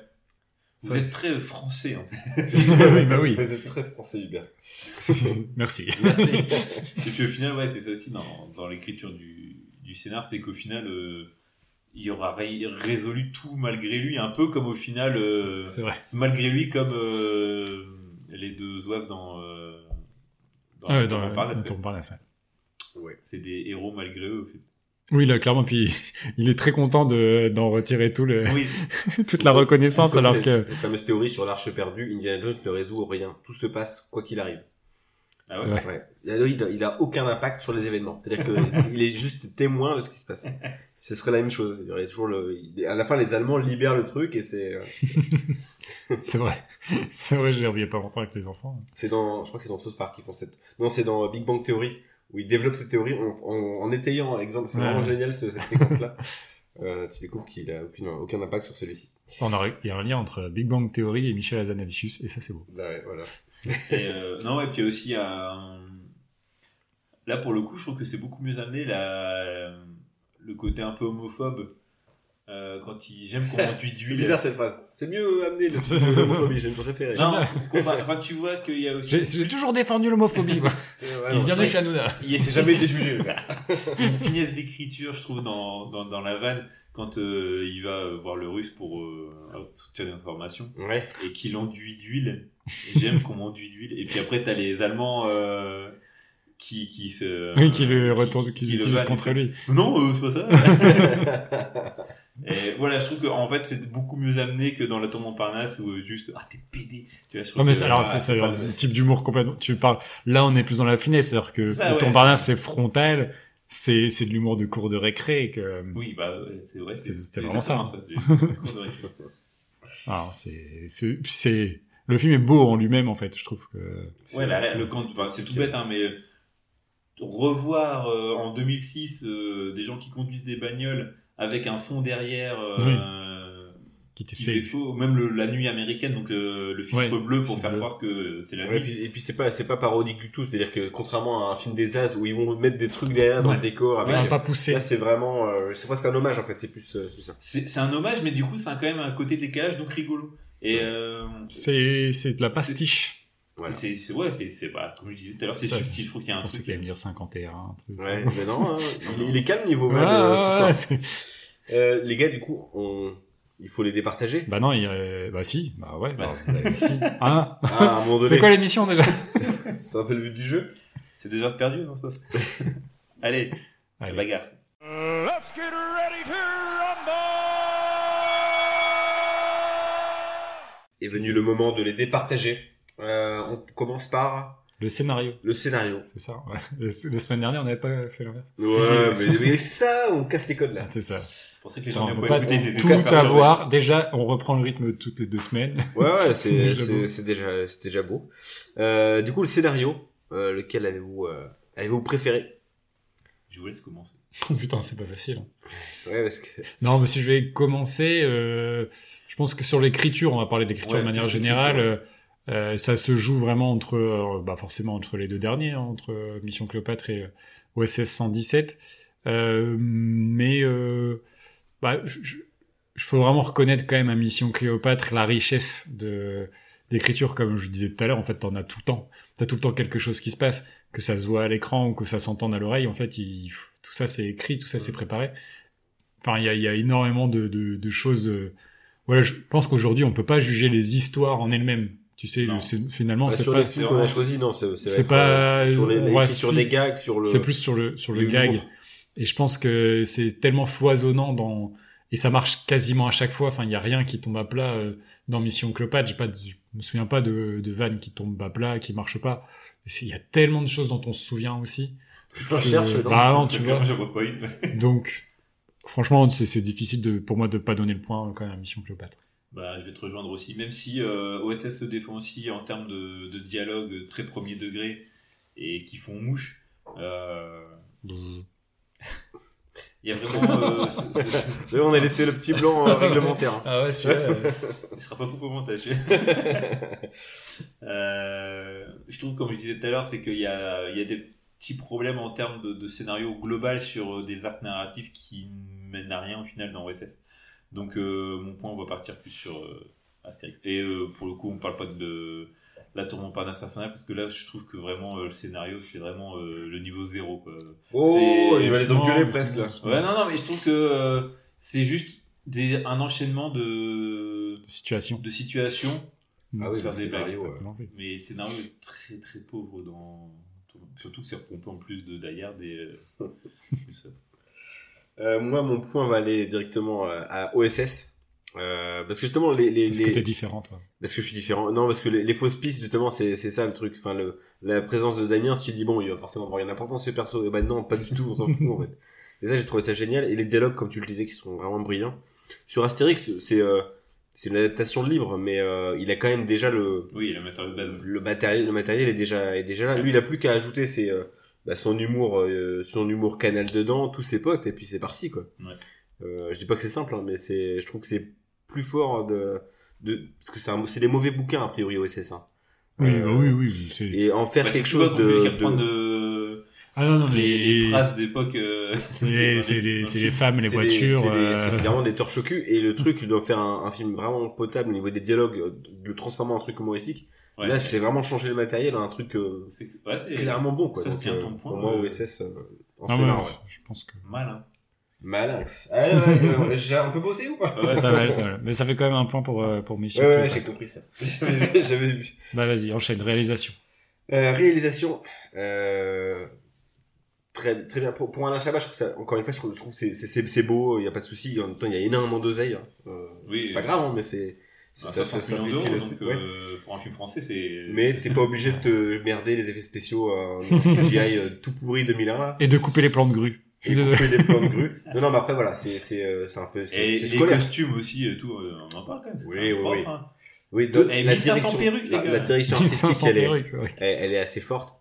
Vous êtes très français fait. [laughs] [laughs] oui, bah oui. Vous êtes très français, Hubert. Merci. Merci. Et puis au final, ouais, c'est ça aussi dans, dans l'écriture du, du scénar, c'est qu'au final, euh, il aura ré- résolu tout malgré lui, un peu comme au final, euh, vrai. malgré lui comme euh, les deux zouaves dans, euh, dans, Ah ouais, dans dans, ouais. Montparnasse, ouais. Ouais. C'est des héros malgré eux. En fait. Oui, là, clairement, puis il est très content de, d'en retirer tout le, Oui, [laughs] toute la reconnaissance, Comme alors cette, que cette fameuse théorie sur l'arche perdue, Indiana Jones ne résout rien. Tout se passe quoi qu'il arrive. ah ouais. Il, a, il a- aucun impact sur les événements. C'est-à-dire qu'il [laughs] est juste témoin de ce qui se passe. Ce serait la même chose. Il y aurait toujours le, à la fin, les Allemands libèrent le truc et c'est, euh, [laughs] c'est vrai. C'est vrai, je l'ai revu il y a pas longtemps avec les enfants. c'est dans, je crois que c'est dans South Park qu'ils font cette, non, c'est dans Big Bang Theory où ils développent cette théorie en, en, en étayant un exemple. C'est Ouais. vraiment génial ce- cette séquence-là. [laughs] Euh, tu découvres qu'il a aucune, aucun impact sur celui-ci. On a, il y a un lien entre Big Bang Theory et Michel Hazanavicius, et ça, c'est beau. Là, ouais, voilà. [laughs] Et, euh, non, et puis aussi, un- là pour le coup, je trouve que c'est beaucoup mieux amené la... le côté un peu homophobe. Euh, quand il j'aime qu'on [laughs] enduit C'est d'huile. bizarre cette phrase. C'est mieux amené le l'homophobie, j'ai préféré. Non, enfin tu vois qu'il y a aussi J'ai, toujours défendu l'homophobie. [laughs] C'est Il vient c'est- de chez Hanouna. il C'est jamais été jugé, le gars. [laughs] une finesse d'écriture, je trouve, dans, dans, dans la vanne quand euh, il va euh, voir le russe pour euh, soutien d'information Ouais. et qu'il enduit d'huile. J'aime qu'on m'enduit d'huile. Et puis après, t'as les Allemands euh, qui, qui se. Oui, qui le retourne, qui, le l'utilise vannent. contre lui. Non, euh, c'est pas ça. Et voilà, je trouve qu'en fait, c'est beaucoup mieux amené que dans la tour Montparnasse où euh, juste, ah, t'es pédé. Tu vois, mais que, alors, ah, c'est, un le- type d'humour complètement. Tu parles. Là, on est plus dans la finesse, c'est-à-dire que ça, le ouais. Montparnasse, c'est frontal. C'est, c'est de l'humour de cours de récré que. Oui, bah, c'est vrai, c'est c'était vraiment ça, exactement du- du cours de récré. [laughs] Alors, c'est, c'est, c'est, le film est beau en lui-même, en fait, je trouve que. Ouais, la- c'est- le camp- enfin, c'est tout bête, hein, mais euh, revoir euh, en 2006 euh, des gens qui conduisent des bagnoles avec un fond derrière euh, Qui qui fait. fait faux, même le- la nuit américaine, donc euh, le filtre Ouais, bleu pour faire bleu. croire que c'est la Ouais, et nuit. puis, et puis c'est pas c'est pas parodique du tout, c'est-à-dire que contrairement à un film des As où ils vont mettre des trucs derrière dans Ouais. le décor, Ça avec, pas pousser. là c'est vraiment euh, c'est presque un hommage en fait, c'est plus, euh, plus ça. C'est un hommage, mais du coup, c'est quand même un côté décalage, donc rigolo. Et euh, C'est, c'est de la pastiche. Voilà. c'est c'est- ouais, c'est c'est pas comme je disais tout à l'heure, c'est subtil. Je trouve qu'il y a un truc. qu'il allait me dire 51, un truc. Ouais, mais non, hein, il, il est calme niveau Ouais, van, euh, ce ouais, soir. ouais, c'est- Euh, les gars, du coup, on... il faut les départager? Bah non, il, euh, bah si, bah ouais, bah, Ouais. bah, si. Hein? Ah, c'est quoi l'émission déjà? C'est un peu le but du jeu. C'est deux heures de perdu, non c'est pas ça [laughs] Allez, Allez. bagarre. Let's get ready to rumble! Est venu le moment de les départager. Euh, on commence par Le scénario, Le scénario. c'est ça. Ouais. [laughs] La semaine dernière, on n'avait pas fait l'inverse. Ouais, mais, mais c'est ça, on casse les codes là. C'est ça. C'est pour ça que les gens peut pas étaient tout avoir. Déjà, on reprend le rythme toutes les deux semaines. Ouais, ouais, [laughs] C'est c'est déjà c'est- beau. c'est déjà, c'est déjà beau. Euh, du coup, le scénario, euh, lequel avez-vous euh, avez-vous préféré? Je vous laisse commencer. Oh, [laughs] Putain, c'est pas facile. hein. Ouais, parce que Non, mais si je vais commencer, euh, je pense que sur l'écriture, on va parler d'écriture Ouais, de manière générale. Euh, ça se joue vraiment entre, euh, bah forcément entre les deux derniers, hein, entre euh, Mission Cléopâtre et euh, OSS 117. Euh, mais bah, je faut vraiment reconnaître quand même à Mission Cléopâtre la richesse de d'écriture, comme je disais tout à l'heure. En fait, t'en as tout le temps. T'as tout le temps quelque chose qui se passe, que ça se voit à l'écran ou que ça s'entende à l'oreille. En fait, il- tout ça c'est écrit, tout ça c'est préparé. Enfin, il y a, il y a énormément de, de, de choses. Voilà, je pense qu'aujourd'hui, on peut pas juger les histoires en elles-mêmes. Tu sais, Non. c'est- finalement, bah, c'est sur pas. les films qu'on a choisis, non, c'est c'est c'est être, pas- euh, sur les, sur des gags, sur le. C'est plus sur le sur le gag. Et je pense que c'est tellement foisonnant dans et ça marche quasiment à chaque fois. Enfin, il y a rien qui tombe à plat euh, dans Mission. J'ai pas, de- je me souviens pas de de vanne qui tombe à plat, qui marche pas. Il y a tellement de choses dont on se souvient aussi. Je cherche. Euh, non. bah non, tu [laughs] vois. Pas une. Donc, franchement, c'est c'est difficile de, pour moi de pas donner le point quand même à Mission Cléopâtre. Bah, je vais te rejoindre aussi. Même si euh, OSS se défend aussi en termes de, de dialogue très premier degré et qui font mouche. euh, [laughs] Il y a vraiment. euh, ce- ce- Là, [laughs] on a laissé le petit blanc euh, [laughs] réglementaire. hein. Ah ouais, celui-là. Il sera pas beaucoup au montage. Euh, je trouve, comme je disais tout à l'heure, c'est qu'il y a, il y a des petits problèmes en termes de, de scénario global sur des arcs narratifs qui ne mènent à rien au final dans OSS. Donc, euh, mon point, on va partir plus sur euh, Astérix. Et euh, pour le coup, on parle pas de la tour Montparnasse infernale parce que là, je trouve que vraiment euh, le scénario, c'est vraiment euh, le niveau zéro. Quoi. Oh, il va les engueuler presque là. Ouais, non, non, mais je trouve que euh, c'est juste des, un enchaînement de, Situation. de situations Ah oui, faire le des blagues. scénario, ouais. Mais le scénario est très très pauvre dans. Surtout que c'est repompé en plus de Die Hard et. [laughs] euh, moi, mon point va aller directement euh, à OSS. Euh, parce que justement, les, les, Parce les- que t'es différent, toi. parce que je suis différent. Non, parce que les, les fausses pistes, justement, c'est c'est ça le truc. Enfin, le, la présence de Damien, si tu dis bon, il va forcément avoir une importance ce perso. Et ben non, pas du tout. On s'en fout en fait. Et ça, j'ai trouvé ça génial. Et les dialogues, comme tu le disais, qui sont vraiment brillants. Sur Astérix, c'est euh, c'est une adaptation libre, mais euh, il a quand même déjà le Oui, le matériau de base. le matériel, le matériel est déjà est déjà là. Lui, il a plus qu'à ajouter ses, euh, bah, son humour, euh, son humour canal dedans, tous ses potes, et puis c'est parti quoi. Ouais. Euh, je dis pas que c'est simple, hein, mais c'est, je trouve que c'est plus fort de, de parce que c'est un- c'est des mauvais bouquins a priori OSS. Hein. Oui, Euh, bah oui, oui. c'est- Et en faire Bah, quelque chose de, de- euh, Ah non, non, mais les, les les- phrases d'époque. euh, [laughs] c'est les, c'est les, c'est les femmes, les voitures. c'est des- euh, c'est vraiment des torches au cul et le truc il doit faire un, un film vraiment potable au niveau des dialogues, euh, de le transformer en truc humoristique. Ouais, Là, c'est- j'ai vraiment changé le matériel à un truc euh, ouais, clairement bon quoi. ça se tient euh, ton point, Pour moi, OSS euh, en Ah ouais. je pense que mal. Hein. Malinx. Ah, ouais, ouais, j'ai un peu bossé ou pas? Ouais. c'est pas mal, pas mal. Mais ça fait quand même un point pour, euh, pour Mission Ouais, j'ai compris ça. [laughs] J'avais vu-. Bah vas-y, enchaîne, réalisation. Euh, réalisation. Euh, très, très bien. Pour, pour Alain Chabat, je trouve ça, encore une fois, je trouve, je trouve que c'est, c'est, c'est, c'est beau, il n'y a pas de souci. En même temps, il y a énormément d'oseille. Hein. Euh, Oui. c'est pas grave, hein, mais c'est, c'est Bah, ça, ça 60 millions simplifie le d'euros, truc. donc ouais. euh, pour un film français, c'est. Mais t'es pas obligé de te merder les effets spéciaux euh, [laughs] en CGI euh, tout pourri 2001 là. Et de couper les plans de grue. Je Et suis désolé. couper des plans de [laughs] grue. Non, non, mais après, voilà, c'est, c'est, euh, c'est un peu, c'est, Et c'est les scolaire. costumes aussi et tout, euh, on en parle quand même. Oui, oui, propre, oui. hein. Oui, de- eh, la 1500 direction, perruques, les la, gars. la direction artistique, 1500 elle est, perruques, vrai. elle, elle est assez forte.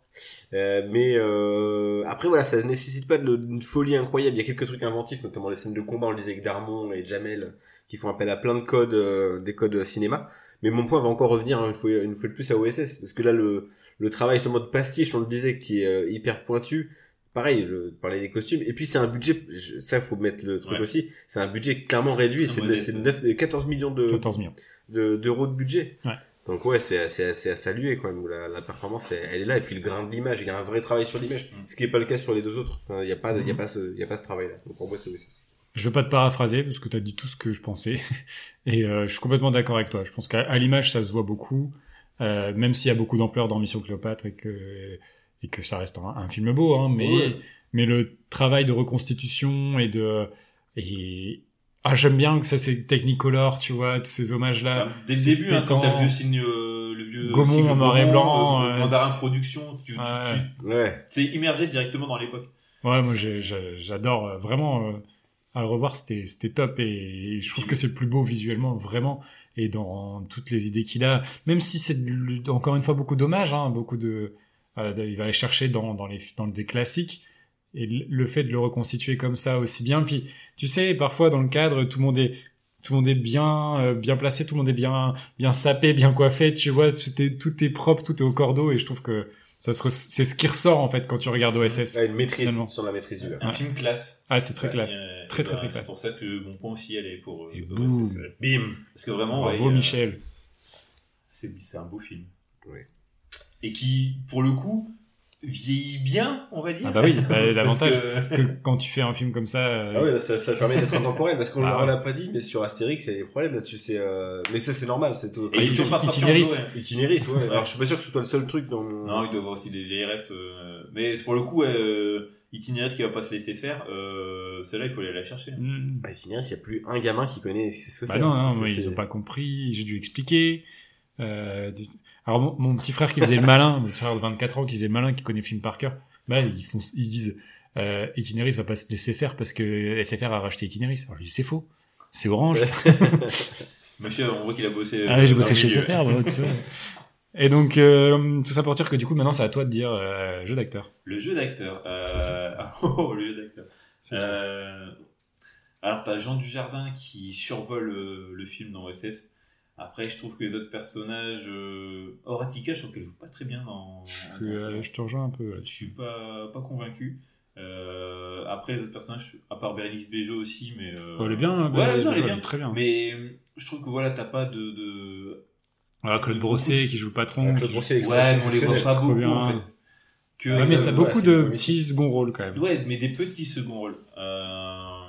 Euh, mais euh, après voilà, ça nécessite pas de, d'une folie incroyable. Il y a quelques trucs inventifs, notamment les scènes de combat, on le disait avec Darmon et Jamel, qui font appel à plein de codes, euh, des codes cinéma. Mais mon point va encore revenir hein, une fois, une fois de plus à OSS, parce que là le, le travail justement de pastiche, on le disait, qui est euh, hyper pointu. Pareil, le, parler des costumes. Et puis c'est un budget, je- ça faut mettre le truc Ouais. aussi. C'est un budget clairement réduit. C'est, modeste. c'est 9, 14 millions de, 14 millions. de- d'euros de budget. Ouais. Donc ouais, c'est c'est c'est à saluer quand même. où La, la performance, elle, elle est là et puis le grain de l'image, il y a un vrai travail sur l'image, Mm. ce qui est pas le cas sur les deux autres. Enfin, il y a pas, il y a Mhm. pas ce, il y a pas ce travail-là. Donc pour moi, c'est OSS. Je veux pas te paraphraser parce que tu as dit tout ce que je pensais [laughs] et euh, je suis complètement d'accord avec toi. Je pense qu'à l'image ça se voit beaucoup, euh, même s'il y a beaucoup d'ampleur dans Mission Cléopâtre et que et que ça reste un, un film beau, hein, mais Ouais. mais le travail de reconstitution et de et ah j'aime bien que ça c'est Technicolor, tu vois, tous ces hommages là. Bah, Dès le début, hein, quand t'as vu le signe euh, le vieux Gaumont en noir et blanc, euh. Mandarin Production. Tu, tu- Ouais. tu- Ouais. c'est immergé directement dans l'époque. Ouais, moi j'adore euh, vraiment euh, à le revoir, c'était top et, je trouve que c'est le plus beau visuellement vraiment. Et dans toutes les idées qu'il a, même si c'est encore une fois beaucoup d'hommages, hein, beaucoup de, il va aller chercher dans dans les dans des classiques. Et le fait de le reconstituer comme ça aussi bien, puis tu sais parfois dans le cadre tout le monde est tout le monde est bien euh, bien placé, tout le monde est bien bien sapé, bien coiffé, tu vois, tout est tout est propre, tout est au cordeau. Et je trouve que c'est ce qui ressort en fait quand tu regardes OSS. Une maîtrise Finalement. sur la maîtrise du. Un film classe. Ah, c'est très classe. Euh, Très, très, bah, très C'est classe. pour ça que mon point aussi, elle est pour. Et euh. OSS. Bim. Parce que vraiment, Bravo ouais, euh, Michel. c'est c'est un beau film. Ouais. Et qui, pour le coup, vieillit bien, on va dire. Ah bah oui, bah, l'avantage que- que quand tu fais un film comme ça, euh, Ah ouais, là, ça, ça permet d'être intemporel parce qu'on Ah on ouais. l'a pas dit, mais sur Astérix, il y a des problèmes là-dessus. C'est, euh... mais ça, c'est normal, c'est tout. Et Itinéris. Blu-ray. Itinéris, ouais. Alors, je suis pas sûr que ce soit le seul truc dans. Non, il doit avoir aussi des, des RF. euh, Mais pour le coup, euh, Itinéris qui va pas se laisser faire, euh, celle-là, il faut aller la chercher. hmm. Bah, Itinéris, il y a plus un gamin qui connaît ce que Bah c'est. non, Ça, non, c'est- c'est- ils ont pas compris, j'ai dû expliquer. Euh, alors mon, mon petit frère qui faisait le malin, mon petit frère de 24 ans qui faisait le malin, qui connaît le film par cœur, bah ils font, ils disent euh, Itinéris va pas se laisser faire parce que SFR a racheté Itinéris. Alors je dis c'est faux, c'est Orange. [laughs] Monsieur, on voit qu'il a bossé. Ah j'ai euh, bossé dans chez. SFR, tu vois. Et donc euh, tout ça pour dire que du coup maintenant c'est à toi de dire euh, jeu d'acteur. Le jeu d'acteur. Euh... ah, [laughs] oh, le jeu d'acteur. Euh, Alors, t'as Jean Dujardin qui survole euh, le film dans OSS. Après, je trouve que les autres personnages. Euh... Horatica, je trouve qu'elle joue pas très bien dans. Je, suis, euh, je te rejoins un peu. Je suis pas, pas convaincu. Euh, après, les autres personnages, à part Bérénice Bejo aussi, mais. euh, elle est bien, hein, Ouais, elle est bien. joue très bien. Mais euh, je trouve que voilà, t'as pas de. de... Ah, Claude Brossé de- qui joue le patron. Claude Brossé, Ouais, mais on les voit pas beaucoup bien. en fait. Que Ouais, mais t'as beaucoup de petits second rôles quand même. Ouais, mais des petits second rôles. Euh,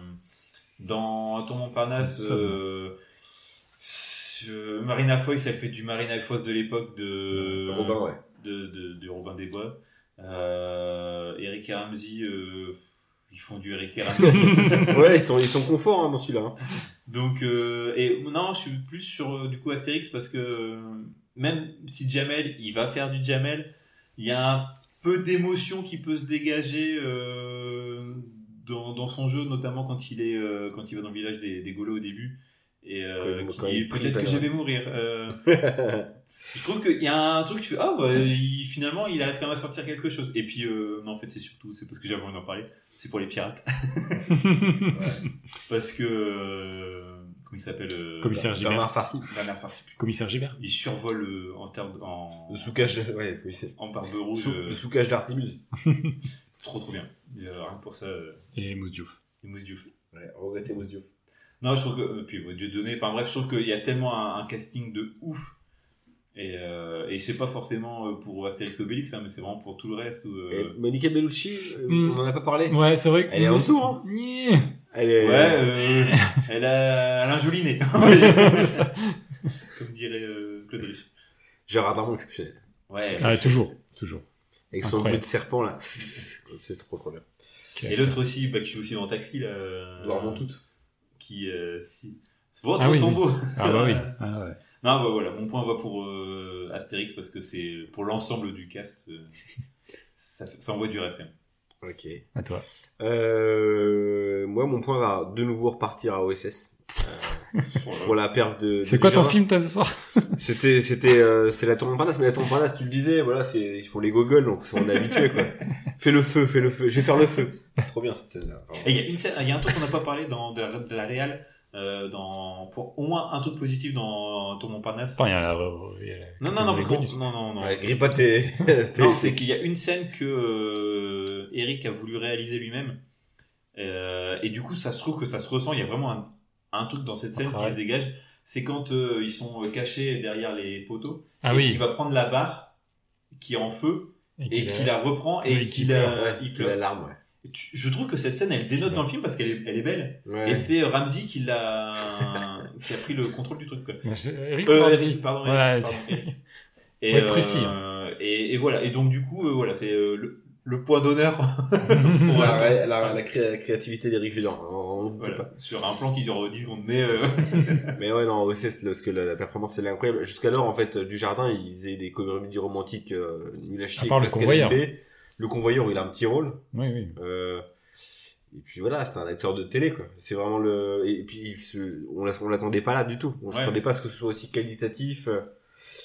dans Ton Montparnasse, Ça, euh, Marina Foïs, elle fait du Marina Foïs de l'époque de, Robin, ouais. de, de, de Robin des Bois. Euh, Eric et Ramsey, euh, ils font du Eric et Ramsey. [laughs] ouais, ils sont, ils sont confort hein, dans celui-là. hein. Donc, euh, et non, je suis plus sur du coup Astérix parce que même si Jamel, il va faire du Jamel, il y a un peu d'émotion qui peut se dégager euh, dans, dans son jeu, notamment quand il est euh, quand il va dans le village des, des Gaulois au début et euh, peut-être que je vais mourir. Euh, [laughs] je trouve qu'il y a un truc, tu fais ah bah, il- finalement il arrive quand même à sortir quelque chose. Et puis euh, non en fait c'est surtout c'est parce que j'avais envie d'en parler, c'est pour les pirates [laughs] parce que euh, comment il s'appelle euh, Commissaire Gilbert. Bernard Farcy. Bernard Farcy. Commissaire Gilbert. Il survole euh, en termes en Le sous-cage, ouais, oui, c'est. en barbe rouge. Sous- euh, Le sous-cage d'Artémus. [laughs] trop trop bien. Euh, rien que pour ça, euh, Et Mousse Diouf. les mousses Diouf. Ouais, regrettez Mousse Diouf. Non, je trouve que euh, puis ouais, Dieu donné. Enfin bref, je trouve qu'il y a tellement un, un casting de ouf. Et, euh, et c'est pas forcément euh, pour Astérix et Obélix, hein, mais c'est vraiment pour tout le reste. où, Et euh, Monica Bellucci, euh, Hmm. on en a pas parlé. Ouais, c'est vrai. Elle est en dessous, hein. Nyeh. Elle est. Ouais, euh, elle a, elle a un joli nez. Comme dirait euh, Claude Rich. Gérard Darmon exceptionnel. Ouais. Ah, toujours, toujours. Avec son bruit de serpent là. C'est trop trop bien. Et l'autre aussi, bah, qui joue aussi dans Taxi, là. euh, Edouard Montout. Qui. Euh, si... Votre Ah oui, tombeau. Ah bah oui. [laughs] Ah ouais. Non, bah voilà, mon point va pour euh, Astérix parce que c'est pour l'ensemble du cast. euh, ça, fait- ça envoie du rêve quand même. Ok. À toi. Euh, moi, mon point va de nouveau repartir à OSS. Euh, pour la perf de. C'est de quoi ton film toi ce soir C'était, c'était, euh, c'est la tour Montparnasse, mais la tour Montparnasse, tu le disais, voilà, c'est, ils font les gogoles, donc on est habitué, quoi. [laughs] fais le feu, fais le feu, je vais faire le feu. C'est trop bien cette scène-là. Et il y a une scène, il y a un truc qu'on n'a pas parlé dans de, la- de la réal, euh, dans pour au moins un truc positif dans Tour Montparnasse. Attends, il y a la. il y a la- Non, non, non, parce non, non, non. Ouais, grille pas tes, [laughs] tes- Non, c'est qu'il y a une scène que euh, Eric a voulu réaliser lui-même. Euh, et du coup, ça se trouve que ça se ressent. Il y a vraiment un, un truc dans cette scène Un qui se dégage. C'est quand euh, ils sont euh, cachés derrière les poteaux. Ah et oui. qu'il va prendre la barre qui est en feu et qu'il a- qu'il la reprend et Oui, qu'il pleure, ouais, il pleure. larme, ouais. Et Je trouve que cette scène, elle dénote dans le film parce qu'elle est, elle est belle. Ouais. Et c'est Ramsey qui l'a, [laughs] qui a pris le contrôle du truc. Quoi. C'est Eric Euh, Ramsey. Pardon, Ouais, Eric, pardon, Eric. [laughs] Faut être précis, euh, et, et voilà. Et donc du coup, euh, voilà, c'est le, le point d'honneur [laughs] Pour la, la- la cré- la créativité d'Eric. On on Voilà, pas. sur un plan qui dure 10 secondes. Mais euh, [laughs] [laughs] Mais ouais, non, OSS, parce que la, la performance, elle est incroyable. Jusqu'alors, en fait, du jardin, il faisait des comédies romantiques euh, nul à chier. À part le convoyeur. Le convoyeur, il a un petit rôle. Oui, oui. Euh, et puis voilà, c'était un acteur de télé, quoi. C'est vraiment le. Et puis, on l'a- on l'attendait pas là du tout. On Ouais. s'attendait pas à ce que ce soit aussi qualitatif. euh.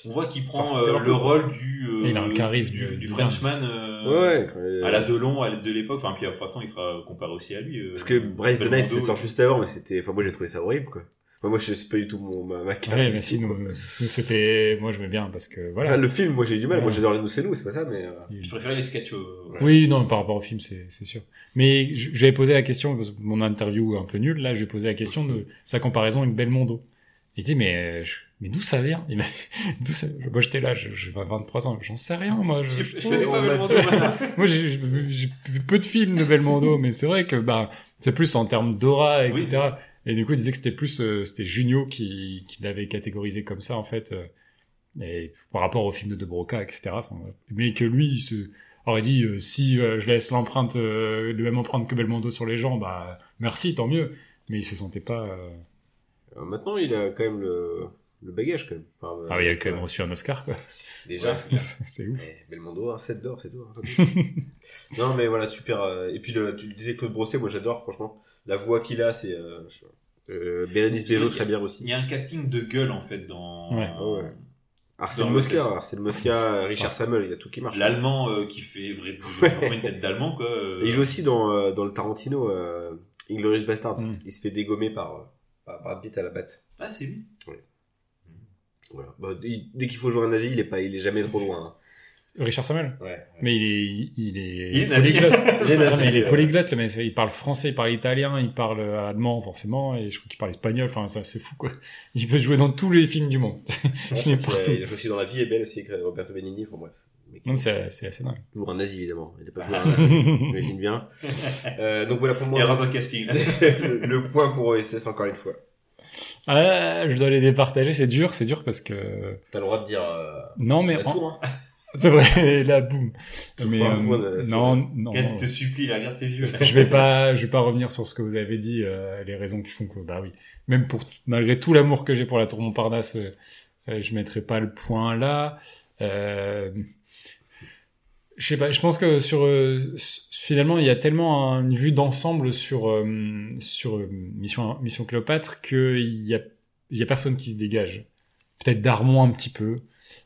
On voit qu'il prend euh, le rôle du, euh, Il a un charisme du, de du. Frenchman euh, Ouais, à la Delon, à l'aide de l'époque. Enfin, puis de toute façon, il sera comparé aussi à lui. euh, Parce que Bryce de Nice, c'est sort juste avant, mais c'était. Enfin, moi, j'ai trouvé ça horrible, quoi. Enfin, moi, je sais pas du tout mon, ma, ma carte. Ouais, mais si, nous, nous, c'était, moi, je mets bien parce que Enfin, voilà. le film, moi, j'ai eu du mal. Moi, j'adore les nous, c'est nous, c'est pas ça, mais. euh, Je préférais les sketchs. euh, Oui, non, par rapport au film, c'est, c'est sûr. Mais je, je lui avais posé la question, parce que mon interview un peu nulle, là, je ai posé la question de sa comparaison avec Belmondo. Il dit, mais, euh, je- mais d'où ça vient? Il m'a dit, [laughs] d'où ça, moi, j'étais là, j'ai 23 ans, j'en sais rien, moi, je, Je, je- connais pas Belmondo. [laughs] moi, j'ai, vu peu de films de Belmondo, mais c'est vrai que, bah, c'est plus en termes d'aura, etc. Oui. Et du coup, il disait que c'était plus, euh, c'était Junio qui, qui l'avait catégorisé comme ça, en fait, euh, et par rapport au film de De Broca, etc. Enfin. Mais que lui, il se, aurait dit, euh, si euh, je laisse l'empreinte, euh, le même empreinte que Belmondo sur les gens, bah, merci, tant mieux. Mais il se sentait pas, euh... euh, maintenant, il a quand même le, le bagage, quand même. Enfin, euh, ah, oui, il a quand même reçu un Oscar, quoi. [laughs] Déjà. [laughs] c'est ouf. Eh, Belmondo, un 7 d'or, c'est tout. hein, [laughs] non, mais voilà, super. euh, Et puis, le, tu disais, Claude Brosset, moi, j'adore, franchement. La voix qu'il a, c'est. Euh, euh, Bérénice Bejo, très bien aussi. Il y a un casting de gueule en fait dans. Ouais. Ah ouais. Arsène Mosca. Arsène Mosca, Richard Samuel, il y a tout qui marche. L'allemand euh, qui fait vra- vraiment une tête d'allemand quoi. euh. Et il joue aussi dans, euh, dans le Tarantino, euh, Inglourious Bastards. Mm. Il se fait dégommer par, euh, par Brad Pitt à la batte. Ah c'est lui. Voilà. Bah, il- dès qu'il faut jouer un nazi, il est, pas, il est jamais trop loin. hein. Richard Samuel. Ouais. Mais il est, il est, Il est nazi. polyglotte. [laughs] Il est Non, nazi, mais il est euh, polyglotte, le mec. Il parle français, il parle italien, il parle allemand, forcément, et je crois qu'il parle espagnol. Enfin, ça, c'est fou, quoi. Il peut jouer dans tous les films du monde. [laughs] il est partout. Il aussi dans La vie est belle aussi avec Roberto Benigni. Enfin bref. C'est, c'est assez dingue. Toujours un nazi évidemment. Il n'a pas joué [laughs] un j'imagine bien. Euh, donc voilà pour moi Erreur de casting. le, [laughs] le point pour OSS encore une fois. Ah, je dois les départager. C'est dur, c'est dur parce que, T'as le droit de dire euh, non, mais, la en- tour. Hein. [laughs] c'est vrai, là, boum. Tu Mais, euh, point de non, non. Il te supplie, il regarde ses yeux. je vais pas, je vais pas revenir sur ce que vous avez dit, euh, les raisons qui font que, bah oui, même pour malgré tout l'amour que j'ai pour la Tour Montparnasse, je mettrai pas le point là. Je sais pas, je pense que sur euh, finalement il y a tellement une vue d'ensemble sur euh, sur euh, Mission Mission Cléopâtre que il y a il y a personne qui se dégage. Peut-être Darmon un petit peu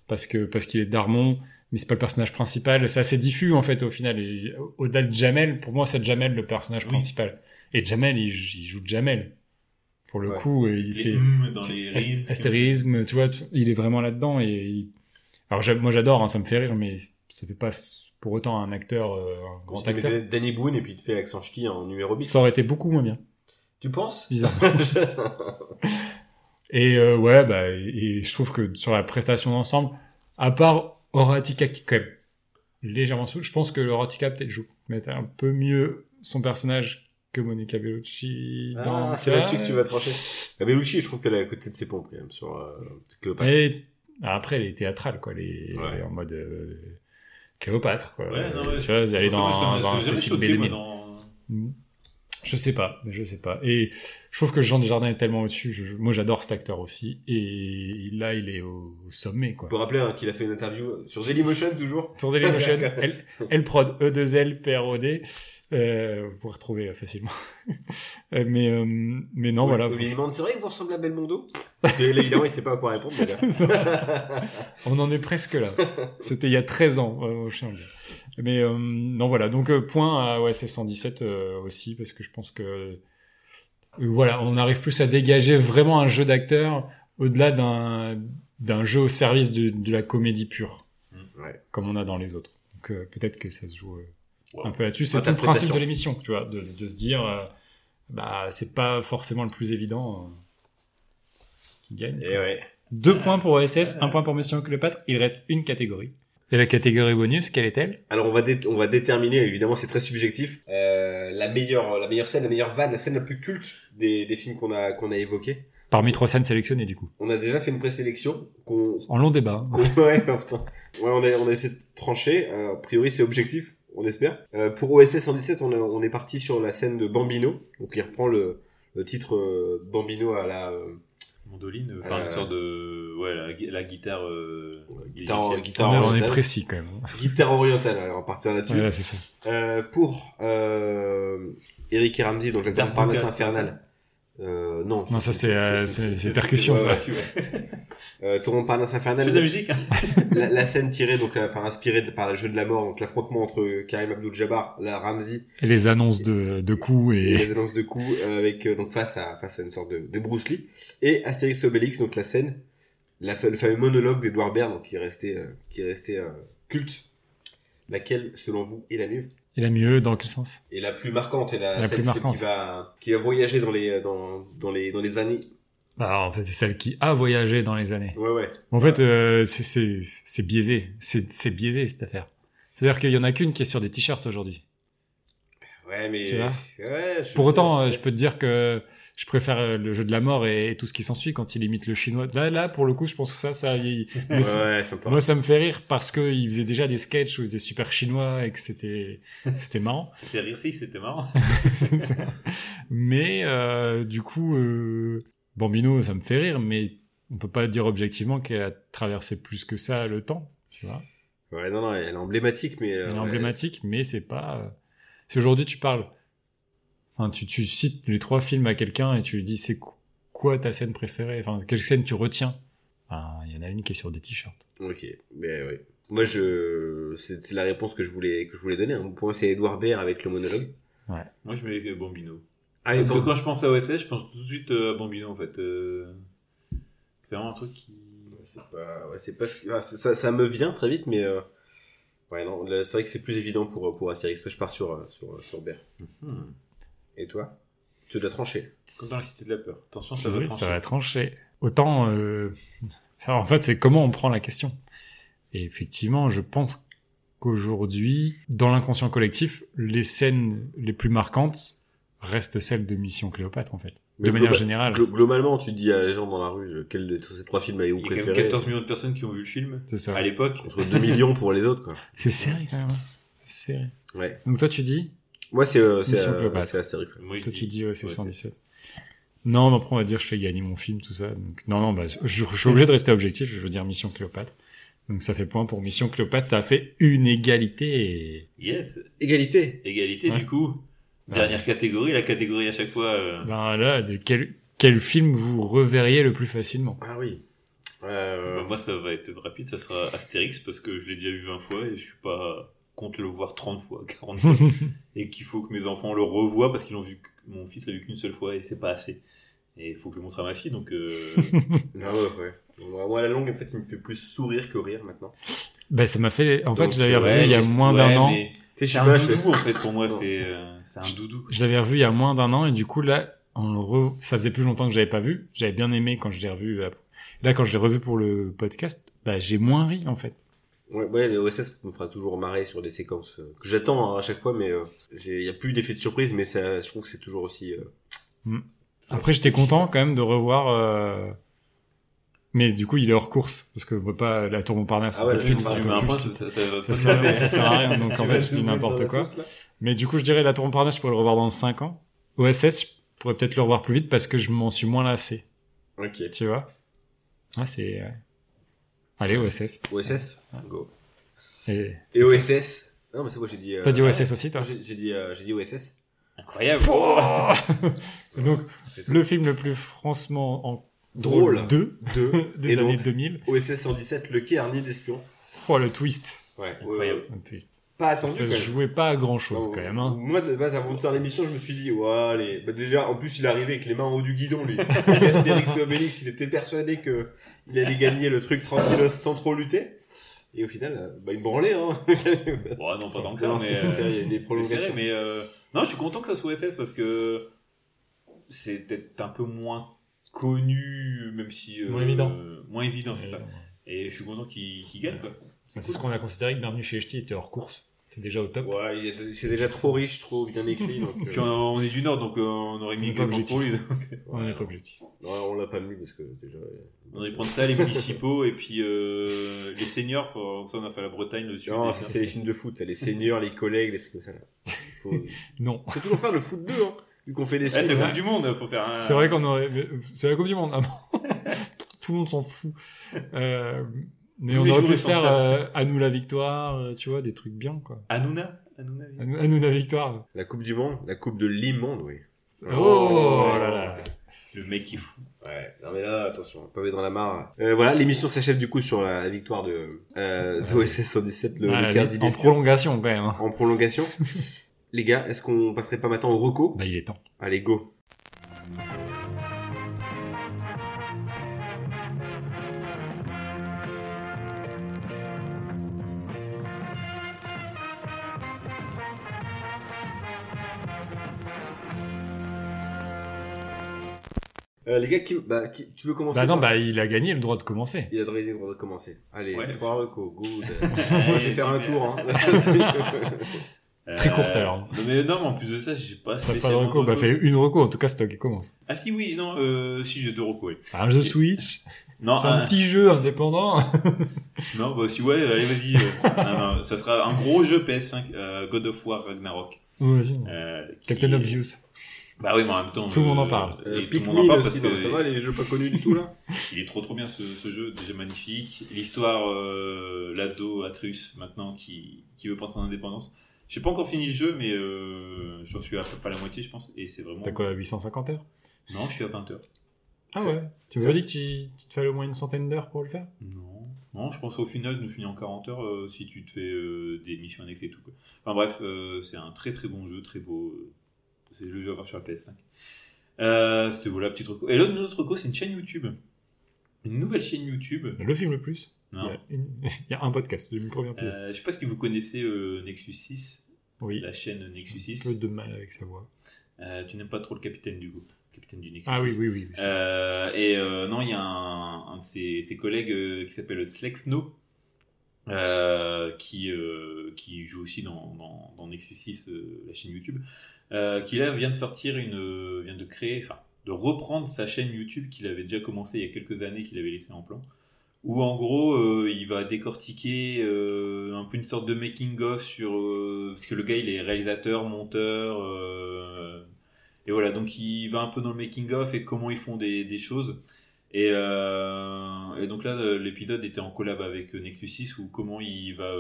parce que parce qu'il est Darmon mais c'est pas le personnage principal. C'est assez diffus en fait au final. Et Au-delà de Jamel, pour moi c'est Jamel le personnage Oui. principal. Et Jamel, il, il joue Jamel. Pour le Ouais. coup, et il fait hum dans les astérisme, tu vois, tu- il est vraiment là-dedans. Et il- alors moi j'adore, hein, ça me fait rire, mais ça fait pas pour autant un acteur, euh, un grand Tu acteur. Danny Boone et puis tu te fais l'accent ch'ti en numéro bis. Ça aurait été beaucoup moins bien, Tu penses? Bizarrement. [laughs] Et euh, ouais, bah, et, et je trouve que sur la prestation d'ensemble, à part Horatica qui est quand même légèrement sous, je pense que Horatica peut-être joue mettre un peu mieux son personnage que Monica Bellucci. Ah, c'est là-dessus que tu vas trancher. La Bellucci, je trouve qu'elle est à côté de ses pompes quand même sur euh, Cléopâtre. Et après, elle est théâtrale, quoi. Elle est Ouais. en mode euh, Cléopâtre, quoi. Ouais, non, ouais. tu vois, Pour ça, dans, ça dans jamais Cécile Bellamy. Mm. Je sais pas, je sais pas. Et je trouve que Jean Desjardins est tellement au-dessus. Je- je- moi, j'adore cet acteur aussi. Et là, il est au, au sommet, quoi. On peut rappeler hein, qu'il a fait une interview sur Dailymotion toujours. Sur Dailymotion, [laughs] L, L prod E2L PROD. Euh, vous pouvez retrouver euh, facilement. [laughs] Euh, mais, euh, mais non, On- voilà. Lui demande, c'est vrai que vous ressemblez à Belmondo [laughs] évidemment, il sait pas à quoi répondre. [laughs] On en est presque là. C'était il y a 13 ans, euh, au chien. Mais non, voilà. Donc, point à OSS 117 euh, aussi, parce que je pense que. voilà, on arrive plus à dégager vraiment un jeu d'acteur au-delà d'un d'un jeu au service de, de la comédie pure, Ouais. comme on a dans les autres. Donc, peut-être que ça se joue Wow. un peu là-dessus. C'est tout le principe de l'émission, tu vois, de, de se dire, euh, bah, c'est pas forcément le plus évident euh, qui gagne. Et ouais. Deux points pour OSS, un point pour Mission Cléopâtre. Il reste une catégorie. Et la catégorie bonus, quelle est-elle? Alors on va on va déterminer évidemment c'est très subjectif euh, la meilleure la meilleure scène la meilleure vanne la scène la plus culte des, des films qu'on a qu'on a évoqués. Parmi trois scènes sélectionnées, du coup. On a déjà fait une présélection En long débat. hein. [laughs] ouais, on a on a essayé de trancher Euh, a priori c'est objectif on espère. Euh, pour OSS 117, on, est- on est parti sur la scène de Bambino, donc il reprend le, le titre euh, Bambino à la euh, Mandoline, enfin Euh, une sorte de. Ouais, la, gui- la guitare. Euh, guitare, guitare on, est, on est orientale. précis quand même. Guitare orientale, alors on va partir là-dessus. Ouais, là, c'est ça. Euh, pour euh, Eric et Ramsey, donc le Darbuka, Parnasse c'est infernal. Euh, non, Non, ça c'est c'est c'est percussion ouais, ça. Euh, Tour Montparnasse Je infernal. fais de la musique. hein. [laughs] la, la scène tirée, donc, enfin inspirée de- par le jeu de la mort, donc l'affrontement entre Karim Abdul-Jabbar, la Ramsey Et les annonces de, de coups et et les annonces de coups euh, avec euh, donc face à face à une sorte de, de Bruce Lee et Astérix et Obélix, donc la scène, la, le fameux monologue d'Edouard Baird, donc qui est resté euh, qui est resté euh, culte. Laquelle, selon vous, est la mieux? Et la mieux dans quel sens? Et la plus marquante est la, La celle plus celle marquante. qui va qui va voyager dans les dans dans les dans les années. Bah en fait c'est celle qui a voyagé dans les années. Ouais ouais. En fait euh, c'est c'est c'est biaisé, c'est c'est biaisé cette affaire. C'est-à-dire qu'il y en a qu'une qui est sur des t-shirts aujourd'hui. Ouais mais Tu vois ouais, je Pour autant, je euh, sais. je peux te dire que je préfère euh, le jeu de la mort et, et tout ce qui s'ensuit quand il imite le chinois. Là, là, pour le coup, je pense que ça, ça, il- [laughs] Ouais, sympa. moi, ça me fait rire parce que il faisait déjà des sketchs où il était super chinois et que c'était, [laughs] c'était marrant. C'est rire si, c'était marrant. [laughs] mais euh, du coup, euh, Bambino, ça me fait rire, mais on peut pas dire objectivement qu'elle a traversé plus que ça le temps, tu vois. Ouais, non non, elle est emblématique mais euh, Elle est ouais. emblématique, mais c'est pas. euh, Si aujourd'hui tu parles, enfin tu, tu cites les trois films à quelqu'un et tu lui dis c'est qu- quoi ta scène préférée, enfin quelle scène tu retiens? Enfin, il y en a une qui est sur des t-shirts. OK. Mais ouais. Moi je c'est la réponse que je voulais que je voulais donner. hein. Pour moi c'est Edouard Baird avec le monologue. Moi, je mets Bambino. Ah, quand je pense à OSS, je pense tout de suite euh, à Bambino en fait. Euh, C'est vraiment un truc qui. C'est pas, ouais, c'est pas ce qui- ah, ça, ça me vient très vite, mais euh, ouais, non, c'est vrai que c'est plus évident pour, pour Astérix. Je pars sur, euh, sur, sur Bert. Hmm. Et toi? Tu dois trancher. Comme dans la Cité de la Peur. Attention, ça Oui, va trancher. ça va trancher. Autant, euh, ça, en fait, c'est comment on prend la question. Et effectivement, je pense qu'aujourd'hui, dans l'inconscient collectif, les scènes les plus marquantes restent celles de Mission Cléopâtre, en fait. Mais de manière générale. Glo- globalement, tu dis à les gens dans la rue euh, quel de tous ces trois films avez-vous Il y a quand même préféré 14 millions de personnes qui ont vu le film C'est ça. à l'époque. Contre 2 millions pour les autres, quoi. [laughs] C'est serré quand même. hein. C'est serré. Ouais. Donc toi, tu dis Moi, c'est euh, c'est Mission euh, Cléopâtre. c'est Astérix. ouais. Moi, Toi, tu dis, ouais, c'est ouais, 117. Non, mais après, on va dire, je fais gagner mon film, tout ça. Donc, non, non, bah, je, je suis obligé de rester objectif. Je veux dire Mission Cléopâtre. Donc, ça fait point pour Mission Cléopâtre. Ça fait une égalité. Et... Yes, Égalité. égalité Ouais. du coup. Dernière catégorie, la catégorie à chaque fois. euh, Ben là, de quel, quel film vous reverriez le plus facilement? Ah oui. Euh, bah, moi, ça va être rapide, ça sera Astérix parce que je l'ai déjà vu 20 fois et je suis pas contre le voir 30 fois, [laughs] 40 fois. [laughs] et qu'il faut que mes enfants le revoient parce qu'ils l'ont vu, mon fils l'a vu qu'une seule fois et c'est pas assez. Et il faut que je le montre à ma fille donc. euh, [laughs] ah ouais, ouais. Moi, la longue, en fait, il me fait plus sourire que rire maintenant. Ben, ça m'a fait. En fait, je l'avais revu il y a moins ouais, d'un an. Tu sais, je un pas, je fais- doudou en fait pour moi, Non. c'est euh, c'est un doudou. Je l'avais revu il y a moins d'un an et du coup là, on le re... ça faisait plus longtemps que j'avais pas vu. J'avais bien aimé quand je l'ai revu. euh, Là, quand je l'ai revu pour le podcast, bah j'ai moins ri en fait. Ouais, ouais, le OSS me fera toujours marrer sur des séquences euh, que j'attends hein, à chaque fois, mais euh, j'ai- il y a plus d'effet de surprise, mais ça, je trouve que c'est toujours aussi. euh, Mm. toujours Après, j'étais content quand même de revoir. Mais du coup, il est hors course parce que on peut pas la tour Montparnasse. Ah ouais, plus- mets un point, ça, ça, ça pas sert, t'aider. ça sert à rien. Donc [laughs] en fait, je dis n'importe quoi. Mais du coup, je dirais la tour Montparnasse, je pourrais le revoir dans 5 ans. OSS, je pourrais peut-être le revoir plus vite parce que je m'en suis moins lassé. Ok. Tu vois? Ah, c'est. Allez, OSS. OSS Go. Et... Et OSS Non, mais c'est quoi, j'ai dit. euh, T'as dit OSS aussi, toi? J'ai dit, euh, j'ai dit OSS. Incroyable. [laughs] Donc, C'est tout. le film le plus franchement en Drôle. 2 Deux. [laughs] des Et années donc, 2000. OSS 117, le quai harni d'espion. Oh, le twist. Ouais. Incroyable. euh, Le twist. pas Ça attendu. se quand même. jouait pas à grand chose Non, quand même. Hein. Moi, de base, avant de faire l'émission, je me suis dit, ouais, allez. Bah, déjà, en plus, il est arrivé avec les mains en haut du guidon, lui. [laughs] Astérix et Obélix, il était persuadé que il allait gagner le truc tranquillos sans trop lutter. Et au final, euh, bah, il branlait, hein. [laughs] Bon, non, pas tant que ça, Non, mais. euh, il y a des prolongations. serré, mais euh, non, je suis content que ça soit SS parce que c'est peut-être un peu moins connu, même si. euh, Moins évident. moins évident, c'est ça. Et je suis content qu'il gagne, quoi. C'est ce qu'on a considéré que Bienvenue chez Ch'ti était hors course. C'est déjà au top. Ouais, c'est déjà trop riche, trop bien écrit. Donc, euh, Puis on, on est du Nord, donc euh, on aurait mis Clément pour lui. On n'est pas objectif. ouais, on l'a pas mis parce que déjà. euh, On aurait prendre ça, les municipaux, et puis euh, les seniors, pour ça on a fait la Bretagne, le sud. Non, c'est les films de foot, les seniors, les collègues, les trucs comme ça. Là. Faut, [laughs] Non. faut toujours faire le foot 2, hein, vu qu'on fait des Eh, c'est la Coupe du Monde, faut faire un. C'est vrai qu'on aurait. euh, C'est la Coupe du Monde. Ah bon Tout le monde s'en fout. Euh, mais Tous on aurait pu faire euh, à nous la victoire, euh, tu vois, des trucs bien quoi. Nous, à nous la victoire. La Coupe du Monde, la Coupe de l'immonde, oui. Oh, ouais, là là. Le mec est fou. Ouais, non mais là, attention, pas être dans la mare. Euh, voilà, l'émission s'achève du coup sur la, la victoire de, euh, de Ouais. OSS 117, le, Ah, le en prolongation quand même. hein. en prolongation. Les gars, est-ce qu'on passerait pas maintenant au reco? Bah il est temps. Allez, go Euh, les gars, qui, bah, qui- tu veux commencer Bah non, bah il a gagné le droit de commencer. Il a donné le droit de commencer. Allez, Ouais. trois recos, good. [laughs] Moi, je vais faire un tour. Hein. [laughs] [laughs] Très courte, Euh, alors. non, mais non, mais en plus de ça, j'ai pas T'as pas de spécialement reco, bah reco. fais une reco, en tout cas qui commence. Ah si, oui, non, euh, si j'ai deux recos, oui. Un jeu Switch, Non, c'est un un- petit jeu indépendant. [laughs] non, bah si, ouais, allez, vas-y. euh, non, non, ça sera un gros jeu PS5, euh, God of War Ragnarok. Vas-y. euh, qui- Captain Obvious. Bah oui, mais en même temps. Tout le monde en parle. et Euh, tout le Pikmin monde en parle parce aussi, non, que ça va, les jeux pas connus du tout là [laughs] il est trop trop bien ce, ce jeu, déjà magnifique. L'histoire, euh, l'ado Atrus maintenant qui, qui veut prendre son indépendance. J'ai pas encore fini le jeu, mais euh, j'en suis à peu près à la moitié, je pense. Et c'est vraiment. T'as quoi, 850 heures? Non, je suis à 20 heures. Ah ouais? Tu m'as dit que tu, tu te fallait au moins une centaine d'heures pour le faire? Non, non, je pense qu'au final, nous finissons en 40 heures euh, si tu te fais euh, des missions annexes et tout. Quoi. Enfin bref, c'est un très très bon jeu, très beau. C'est le jeu à voir sur la PS5. Euh, C'était voilà, petite reco. Et l'autre reco, c'est une chaîne YouTube. Une nouvelle chaîne YouTube. Le film le plus il y, a une- [laughs] il y a un podcast, je me préviens plus. Euh, je sais pas si vous connaissez euh, Nexus 6, oui, la chaîne Nexus un 6. peu de mal avec sa voix. Euh, tu n'aimes pas trop le capitaine du coup, capitaine du Nexus Ah oui, 6. oui, oui. oui. Et non, il y a un, un de ses, ses collègues qui s'appelle Slexno, qui, qui joue aussi dans, dans, dans Nexus 6, euh, la chaîne YouTube, qui là vient de sortir une, vient de créer, enfin, de reprendre sa chaîne YouTube qu'il avait déjà commencé il y a quelques années, qu'il avait laissé en plan. Où en gros, euh, il va décortiquer euh, un peu une sorte de making of sur euh, parce que le gars il est réalisateur, monteur, et voilà, donc il va un peu dans le making-of et comment ils font des, des choses. Et, et donc là, l'épisode était en collab avec Nexus 6 où comment il va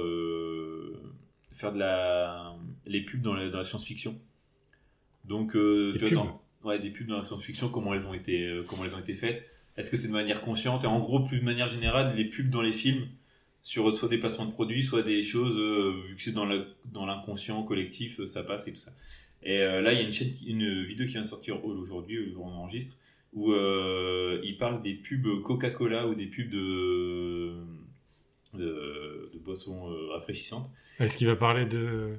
faire de la, les pubs dans la, science-fiction. Donc, Des tu vois, pubs? Dans- ouais, des pubs dans la science-fiction, comment elles ont été, comment elles ont été faites. Est-ce que c'est de manière consciente? Et en gros, plus de manière générale, les pubs dans les films, sur soit des placements de produits, soit des choses, euh, vu que c'est dans la- dans l'inconscient collectif, euh, ça passe et tout ça. Et euh, là, il y a une, chaîne, une vidéo qui vient de sortir aujourd'hui, le jour où on enregistre, où il parle des pubs Coca-Cola ou des pubs de, de, boissons rafraîchissantes. Est-ce qu'il va parler de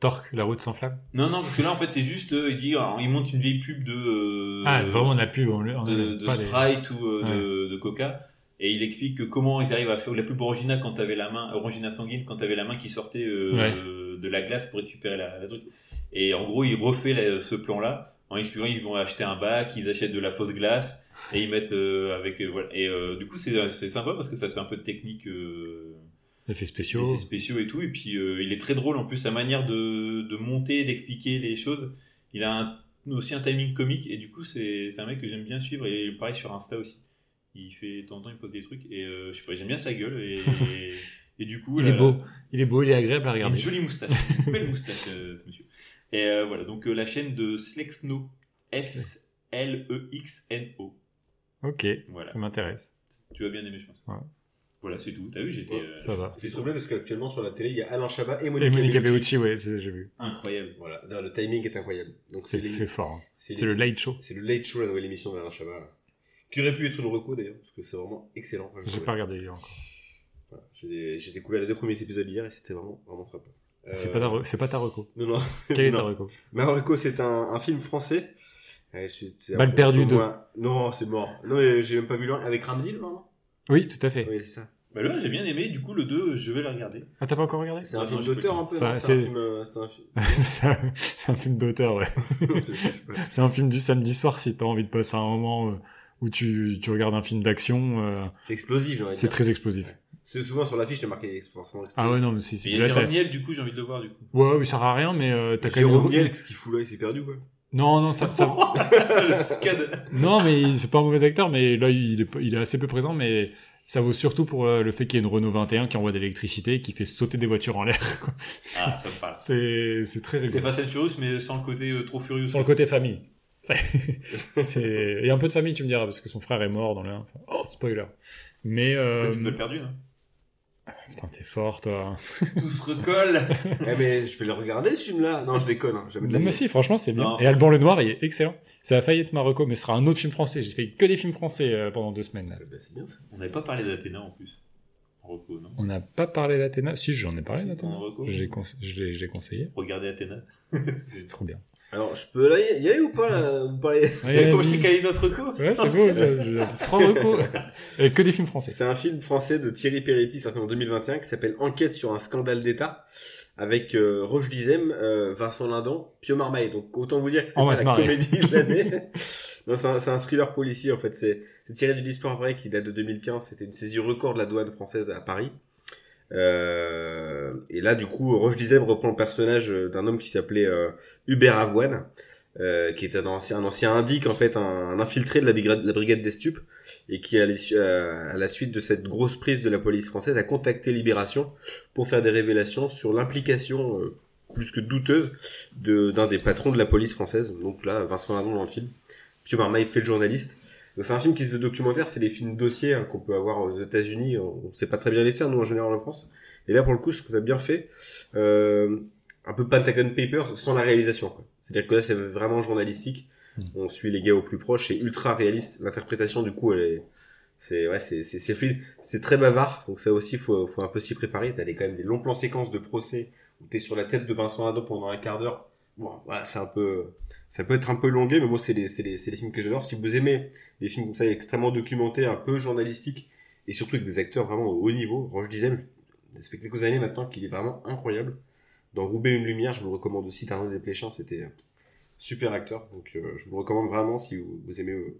Torque, la route sans flamme? Non, non, parce que là, en fait, c'est juste, euh, il dit, alors, il monte une vieille pub de, euh, Ah, c'est vraiment de la pub. On, on de, de Sprite ou euh, de, de Coca. Et il explique que comment ils arrivent à faire la pub Orangina quand t'avais la main, Orangina sanguine, quand t'avais la main qui sortait euh, Ouais. de la glace pour récupérer la, la truc. Et en gros, il refait la- ce plan-là en expliquant ils vont acheter un bac, ils achètent de la fausse glace et ils mettent euh, avec euh, voilà. Et euh, du coup, c'est c'est sympa parce que ça fait un peu de technique. Euh, Effets spéciaux. effets spéciaux et tout. Et puis euh, il est très drôle en plus, sa manière de, de monter, d'expliquer les choses. Il a un- aussi un timing comique et du coup, c'est un mec que j'aime bien suivre et pareil sur Insta aussi. Il fait de temps en temps, il pose des trucs et euh, je sais pas, j'aime bien sa gueule et, et, [laughs] et du coup, Il là, est beau. Il est beau, il est agréable à il a regarder. une jolie moustache, [laughs] une belle moustache, euh, ce monsieur. Et euh, voilà, donc euh, la chaîne de Slexno, S-L-E-X-N-O. Ok, Voilà. ça m'intéresse. Tu vas bien aimer, je pense. Ouais. Voilà, c'est tout. T'as vu, j'étais. Ouais, euh, ça va. J'ai trouvé parce qu'actuellement sur la télé, il y a Alain Chabat et Et Monica, Monica Bellucci. Bellucci, ouais, j'ai vu. incroyable. Voilà, le timing est incroyable. Donc C'est fait les- fort. hein. c'est le late show. c'est le Late Show, la nouvelle émission d'Alain Chabat. Qui aurait pu être une reco d'ailleurs, parce que c'est vraiment excellent. J'ai pas regardé encore. Voilà, J'ai découvert les deux premiers épisodes hier et c'était vraiment, vraiment sympa. Euh, C'est pas, ta pas ta reco. Non, non. c'est- Quel est non. ta reco? Ma reco, c'est un, un film français. Ouais, perdue peu deux. moins- Non, c'est mort. Non, mais j'ai même pas vu loin. Avec Ramsey, le non Oui, tout à fait. Oui, c'est ça. Bah là, j'ai bien aimé, du coup, le 2, je vais le regarder. Ah, t'as pas encore regardé? C'est un film d'auteur un peu, C'est un c'est- film... euh, C'est un film... [laughs] C'est un, c'est un film d'auteur, ouais. [laughs] C'est un film du samedi soir si t'as envie de passer un moment euh, où tu, tu regardes un film d'action. euh, C'est explosif, de c'est dire. très explosif. C'est souvent sur l'affiche, j'ai marqué forcément Ah explosif. ouais, non, mais c'est... c'est- Et il y a t'as- Jérôme Niel, du coup, j'ai envie de le voir, du coup. Ouais, oui, ça sert à rien, mais euh, t'as quand même... Jérôme Niel, qu'est-ce qu'il fout là Il s'est perdu, quoi? Non, non, ça... ça... [laughs] Le non, mais c'est pas un mauvais acteur, mais là, il est, il est assez peu présent, mais ça vaut surtout pour euh, le fait qu'il y ait une Renault 21 qui envoie de l'électricité et qui fait sauter des voitures en l'air. [laughs] C'est- Ah, ça me parle. C'est c'est très C'est rigolo. Fast and Furious, mais sans le côté euh, trop furieux. Sur le côté famille. C'est- [laughs] c'est- Il y a un peu de famille, tu me diras, parce que son frère est mort dans le 1. Enfin, oh, spoiler. Mais... Euh... hein Putain, t'es fort, toi. [laughs] Tout se recolle. [laughs] Eh mais je vais le regarder ce film-là. Non, je déconne. Hein. Jamais de la mais vie. si, franchement, c'est bien. Non. Et Alban Lenoir, il est excellent. Ça a failli être Marocco, mais ce sera un autre film français. J'ai fait que des films français euh, pendant deux semaines. là. Eh ben, c'est bien ça. On n'avait pas parlé d'Athéna en plus. Reco, non? On n'a pas parlé d'Athéna? Si, j'en ai parlé d'Athéna. reco. J'ai conse- Je l'ai je l'ai conseillé. Regardez Athéna. [laughs] C'est trop bien. Alors, je peux y y aller ou pas là Vous parlez [laughs] Ouais, Comment je t'ai calé notre reco Ouais, c'est beau, ça. J'ai trois recos. [laughs] Et que des films français. C'est un film français de Thierry Peretti sorti en 2021 qui s'appelle Enquête sur un scandale d'État avec euh, Roche Dizem, euh, Vincent Lindon, Pio Marmaille. Donc autant vous dire que c'est va pas la marrer. comédie de l'année. [laughs] non, c'est un, c'est un thriller policier en fait. C'est c'est tiré d'une histoire vraie qui date de 2015. C'était une saisie record de la douane française à Paris. Euh, et là, du coup, Roche Dizem reprend le personnage euh, d'un homme qui s'appelait euh, Hubert Avoine, qui est un ancien, un ancien indique, en fait, un, infiltré de la brigade, des stupes, et qui, à, la suite de cette grosse prise de la police française, a contacté Libération pour faire des révélations sur l'implication plus que douteuse d'un des patrons de la police française. Donc là, Vincent Lindon dans le film. Pio Marmaille fait le journaliste. Donc c'est un film qui se veut documentaire, c'est les films dossiers hein, qu'on peut avoir aux États-Unis. On sait pas très bien les faire, nous en général en France. Et là, pour le coup, je trouve ça bien fait. Euh, un peu Pentagon Papers sans la réalisation. C'est-à-dire que là, c'est vraiment journalistique. Mm. On suit les gars au plus proche, c'est ultra réaliste. L'interprétation, du coup, elle est, c'est ouais, c'est c'est c'est fluide. C'est très bavard, donc ça aussi, faut faut un peu s'y préparer. T'as des quand même des longs plans séquences de procès où t'es sur la tête de Vincent Lindon pendant un quart d'heure. Bon, voilà, c'est un peu, ça peut être un peu longué, mais moi, c'est les les les films que j'adore. Si vous aimez des films comme ça, extrêmement documentés, un peu journalistiques, et surtout avec des acteurs vraiment au haut niveau. Roche Dizem, ça fait quelques années maintenant qu'il est vraiment incroyable. Dans Roubaix une lumière, je vous le recommande aussi. Arnaud Desplechin, c'était un super acteur. Donc euh, je vous le recommande vraiment si vous, vous aimez euh,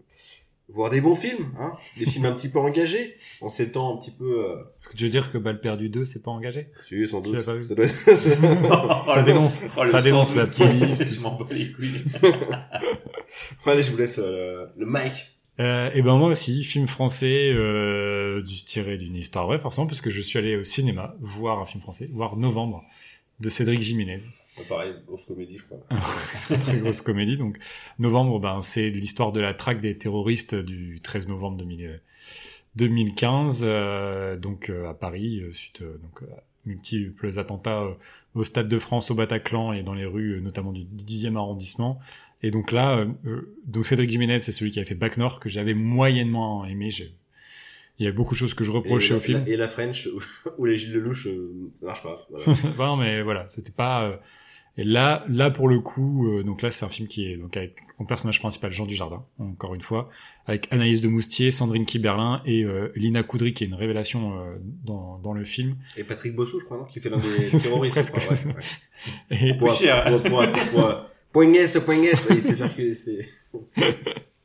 voir des bons films, hein, des films un petit peu engagés, en ces temps un petit peu. Euh... Est-ce que tu veux dire que Balle perdu 2, c'est pas engagé? Si, sans Tu doute. l'as pas vu? Ça doit être- Ça [laughs] dénonce. [laughs] Oh, le ça dénonce la police, Je ça. m'en bats les couilles. [laughs] Allez, je vous laisse euh, le mic. Euh, et ben moi aussi, film français euh, du, tiré d'une histoire vraie, forcément, parce que je suis allé au cinéma voir un film français, voir Novembre de Cédric Jiménez. pareil, grosse comédie, je crois. [laughs] très très grosse comédie. Donc Novembre, ben c'est l'histoire de la traque des terroristes du 13 novembre 2000, 2015, euh, donc euh, à Paris, euh, suite euh, donc à multiples attentats euh, au Stade de France, au Bataclan et dans les rues, euh, notamment du 10e arrondissement. Et donc là, euh, euh, donc Cédric Jiménez, c'est celui qui avait fait Bac Nord que j'avais moyennement aimé. J'ai- Il y a beaucoup de choses que je Et, reprochais la, au film. la- et la French, [laughs] ou, les Gilles Lelouch, euh, ça marche pas. Voilà. [laughs] Bah non, mais voilà, c'était pas. euh, Et là, là pour le coup, euh, donc là c'est un film qui est donc avec en personnage principal Jean Dujardin, encore une fois, avec Anaïs de Moustier, Sandrine Kiberlin et euh, Lina Coudry qui est une révélation euh, dans, dans le film. Et Patrick Bossou, je crois, non Qui fait l'un des [laughs] C'est terroristes. presque crois, ouais, ouais. Et Pour, Plus cher. pour, pour, pour, pour, Poignet, ce poignet, ouais,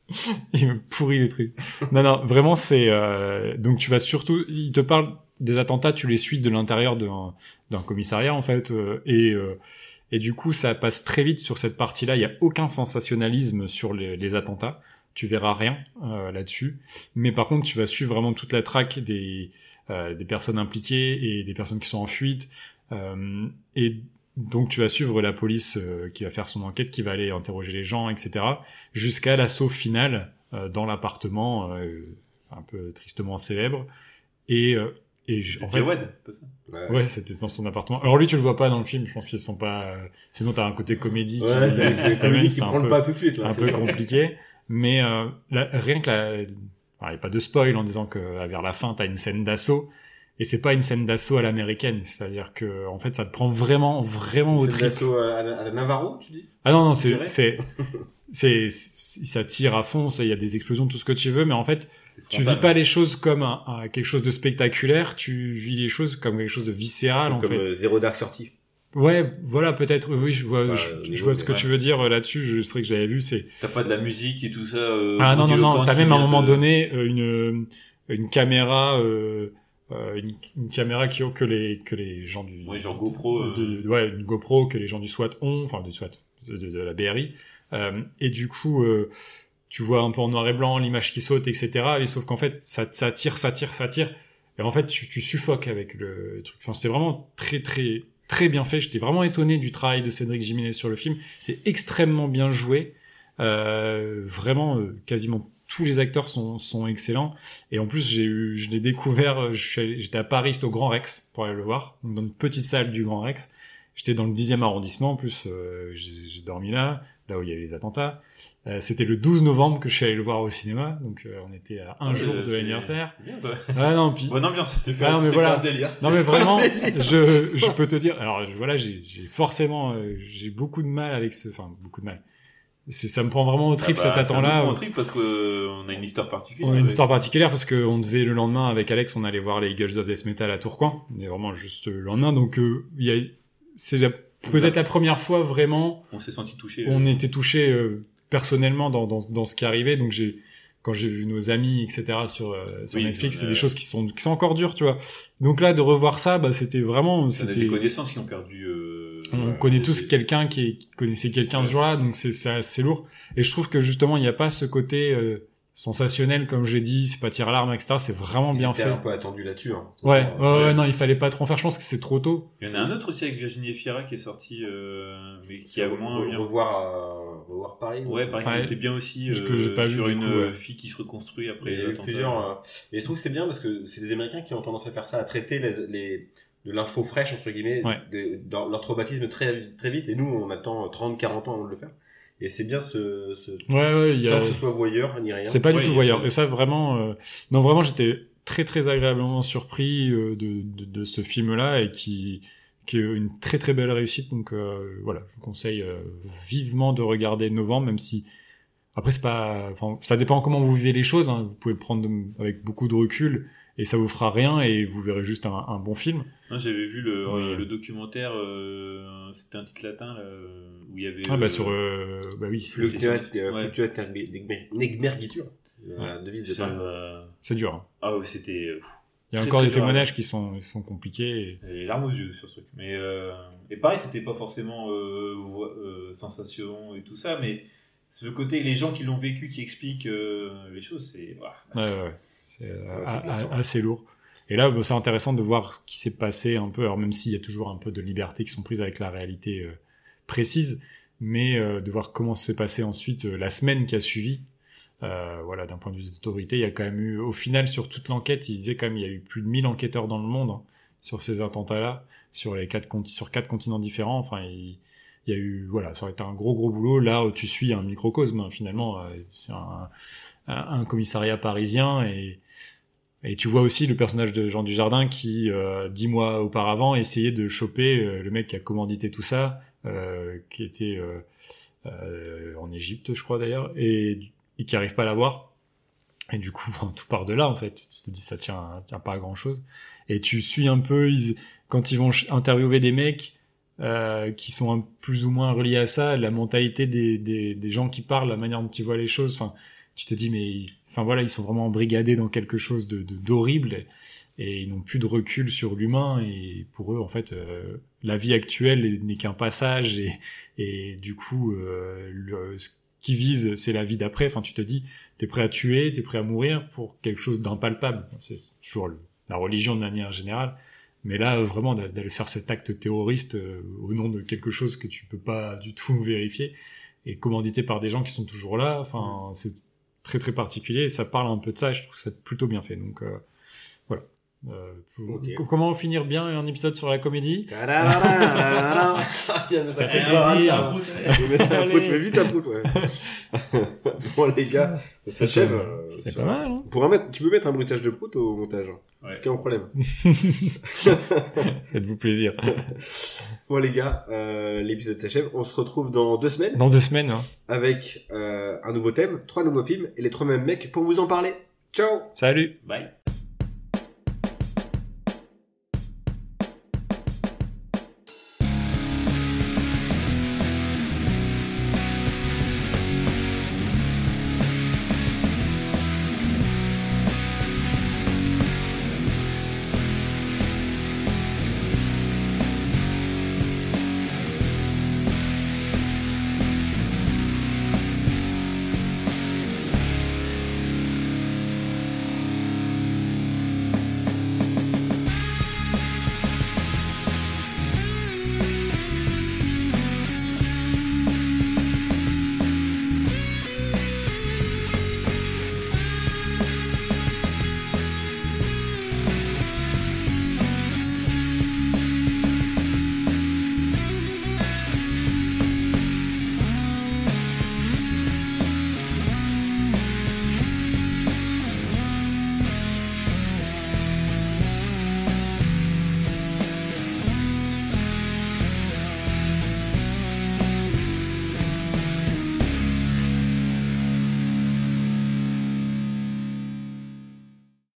[laughs] il me pourrit les trucs. Non, non, vraiment c'est euh, donc tu vas surtout, il te parle des attentats, tu les suis de l'intérieur d'un commissariat en fait euh, et euh, et du coup ça passe très vite sur cette partie-là. Il y a aucun sensationnalisme sur les, les attentats. Tu verras rien euh, là-dessus. Mais par contre, tu vas suivre vraiment toute la traque des euh, des personnes impliquées et des personnes qui sont en fuite. Euh, et donc tu vas suivre la police euh, qui va faire son enquête, qui va aller interroger les gens, etc. Jusqu'à l'assaut final euh, dans l'appartement, euh, un peu tristement célèbre. Et, euh, et en fait, Ouais. ouais, c'était dans son appartement. Alors lui, tu le vois pas dans le film. Je pense qu'ils sont pas. euh, Sinon, t'as un côté comédie. qui- Ouais, qui comédies qui peu- pas tout de suite, là. un peu compliqué. Mais euh, la- rien que la, alors, il n'y a pas de spoil en disant que vers la fin, t'as une scène d'assaut. Et c'est pas une scène d'assaut à l'américaine, c'est-à-dire que en fait, ça te prend vraiment, vraiment au C'est trip. l'assaut à, la- à la Navarro, tu dis? Ah non non, C'est c'est [laughs] c'est ça tire à fond, il y a des explosions, tout ce que tu veux, mais en fait, tu vis pas les choses comme un- un- quelque chose de spectaculaire, tu vis les choses comme quelque chose de viscéral, en Comme fait. euh, Zero Dark Thirty. Ouais, voilà, peut-être, oui, je vois, Bah, je, niveau vois ce que tu veux dire euh, là-dessus, je sais que j'avais vu, c'est, T'as pas de la musique et tout ça. euh, ah non, non, non, t'as même à un moment donné euh, une, une caméra, euh, euh, une, une caméra qui que les, que les gens du, Ouais, genre GoPro, euh. de- ouais, une GoPro que les gens du SWAT ont, enfin du SWAT, de, de la BRI, euh, et du coup, euh, tu vois un peu en noir et blanc l'image qui saute, etc. Et sauf qu'en fait, ça, ça tire, ça tire, ça tire, et en fait, tu, tu suffoques avec le truc. Enfin, c'est vraiment très, très, très bien fait. J'étais vraiment étonné du travail de Cédric Jiménez sur le film. C'est extrêmement bien joué. Euh, vraiment, euh, quasiment tous les acteurs sont, sont excellents. Et en plus, j'ai eu, je l'ai découvert. euh, J'étais à Paris, j'étais au Grand Rex pour aller le voir, donc dans une petite salle du Grand Rex. J'étais dans le 10e arrondissement. En plus, euh, j'ai dormi là, là où il y avait les attentats. Euh, C'était le 12 novembre que je suis allé le voir au cinéma, donc euh, on était à un Ouais, jour de l'anniversaire. Ah non, puis Bonne ambiance. T'es fait, Ah, non, mais voilà. fait un délire. non mais vraiment, je, je peux te dire. Alors je- voilà, j'ai j'ai forcément, euh, j'ai beaucoup de mal avec ce, enfin beaucoup de mal. C'est, ça me prend vraiment au trip Ah bah, cet attend-là. prend au trip parce que euh, on a une histoire particulière. On a une histoire particulière parce qu'on devait le lendemain avec Alex, on allait voir les Eagles of Death Metal à Tourcoing. On est vraiment juste le lendemain, donc euh, il y a, c'est la- peut-être la première fois vraiment On s'est senti touché. on euh, était touché euh, personnellement dans, dans, dans ce qui arrivait. Donc j'ai quand j'ai vu nos amis etc sur euh, sur Oui, Netflix, c'est des choses qui sont qui sont encore dures, tu vois. Donc là de revoir ça, bah c'était vraiment c'était des connaissances qui ont perdu. Euh, on euh, connaît tous quelqu'un qui, connaissait quelqu'un ce jour-là, donc c'est c'est assez lourd. Et je trouve que justement il n'y a pas ce côté euh, sensationnel comme j'ai dit, c'est pas tir à l'arme etc. C'est vraiment bien fait. un peu attendu là-dessus. Hein. Ouais, ouais, ouais. ouais, non, il fallait pas trop en faire. Je pense que c'est trop tôt. Il y en a un autre aussi avec Virginie Efira qui est sorti, euh, mais qui a Re- moins bien. revoir, euh, revoir Paris. Ouais, qui était bien aussi Parce que euh, j'ai pas vu, sur du une coup, euh, ouais. fille qui se reconstruit après Il y a les eu attentats. plusieurs. euh, Mais je trouve que c'est bien parce que c'est des Américains qui ont tendance à faire ça, à traiter les, les- de l'info fraîche, entre guillemets, Ouais. de- dans leur traumatisme très, très vite. Et nous, on attend 30, 40 ans avant de le faire. Et c'est bien ce, ce Ouais, ouais, il y sans a. que ce soit voyeur ni rien. C'est pas Ouais, du tout voyeur. Et ça, vraiment, euh, non, vraiment, j'étais très, très agréablement surpris euh, de, de, de ce film-là et qui, qui est une très, très belle réussite. Donc, euh, voilà, je vous conseille euh, vivement de regarder Novembre, même si, après, c'est pas, enfin, ça dépend comment vous vivez les choses. hein. Vous pouvez le prendre de- avec beaucoup de recul et ça vous fera rien et vous verrez juste un, un bon film. J'avais vu le, Ouais. le documentaire, euh, c'était un titre latin là, où il y avait. Ah, bah, euh, sur, euh, bah oui, Fluctuat, Ouais. Fluctuat Negmergitur, la devise de ça, c'est dur. hein. Ah ouais, c'était Il y a encore des témoignages qui sont, qui sont compliqués. et- les larmes aux yeux sur ce truc. Mais euh, et pareil, c'était pas forcément euh, euh, sensation et tout ça, mais ce côté, les gens qui l'ont vécu, qui expliquent euh, les choses, c'est. Ouais, ouais, c'est euh, Ouais, c'est assez lourd. Et là, bah, c'est intéressant de voir ce qui s'est passé un peu, alors même s'il y a toujours un peu de liberté qui sont prises avec la réalité euh, précise, mais euh, de voir comment s'est passé ensuite euh, la semaine qui a suivi. Voilà, d'un point de vue des autorités, il y a quand même eu, au final, sur toute l'enquête, ils disaient quand même, il y a eu plus de 1000 enquêteurs dans le monde hein, sur ces attentats-là, sur les quatre, conti- sur quatre continents différents. Enfin, il, il y a eu, voilà, ça aurait été un gros gros boulot. Là, tu suis un microcosme hein, finalement, euh, c'est un, un, commissariat parisien et et tu vois aussi le personnage de Jean Dujardin qui, euh, dix mois auparavant, essayait de choper euh, le mec qui a commandité tout ça, qui était en Égypte, je crois d'ailleurs, et, et qui arrive pas à l'avoir. Et du coup, [laughs] bon, tout part de là, en fait. Tu te dis, ça tient, tient pas à grand chose. Et tu suis un peu, ils- quand ils vont interviewer des mecs euh, qui sont un- plus ou moins reliés à ça, la mentalité des, des, des gens qui parlent, la manière dont ils voient les choses, enfin, tu te dis, mais enfin voilà, ils sont vraiment embrigadés dans quelque chose de d'horrible et, ils n'ont plus de recul sur l'humain et pour eux, en fait, euh, la vie actuelle n'est qu'un passage et, et du coup, euh, le, ce qui vise, c'est la vie d'après. Enfin, tu te dis, t'es prêt à tuer, t'es prêt à mourir pour quelque chose d'impalpable. C'est toujours la religion de manière générale. Mais là, vraiment, d'a- d'aller faire cet acte terroriste euh, au nom de quelque chose que tu peux pas du tout [laughs] vérifier et commandité par des gens qui sont toujours là, enfin, c'est très très particulier ça parle un peu de ça et je trouve ça plutôt bien fait. Donc, euh. Euh, pour- Ok. co- Comment finir bien un épisode sur la comédie. [laughs] Ça fait plaisir. Tu mets vite un prout, ouais. [laughs] bon, les gars, ça s'achève. C'est pas mal, hein Pour un mettre, tu peux mettre un bruitage de prout au montage. hein. Ouais. Aucun problème. [laughs] Faites-vous plaisir. Bon, les gars, euh, l'épisode s'achève. On se retrouve dans deux semaines Dans deux semaines, hein. avec euh, un nouveau thème, trois nouveaux films et les trois mêmes mecs pour vous en parler. Ciao Salut Bye.